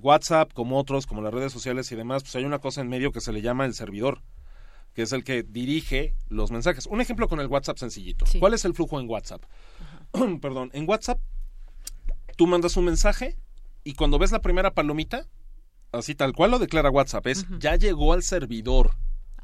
Speaker 48: WhatsApp, como otros, como las redes sociales y demás, pues hay una cosa en medio que se le llama el servidor que es el que dirige los mensajes. Un ejemplo con el WhatsApp sencillito. ¿Cuál es el flujo en WhatsApp? Perdón, en WhatsApp tú mandas un mensaje y cuando ves la primera palomita, así tal cual lo declara WhatsApp, es ya llegó al servidor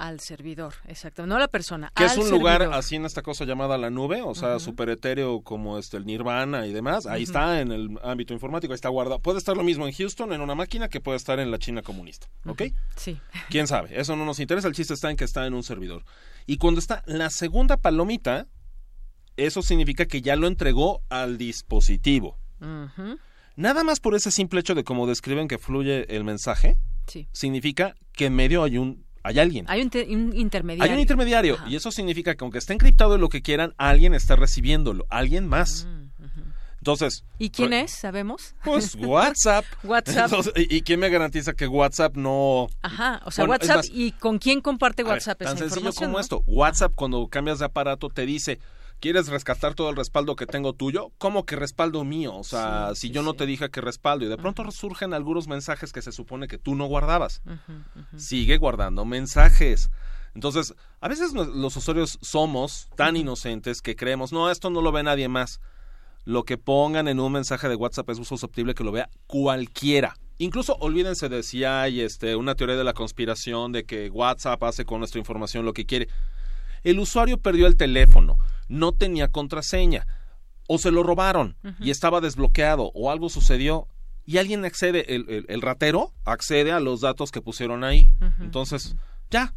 Speaker 1: al servidor, exacto, no a la persona.
Speaker 48: Que es un lugar así en esta cosa llamada la nube, o sea, super etéreo como este el Nirvana y demás. Ahí está en el ámbito informático, ahí está guardado. Puede estar lo mismo en Houston en una máquina que puede estar en la China comunista, ¿ok?
Speaker 1: Sí.
Speaker 48: ¿Quién sabe? Eso no nos interesa, el chiste está en que está en un servidor. Y cuando está la segunda palomita, eso significa que ya lo entregó al dispositivo. Nada más por ese simple hecho de cómo describen que fluye el mensaje, significa que en medio hay un hay alguien.
Speaker 1: Hay un, intermediario.
Speaker 48: Hay un intermediario. Y eso significa que aunque esté encriptado lo que quieran, alguien está recibiéndolo. Alguien más. Mm, Entonces.
Speaker 1: ¿Y quién es? ¿Sabemos?
Speaker 48: Pues WhatsApp.
Speaker 1: WhatsApp.
Speaker 48: ¿y, quién me garantiza que WhatsApp no.
Speaker 1: Ajá. O sea, WhatsApp. ¿Y con quién comparte WhatsApp
Speaker 48: ver, Tan sencillo como esto. WhatsApp, cuando cambias de aparato, te dice ¿Quieres rescatar todo el respaldo que tengo tuyo? ¿Cómo que respaldo mío? O sea, si yo no te dije que respaldo y de pronto surgen algunos mensajes que se supone que tú no guardabas. Sigue guardando mensajes. Entonces, a veces los usuarios somos tan inocentes que creemos, no, esto no lo ve nadie más. Lo que pongan en un mensaje de WhatsApp es susceptible que lo vea cualquiera. Incluso olvídense de si hay este, una teoría de la conspiración de que WhatsApp hace con nuestra información lo que quiere. El usuario perdió el teléfono no tenía contraseña o se lo robaron y estaba desbloqueado o algo sucedió y alguien accede, el, el, ratero accede a los datos que pusieron ahí. Entonces, ya,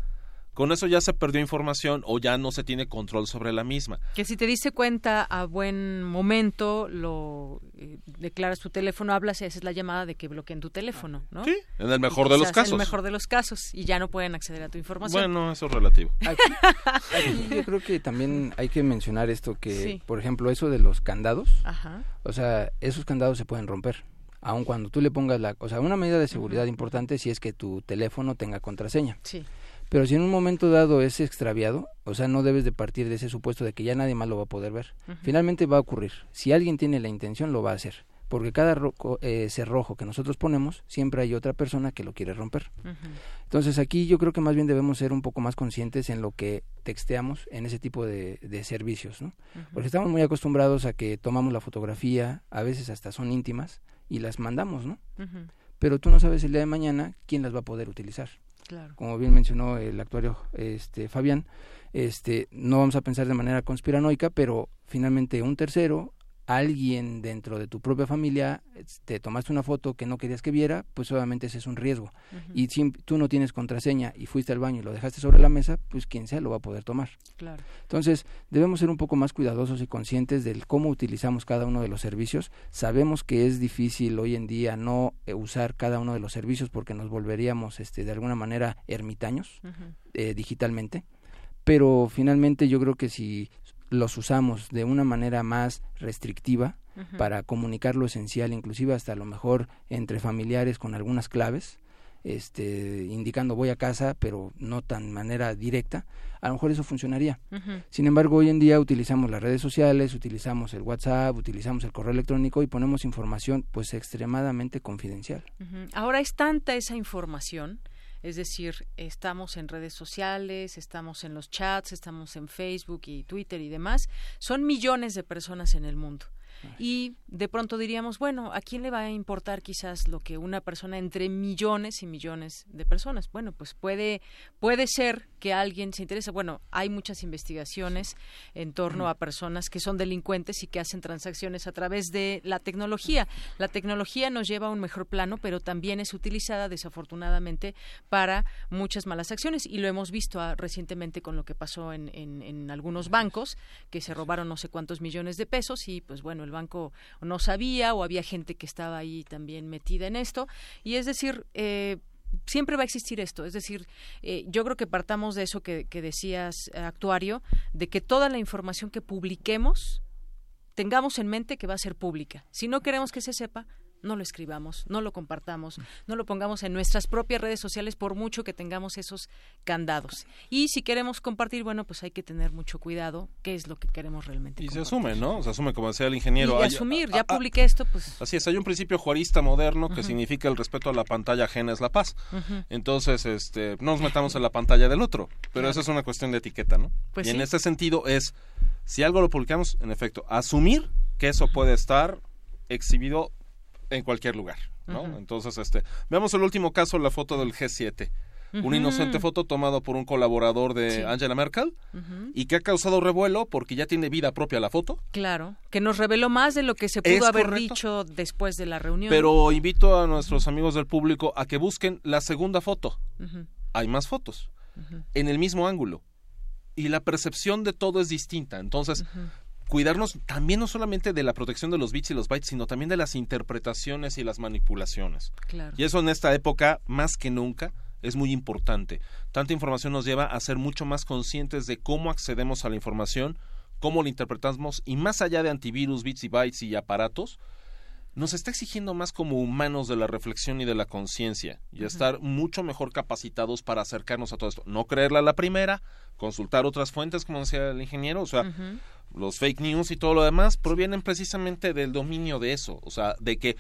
Speaker 48: con eso ya se perdió información o ya no se tiene control sobre la misma.
Speaker 1: Que si te dice cuenta a buen momento, lo eh, declaras tu teléfono, hablas y haces la llamada de que bloqueen tu teléfono, ¿no?
Speaker 48: Sí, en el mejor de los casos. En
Speaker 1: el mejor de los casos y ya no pueden acceder a tu información.
Speaker 48: Bueno, eso es relativo.
Speaker 49: yo creo que también hay que mencionar esto que, por ejemplo, eso de los candados, o sea, esos candados se pueden romper aun cuando tú le pongas la, o sea, una medida de seguridad importante si es que tu teléfono tenga contraseña.
Speaker 1: Sí
Speaker 49: Pero si en un momento dado es extraviado, o sea, no debes de partir de ese supuesto de que ya nadie más lo va a poder ver. Finalmente va a ocurrir. Si alguien tiene la intención, lo va a hacer. Porque cada eh, cerrojo que nosotros ponemos, siempre hay otra persona que lo quiere romper. Entonces aquí yo creo que más bien debemos ser un poco más conscientes en lo que texteamos en ese tipo de, servicios, ¿no? Porque estamos muy acostumbrados a que tomamos la fotografía, a veces hasta son íntimas, y las mandamos, ¿no? Pero tú no sabes el día de mañana quién las va a poder utilizar. Como bien mencionó el actuario este, Fabián, este, no vamos a pensar de manera conspiranoica, pero finalmente un tercero alguien dentro de tu propia familia te tomaste una foto que no querías que viera, pues obviamente ese es un riesgo. Y si tú no tienes contraseña y fuiste al baño y lo dejaste sobre la mesa, pues quien sea lo va a poder tomar.
Speaker 1: Claro.
Speaker 49: Entonces, debemos ser un poco más cuidadosos y conscientes del cómo utilizamos cada uno de los servicios. Sabemos que es difícil hoy en día no eh, usar cada uno de los servicios porque nos volveríamos este de alguna manera ermitaños eh, digitalmente pero finalmente yo creo que si los usamos de una manera más restrictiva para comunicar lo esencial, inclusive hasta a lo mejor entre familiares con algunas claves, este, indicando voy a casa, pero no tan manera directa, a lo mejor eso funcionaría. Sin embargo, hoy en día utilizamos las redes sociales, utilizamos el WhatsApp, utilizamos el correo electrónico y ponemos información pues extremadamente confidencial.
Speaker 1: Ahora es tanta esa información es decir, estamos en redes sociales, estamos en los chats, estamos en Facebook y Twitter y demás. Son millones de personas en el mundo. Y de pronto diríamos, bueno, ¿a quién le va a importar quizás lo que una persona entre millones y millones de personas? Bueno, pues puede, puede ser que alguien se interese. Bueno, hay muchas investigaciones en torno a personas que son delincuentes y que hacen transacciones a través de la tecnología. La tecnología nos lleva a un mejor plano, pero también es utilizada desafortunadamente para muchas malas acciones y lo hemos visto ah, recientemente con lo que pasó en, en, en algunos bancos que se robaron no sé cuántos millones de pesos y pues bueno, el banco no sabía o había gente que estaba ahí también metida en esto. Y es decir, eh, siempre va a existir esto. Es decir, eh, yo creo que partamos de eso que, que, decías, actuario, de que toda la información que publiquemos tengamos en mente que va a ser pública. Si no queremos que se sepa, no lo escribamos, no lo compartamos, no lo pongamos en nuestras propias redes sociales por mucho que tengamos esos candados. Y si queremos compartir, bueno, pues hay que tener mucho cuidado qué es lo que queremos realmente.
Speaker 48: Y se asume, ¿no? Se asume, como decía el ingeniero.
Speaker 1: Y asumir, ya publiqué esto, pues.
Speaker 48: Así es, hay un principio juarista moderno que significa el respeto a la pantalla ajena es la paz. Entonces, este, no nos metamos en la pantalla del otro, pero eso es una cuestión de etiqueta, ¿no?
Speaker 1: Pues
Speaker 48: y en este sentido es, si algo lo publicamos, en efecto, asumir que eso puede estar exhibido en cualquier lugar, ¿no? Entonces, este, veamos el último caso, la foto del G7. Una inocente foto tomada por un colaborador de Angela Merkel y que ha causado revuelo porque ya tiene vida propia la foto.
Speaker 1: Claro, que nos reveló más de lo que se pudo haber dicho después de la reunión.
Speaker 48: Pero invito a nuestros amigos del público a que busquen la segunda foto. Hay más fotos en el mismo ángulo y la percepción de todo es distinta. Entonces, cuidarnos también no solamente de la protección de los bits y los bytes, sino también de las interpretaciones y las manipulaciones. Y eso en esta época, más que nunca, es muy importante. Tanta información nos lleva a ser mucho más conscientes de cómo accedemos a la información, cómo la interpretamos y más allá de antivirus, bits y bytes y aparatos, nos está exigiendo más como humanos de la reflexión y de la conciencia y estar mucho mejor capacitados para acercarnos a todo esto. No creerla a la primera, consultar otras fuentes, como decía el ingeniero, o sea, los fake news y todo lo demás provienen precisamente del dominio de eso, o sea, de que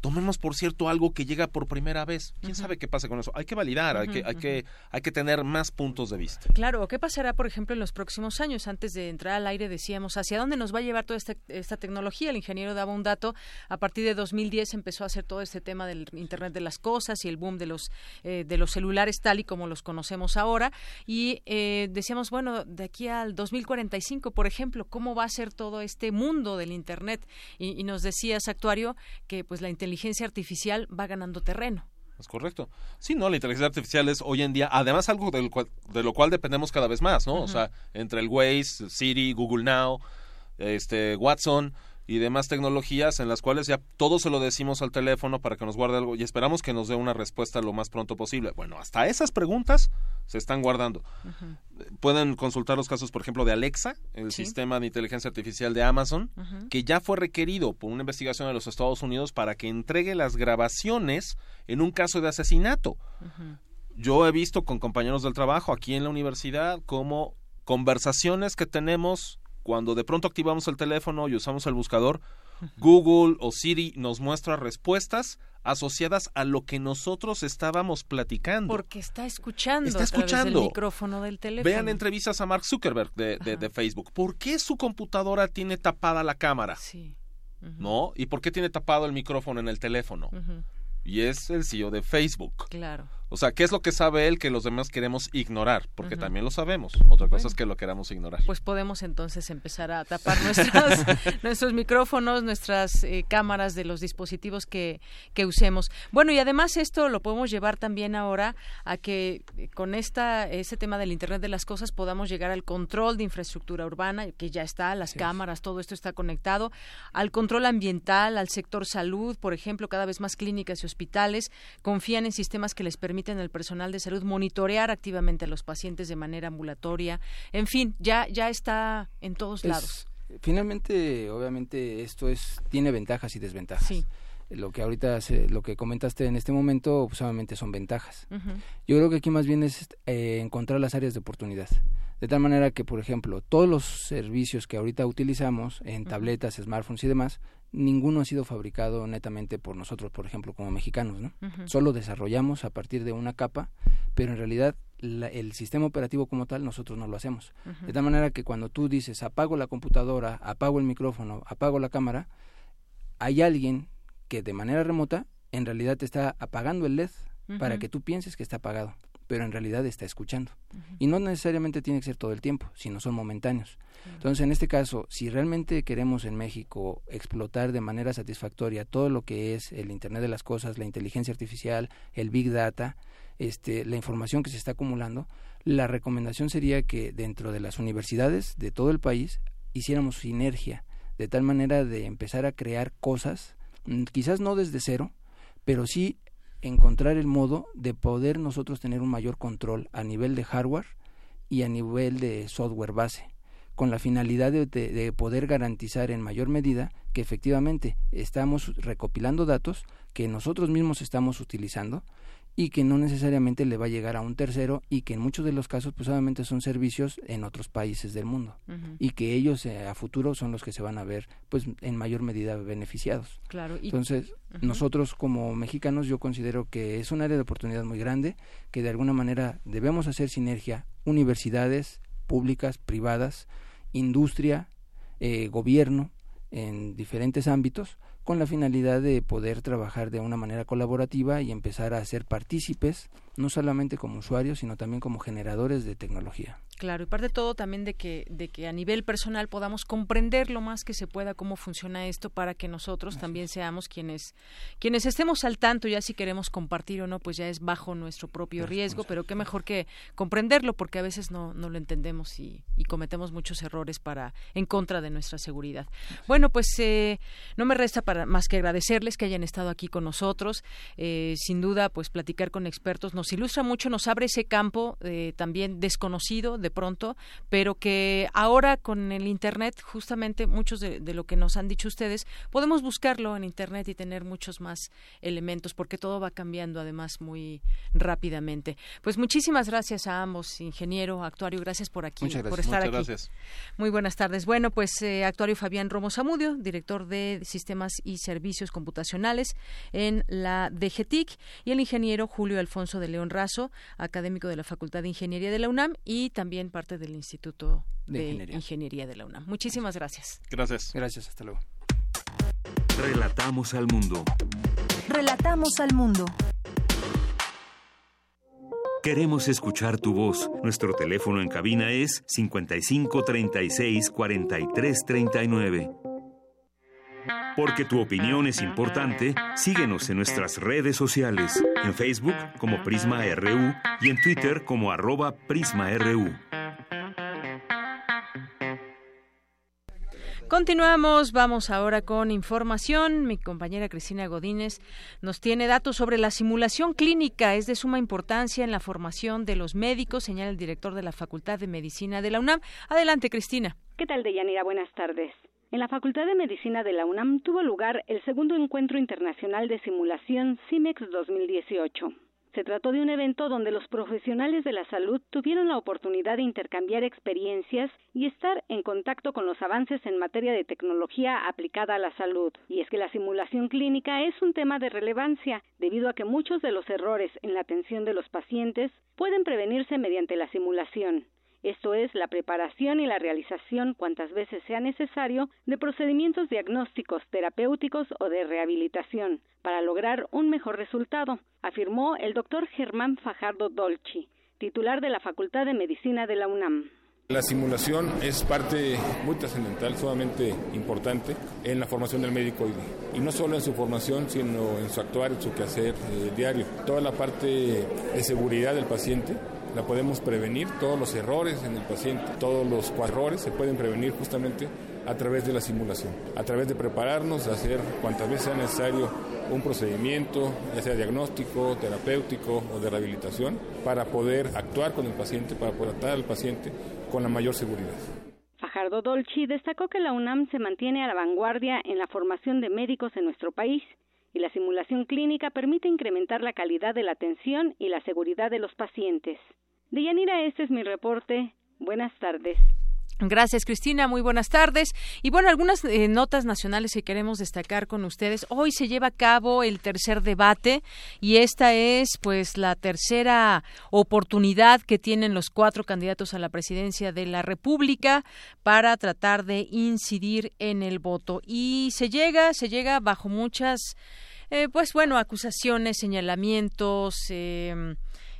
Speaker 48: tomemos por cierto algo que llega por primera vez. ¿Quién sabe qué pasa con eso? Hay que validar, hay, que, hay, que, hay que tener más puntos de vista.
Speaker 1: Claro, ¿qué pasará, por ejemplo, en los próximos años? Antes de entrar al aire decíamos, ¿hacia dónde nos va a llevar toda esta, esta tecnología? El ingeniero daba un dato, a partir de 2010 empezó a hacer todo este tema del Internet de las Cosas y el boom de los, eh, de los celulares tal y como los conocemos ahora. Y eh, decíamos, bueno, de aquí al 2045, por ejemplo, ¿cómo va a ser todo este mundo del Internet? Y, y nos decías, actuario, que pues la inteligencia inteligencia artificial va ganando terreno.
Speaker 48: Es correcto. Sí, no, la inteligencia artificial es hoy en día, además algo de lo cual dependemos cada vez más, ¿no? O sea, entre el Waze, Siri, Google Now, este, Watson, y demás tecnologías en las cuales ya todo se lo decimos al teléfono para que nos guarde algo y esperamos que nos dé una respuesta lo más pronto posible. Bueno, hasta esas preguntas se están guardando. Pueden consultar los casos, por ejemplo, de Alexa, el sistema de inteligencia artificial de Amazon, que ya fue requerido por una investigación de los Estados Unidos para que entregue las grabaciones en un caso de asesinato. Yo he visto con compañeros del trabajo aquí en la universidad como conversaciones que tenemos cuando de pronto activamos el teléfono y usamos el buscador, Google o Siri nos muestra respuestas asociadas a lo que nosotros estábamos platicando.
Speaker 1: Porque está escuchando, está escuchando. el micrófono del teléfono.
Speaker 48: Vean entrevistas a Mark Zuckerberg de, de, Facebook. ¿Por qué su computadora tiene tapada la cámara? Sí. ¿No? ¿Y por qué tiene tapado el micrófono en el teléfono? Y es el CEO de Facebook.
Speaker 1: Claro.
Speaker 48: O sea, ¿qué es lo que sabe él que los demás queremos ignorar? Porque también lo sabemos. Otra cosa es que lo queramos ignorar.
Speaker 1: Pues podemos entonces empezar a tapar nuestros micrófonos, nuestras eh, cámaras de los dispositivos que, que usemos. Bueno, y además esto lo podemos llevar también ahora a que eh, con esta ese tema del Internet de las Cosas podamos llegar al control de infraestructura urbana, que ya está, las cámaras, todo esto está conectado, al control ambiental, al sector salud, por ejemplo, cada vez más clínicas y hospitales confían en sistemas que les permiten permiten al personal de salud monitorear activamente a los pacientes de manera ambulatoria. En fin, ya, ya está en todos lados.
Speaker 49: Finalmente, obviamente, esto es tiene ventajas y desventajas. Sí lo que ahorita lo que comentaste en este momento pues obviamente son ventajas yo creo que aquí más bien es eh, encontrar las áreas de oportunidad de tal manera que por ejemplo todos los servicios que ahorita utilizamos en tabletas smartphones y demás ninguno ha sido fabricado netamente por nosotros, por ejemplo, como mexicanos, ¿no? Solo desarrollamos a partir de una capa, pero en realidad el sistema operativo como tal nosotros no lo hacemos. De tal manera que cuando tú dices apago la computadora, apago el micrófono, apago la cámara, hay alguien que de manera remota en realidad te está apagando el LED para que tú pienses que está apagado pero en realidad está escuchando. Y no necesariamente tiene que ser todo el tiempo, sino son momentáneos. Entonces, en este caso, si realmente queremos en México explotar de manera satisfactoria todo lo que es el Internet de las Cosas, la inteligencia artificial, el Big Data, este, la información que se está acumulando, la recomendación sería que dentro de las universidades de todo el país hiciéramos sinergia, de tal manera de empezar a crear cosas, mm, quizás no desde cero, pero sí encontrar el modo de poder nosotros tener un mayor control a nivel de hardware y a nivel de software base, con la finalidad de, de, poder garantizar en mayor medida que efectivamente estamos recopilando datos que nosotros mismos estamos utilizando y que no necesariamente le va a llegar a un tercero y que en muchos de los casos pues obviamente son servicios en otros países del mundo y que ellos eh, a futuro son los que se van a ver pues en mayor medida beneficiados.
Speaker 1: Claro.
Speaker 49: Entonces, nosotros como mexicanos yo considero que es un área de oportunidad muy grande que de alguna manera debemos hacer sinergia universidades públicas, privadas, industria, eh, gobierno en diferentes ámbitos con la finalidad de poder trabajar de una manera colaborativa y empezar a ser partícipes, no solamente como usuarios, sino también como generadores de tecnología.
Speaker 1: Claro, y parte todo también de que, de que a nivel personal podamos comprender lo más que se pueda cómo funciona esto para que nosotros también seamos quienes, quienes estemos al tanto, ya si queremos compartir o no, pues ya es bajo nuestro propio riesgo, pero qué mejor que comprenderlo, porque a veces no, no lo entendemos y, y cometemos muchos errores para en contra de nuestra seguridad. Bueno, pues eh, no me resta para más que agradecerles que hayan estado aquí con nosotros. Eh, sin duda, pues platicar con expertos nos ilustra mucho, nos abre ese campo eh, también desconocido de pronto, pero que ahora con el Internet, justamente muchos de, lo que nos han dicho ustedes, podemos buscarlo en Internet y tener muchos más elementos, porque todo va cambiando además muy rápidamente. Pues muchísimas gracias a ambos, ingeniero, actuario, gracias por aquí, por estar aquí. Gracias. Muy buenas tardes. Bueno, pues eh, actuario Fabián Romo Zamudio, director de Sistemas y Servicios Computacionales en la DGTIC, y el ingeniero Julio Alfonso de León Razo, académico de la Facultad de Ingeniería de la UNAM y también parte del Instituto de, Ingeniería. de la UNAM. Muchísimas gracias.
Speaker 48: Gracias.
Speaker 49: Gracias, hasta luego.
Speaker 2: Relatamos al mundo.
Speaker 22: Relatamos al mundo.
Speaker 2: Queremos escuchar tu voz. Nuestro teléfono en cabina es 55 36 43 39. Porque tu opinión es importante, síguenos en nuestras redes sociales, en Facebook como Prisma RU y en Twitter como arroba PrismaRU.
Speaker 1: Continuamos, vamos ahora con información. Mi compañera Cristina Godínez nos tiene datos sobre la simulación clínica. Es de suma importancia en la formación de los médicos, señala el director de la Facultad de Medicina de la UNAM. Adelante, Cristina.
Speaker 50: ¿Qué tal, Deyanira? Buenas tardes. En la Facultad de Medicina de la UNAM tuvo lugar el segundo encuentro internacional de simulación CIMEX 2018. Se trató de un evento donde los profesionales de la salud tuvieron la oportunidad de intercambiar experiencias y estar en contacto con los avances en materia de tecnología aplicada a la salud. Y es que la simulación clínica es un tema de relevancia, debido a que muchos de los errores en la atención de los pacientes pueden prevenirse mediante la simulación esto es, la preparación y la realización, cuantas veces sea necesario, de procedimientos diagnósticos, terapéuticos o de rehabilitación, para lograr un mejor resultado, afirmó el doctor Germán Fajardo Dolci, titular de la Facultad de Medicina de la UNAM.
Speaker 51: La simulación es parte muy trascendental, sumamente importante en la formación del médico y, no solo en su formación, sino en su actuar, en su quehacer eh, diario. Toda la parte de seguridad del paciente la podemos prevenir, todos los errores en el paciente, todos los errores se pueden prevenir justamente a través de la simulación, a través de prepararnos, hacer cuantas veces sea necesario un procedimiento, ya sea diagnóstico, terapéutico o de rehabilitación, para poder actuar con el paciente, para poder tratar al paciente con la mayor seguridad.
Speaker 50: Fajardo Dolci destacó que la UNAM se mantiene a la vanguardia en la formación de médicos en nuestro país y la simulación clínica permite incrementar la calidad de la atención y la seguridad de los pacientes. Deyanira, este es mi reporte. Buenas tardes.
Speaker 1: Gracias, Cristina. Muy buenas tardes. Y bueno, algunas eh, notas nacionales que queremos destacar con ustedes. Hoy se lleva a cabo el tercer debate y esta es pues la tercera oportunidad que tienen los cuatro candidatos a la presidencia de la República para tratar de incidir en el voto. Y se llega, se llega bajo muchas, eh, pues bueno, acusaciones, señalamientos, eh,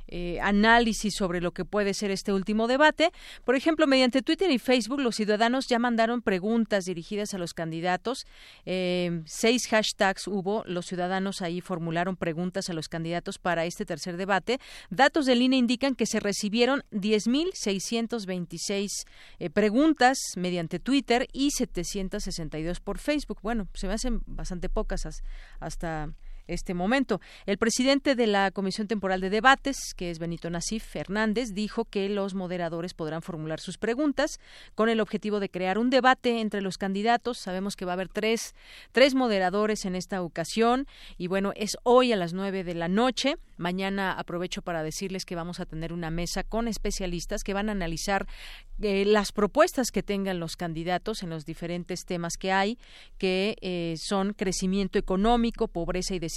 Speaker 1: eh, análisis sobre lo que puede ser este último debate. Por ejemplo, mediante Twitter y Facebook, los ciudadanos ya mandaron preguntas dirigidas a los candidatos. Eh, seis hashtags hubo, los ciudadanos ahí formularon preguntas a los candidatos para este tercer debate. Datos del INE indican que se recibieron 10.626 eh, preguntas mediante Twitter y 762 por Facebook. Bueno, se me hacen bastante pocas hasta este momento. El presidente de la Comisión Temporal de Debates, que es Benito Nasif Fernández, dijo que los moderadores podrán formular sus preguntas con el objetivo de crear un debate entre los candidatos. Sabemos que va a haber tres, tres moderadores en esta ocasión y bueno, es hoy a las nueve de la noche. Mañana aprovecho para decirles que vamos a tener una mesa con especialistas que van a analizar eh, las propuestas que tengan los candidatos en los diferentes temas que hay, que eh, son crecimiento económico, pobreza y desigualdad,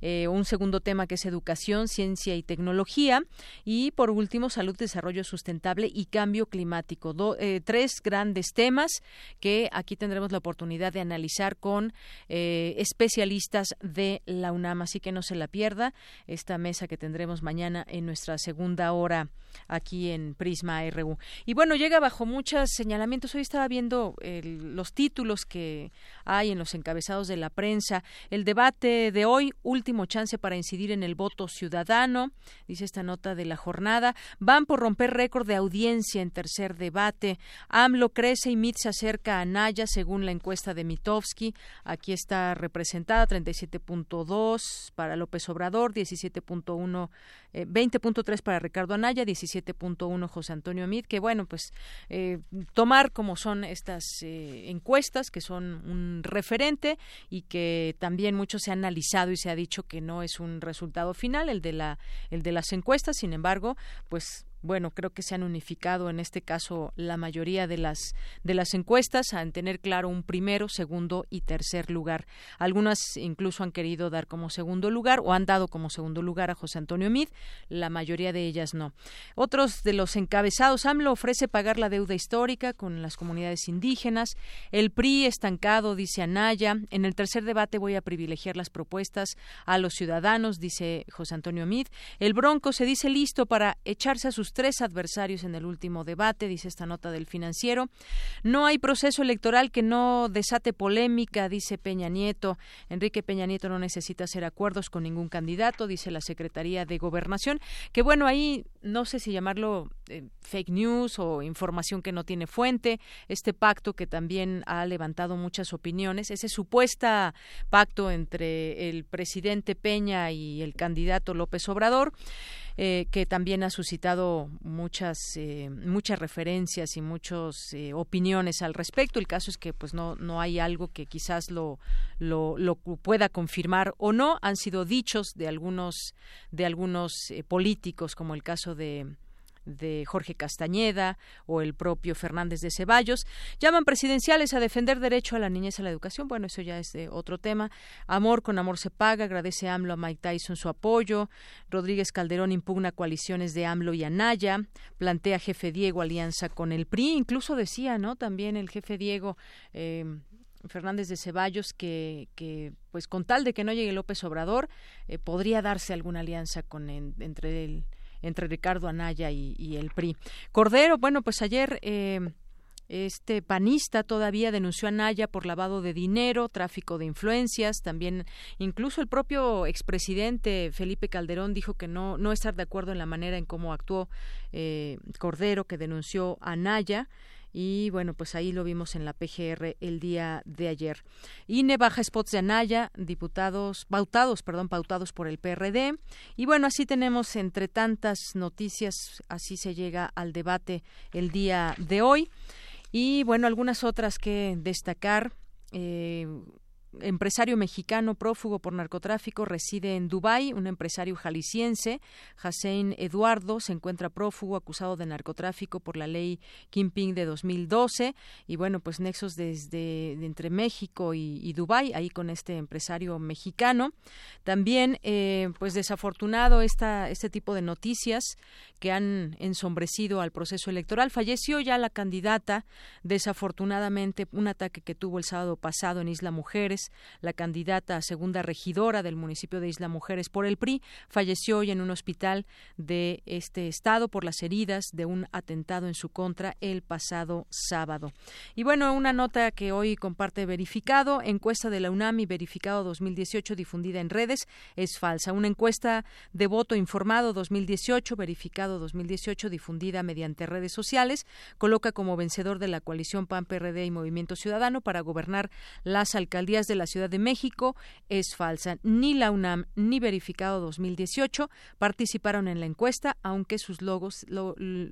Speaker 1: eh, un segundo tema que es educación, ciencia y tecnología, y por último salud, desarrollo sustentable y cambio climático. tres grandes temas que aquí tendremos la oportunidad de analizar con especialistas de la UNAM, así que no se la pierda esta mesa que tendremos mañana en nuestra segunda hora aquí en Prisma RU. Y bueno, llega bajo muchos señalamientos. Hoy estaba viendo los títulos que hay en los encabezados de la prensa. El debate de hoy, último chance para incidir en el voto ciudadano, dice esta nota de la jornada. Van por romper récord de audiencia en tercer debate. AMLO crece y MIT se acerca a Naya, según la encuesta de Mitowski. Aquí está representada 37.2 para López Obrador, 17.1 20.3 eh, para Ricardo Anaya, 17.1 José Antonio Mid, que bueno, pues eh, tomar como son estas eh, encuestas, que son un referente y que también mucho se ha analizado y se ha dicho que no es un resultado final el de la el de las encuestas, sin embargo, pues bueno, creo que se han unificado en este caso la mayoría de las de las encuestas en tener claro un primero, segundo y tercer lugar. Algunas incluso han querido dar como segundo lugar o han dado como segundo lugar a José Antonio Mid, la mayoría de ellas no. Otros de los encabezados, AMLO ofrece pagar la deuda histórica con las comunidades indígenas, el PRI estancado, dice Anaya, en el tercer debate voy a privilegiar las propuestas a los ciudadanos, dice José Antonio Mid, el Bronco se dice listo para echarse a sus tres adversarios en el último debate, dice esta nota del financiero. No hay proceso electoral que no desate polémica, dice Peña Nieto. Enrique Peña Nieto no necesita hacer acuerdos con ningún candidato, dice la Secretaría de Gobernación. Que bueno, ahí no sé si llamarlo eh, fake news o información que no tiene fuente, este pacto que también ha levantado muchas opiniones, ese supuesto pacto entre el presidente Peña y el candidato López Obrador. Eh, que también ha suscitado muchas eh, muchas referencias y muchas eh, opiniones al respecto. El caso es que pues no no hay algo que quizás lo, lo, lo pueda confirmar o no. Han sido dichos de algunos de algunos políticos, como el caso de de Jorge Castañeda o el propio Fernández de Ceballos. Llaman presidenciales a defender derecho a la niñez a la educación. Bueno, eso ya es otro tema. Amor con amor se paga. Agradece AMLO a Mike Tyson su apoyo. Rodríguez Calderón impugna coaliciones de AMLO y Anaya. Plantea jefe Diego alianza con el PRI. Incluso decía, ¿no? También el jefe Diego. Eh, Fernández de Ceballos que, que, pues con tal de que no llegue López Obrador eh, podría darse alguna alianza con entre el entre Ricardo Anaya y, el PRI. Cordero, bueno, pues ayer eh, este panista todavía denunció a Anaya por lavado de dinero, tráfico de influencias, también incluso el propio expresidente Felipe Calderón dijo que no, no estar de acuerdo en la manera en cómo actuó eh, Cordero, que denunció a Anaya y bueno, pues ahí lo vimos en la PGR el día de ayer. INE baja spots de Anaya, diputados pautados, perdón, pautados por el PRD y bueno, así tenemos entre tantas noticias, así se llega al debate el día de hoy y bueno, algunas otras que destacar. Eh, empresario mexicano prófugo por narcotráfico reside en Dubái. Un empresario jalisciense, Hussein Eduardo, se encuentra prófugo acusado de narcotráfico por la ley Kimping de 2012. Y bueno, pues nexos desde entre México y, y Dubái, ahí con este empresario mexicano. También, eh, pues desafortunado esta, este tipo de noticias que han ensombrecido al proceso electoral. Falleció ya la candidata, desafortunadamente, un ataque que tuvo el sábado pasado en Isla Mujeres la candidata a segunda regidora del municipio de Isla Mujeres por el PRI, falleció hoy en un hospital de este estado por las heridas de un atentado en su contra el pasado sábado. Y bueno, una nota que hoy comparte verificado, encuesta de la UNAMI verificado 2018 difundida en redes es falsa. Una encuesta de voto informado 2018 verificado 2018 difundida mediante redes sociales coloca como vencedor de la coalición PAN PRD y Movimiento Ciudadano para gobernar las alcaldías de la Ciudad de México es falsa. Ni la UNAM ni Verificado 2018 participaron en la encuesta, aunque sus logos,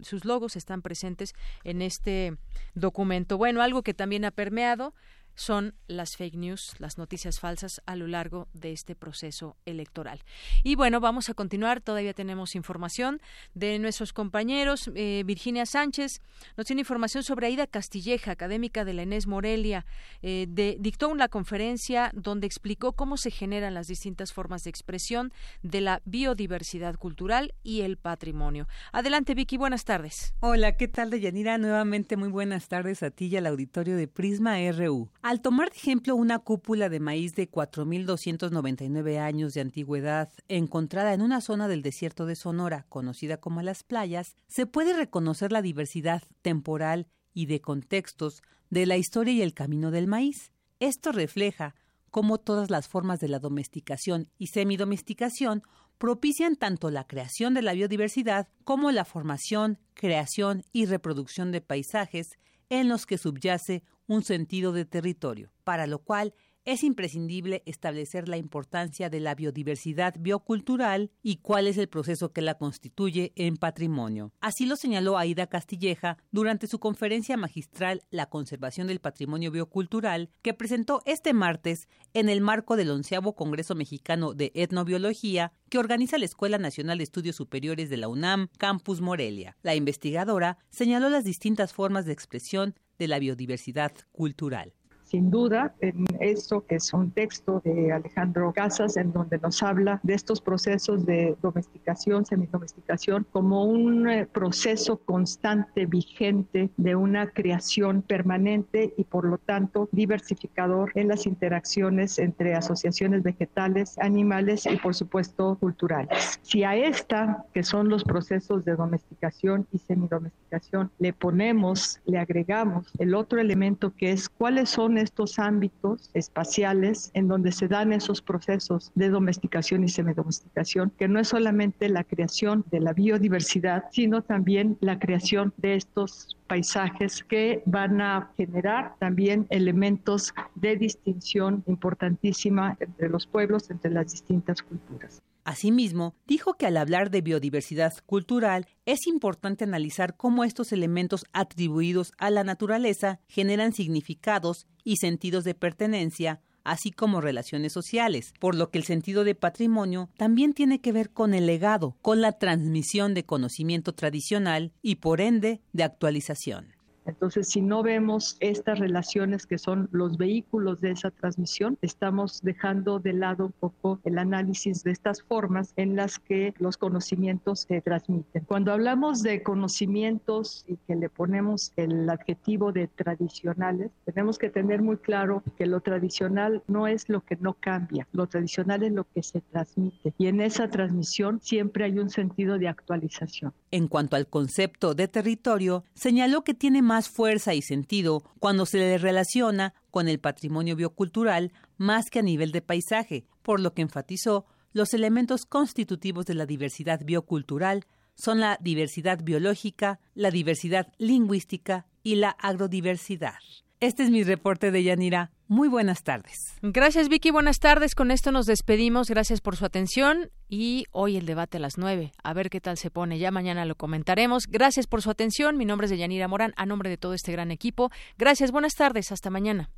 Speaker 1: sus logos están presentes en este documento. Bueno, algo que también ha permeado son las fake news, las noticias falsas a lo largo de este proceso electoral. Y bueno, vamos a continuar. Todavía tenemos información de nuestros compañeros. Eh, Virginia Sánchez nos tiene información sobre Aida Castilleja, académica de la Enés Morelia. Eh, dictó una conferencia donde explicó cómo se generan las distintas formas de expresión de la biodiversidad cultural y el patrimonio. Adelante, Vicky. Buenas tardes.
Speaker 52: Hola, ¿qué tal, Deyanira? Nuevamente, muy buenas tardes a ti y al auditorio de Prisma RU. Al tomar de ejemplo una cúpula de maíz de 4.299 años de antigüedad encontrada en una zona del desierto de Sonora, conocida como las playas, se puede reconocer la diversidad temporal y de contextos de la historia y el camino del maíz. Esto refleja cómo todas las formas de la domesticación y semidomesticación propician tanto la creación de la biodiversidad como la formación, creación y reproducción de paisajes en los que subyace un sentido de territorio, para lo cual es imprescindible establecer la importancia de la biodiversidad biocultural y cuál es el proceso que la constituye en patrimonio. Así lo señaló Aida Castilleja durante su conferencia magistral La conservación del patrimonio biocultural que presentó este martes en el marco del onceavo Congreso Mexicano de Etnobiología que organiza la Escuela Nacional de Estudios Superiores de la UNAM, Campus Morelia. La investigadora señaló las distintas formas de expresión de la biodiversidad cultural
Speaker 53: sin duda en esto que es un texto de Alejandro Casas en donde nos habla de estos procesos de domesticación, semidomesticación, como un eh, proceso constante, vigente de una creación permanente y por lo tanto diversificador en las interacciones entre asociaciones vegetales, animales y por supuesto culturales. Si a esta, que son los procesos de domesticación y semidomesticación, le ponemos, le agregamos el otro elemento que es cuáles son estos ámbitos espaciales en donde se dan esos procesos de domesticación y semidomesticación, que no es solamente la creación de la biodiversidad, sino también la creación de estos paisajes que van a generar también elementos de distinción importantísima entre los pueblos, entre las distintas culturas.
Speaker 52: Asimismo, dijo que al hablar de biodiversidad cultural es importante analizar cómo estos elementos atribuidos a la naturaleza generan significados y sentidos de pertenencia, así como relaciones sociales, por lo que el sentido de patrimonio también tiene que ver con el legado, con la transmisión de conocimiento tradicional y por ende de actualización.
Speaker 53: Entonces, si no vemos estas relaciones que son los vehículos de esa transmisión, estamos dejando de lado un poco el análisis de estas formas en las que los conocimientos se transmiten. Cuando hablamos de conocimientos y que le ponemos el adjetivo de tradicionales, tenemos que tener muy claro que lo tradicional no es lo que no cambia, lo tradicional es lo que se transmite y en esa transmisión siempre hay un sentido de actualización.
Speaker 52: En cuanto al concepto de territorio, señaló que tiene más más fuerza y sentido cuando se le relaciona con el patrimonio biocultural más que a nivel de paisaje, por lo que enfatizó los elementos constitutivos de la diversidad biocultural son la diversidad biológica, la diversidad lingüística y la agrodiversidad. Este es mi reporte de Yanira. Muy buenas tardes.
Speaker 1: Gracias Vicky, buenas tardes. Con esto nos despedimos. Gracias por su atención y hoy el debate a las nueve. A ver qué tal se pone. Ya mañana lo comentaremos. Gracias por su atención. Mi nombre es Deyanira Morán, a nombre de todo este gran equipo. Gracias, buenas tardes. Hasta mañana.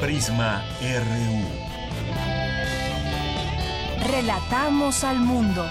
Speaker 2: Prisma RU.
Speaker 22: Relatamos al mundo.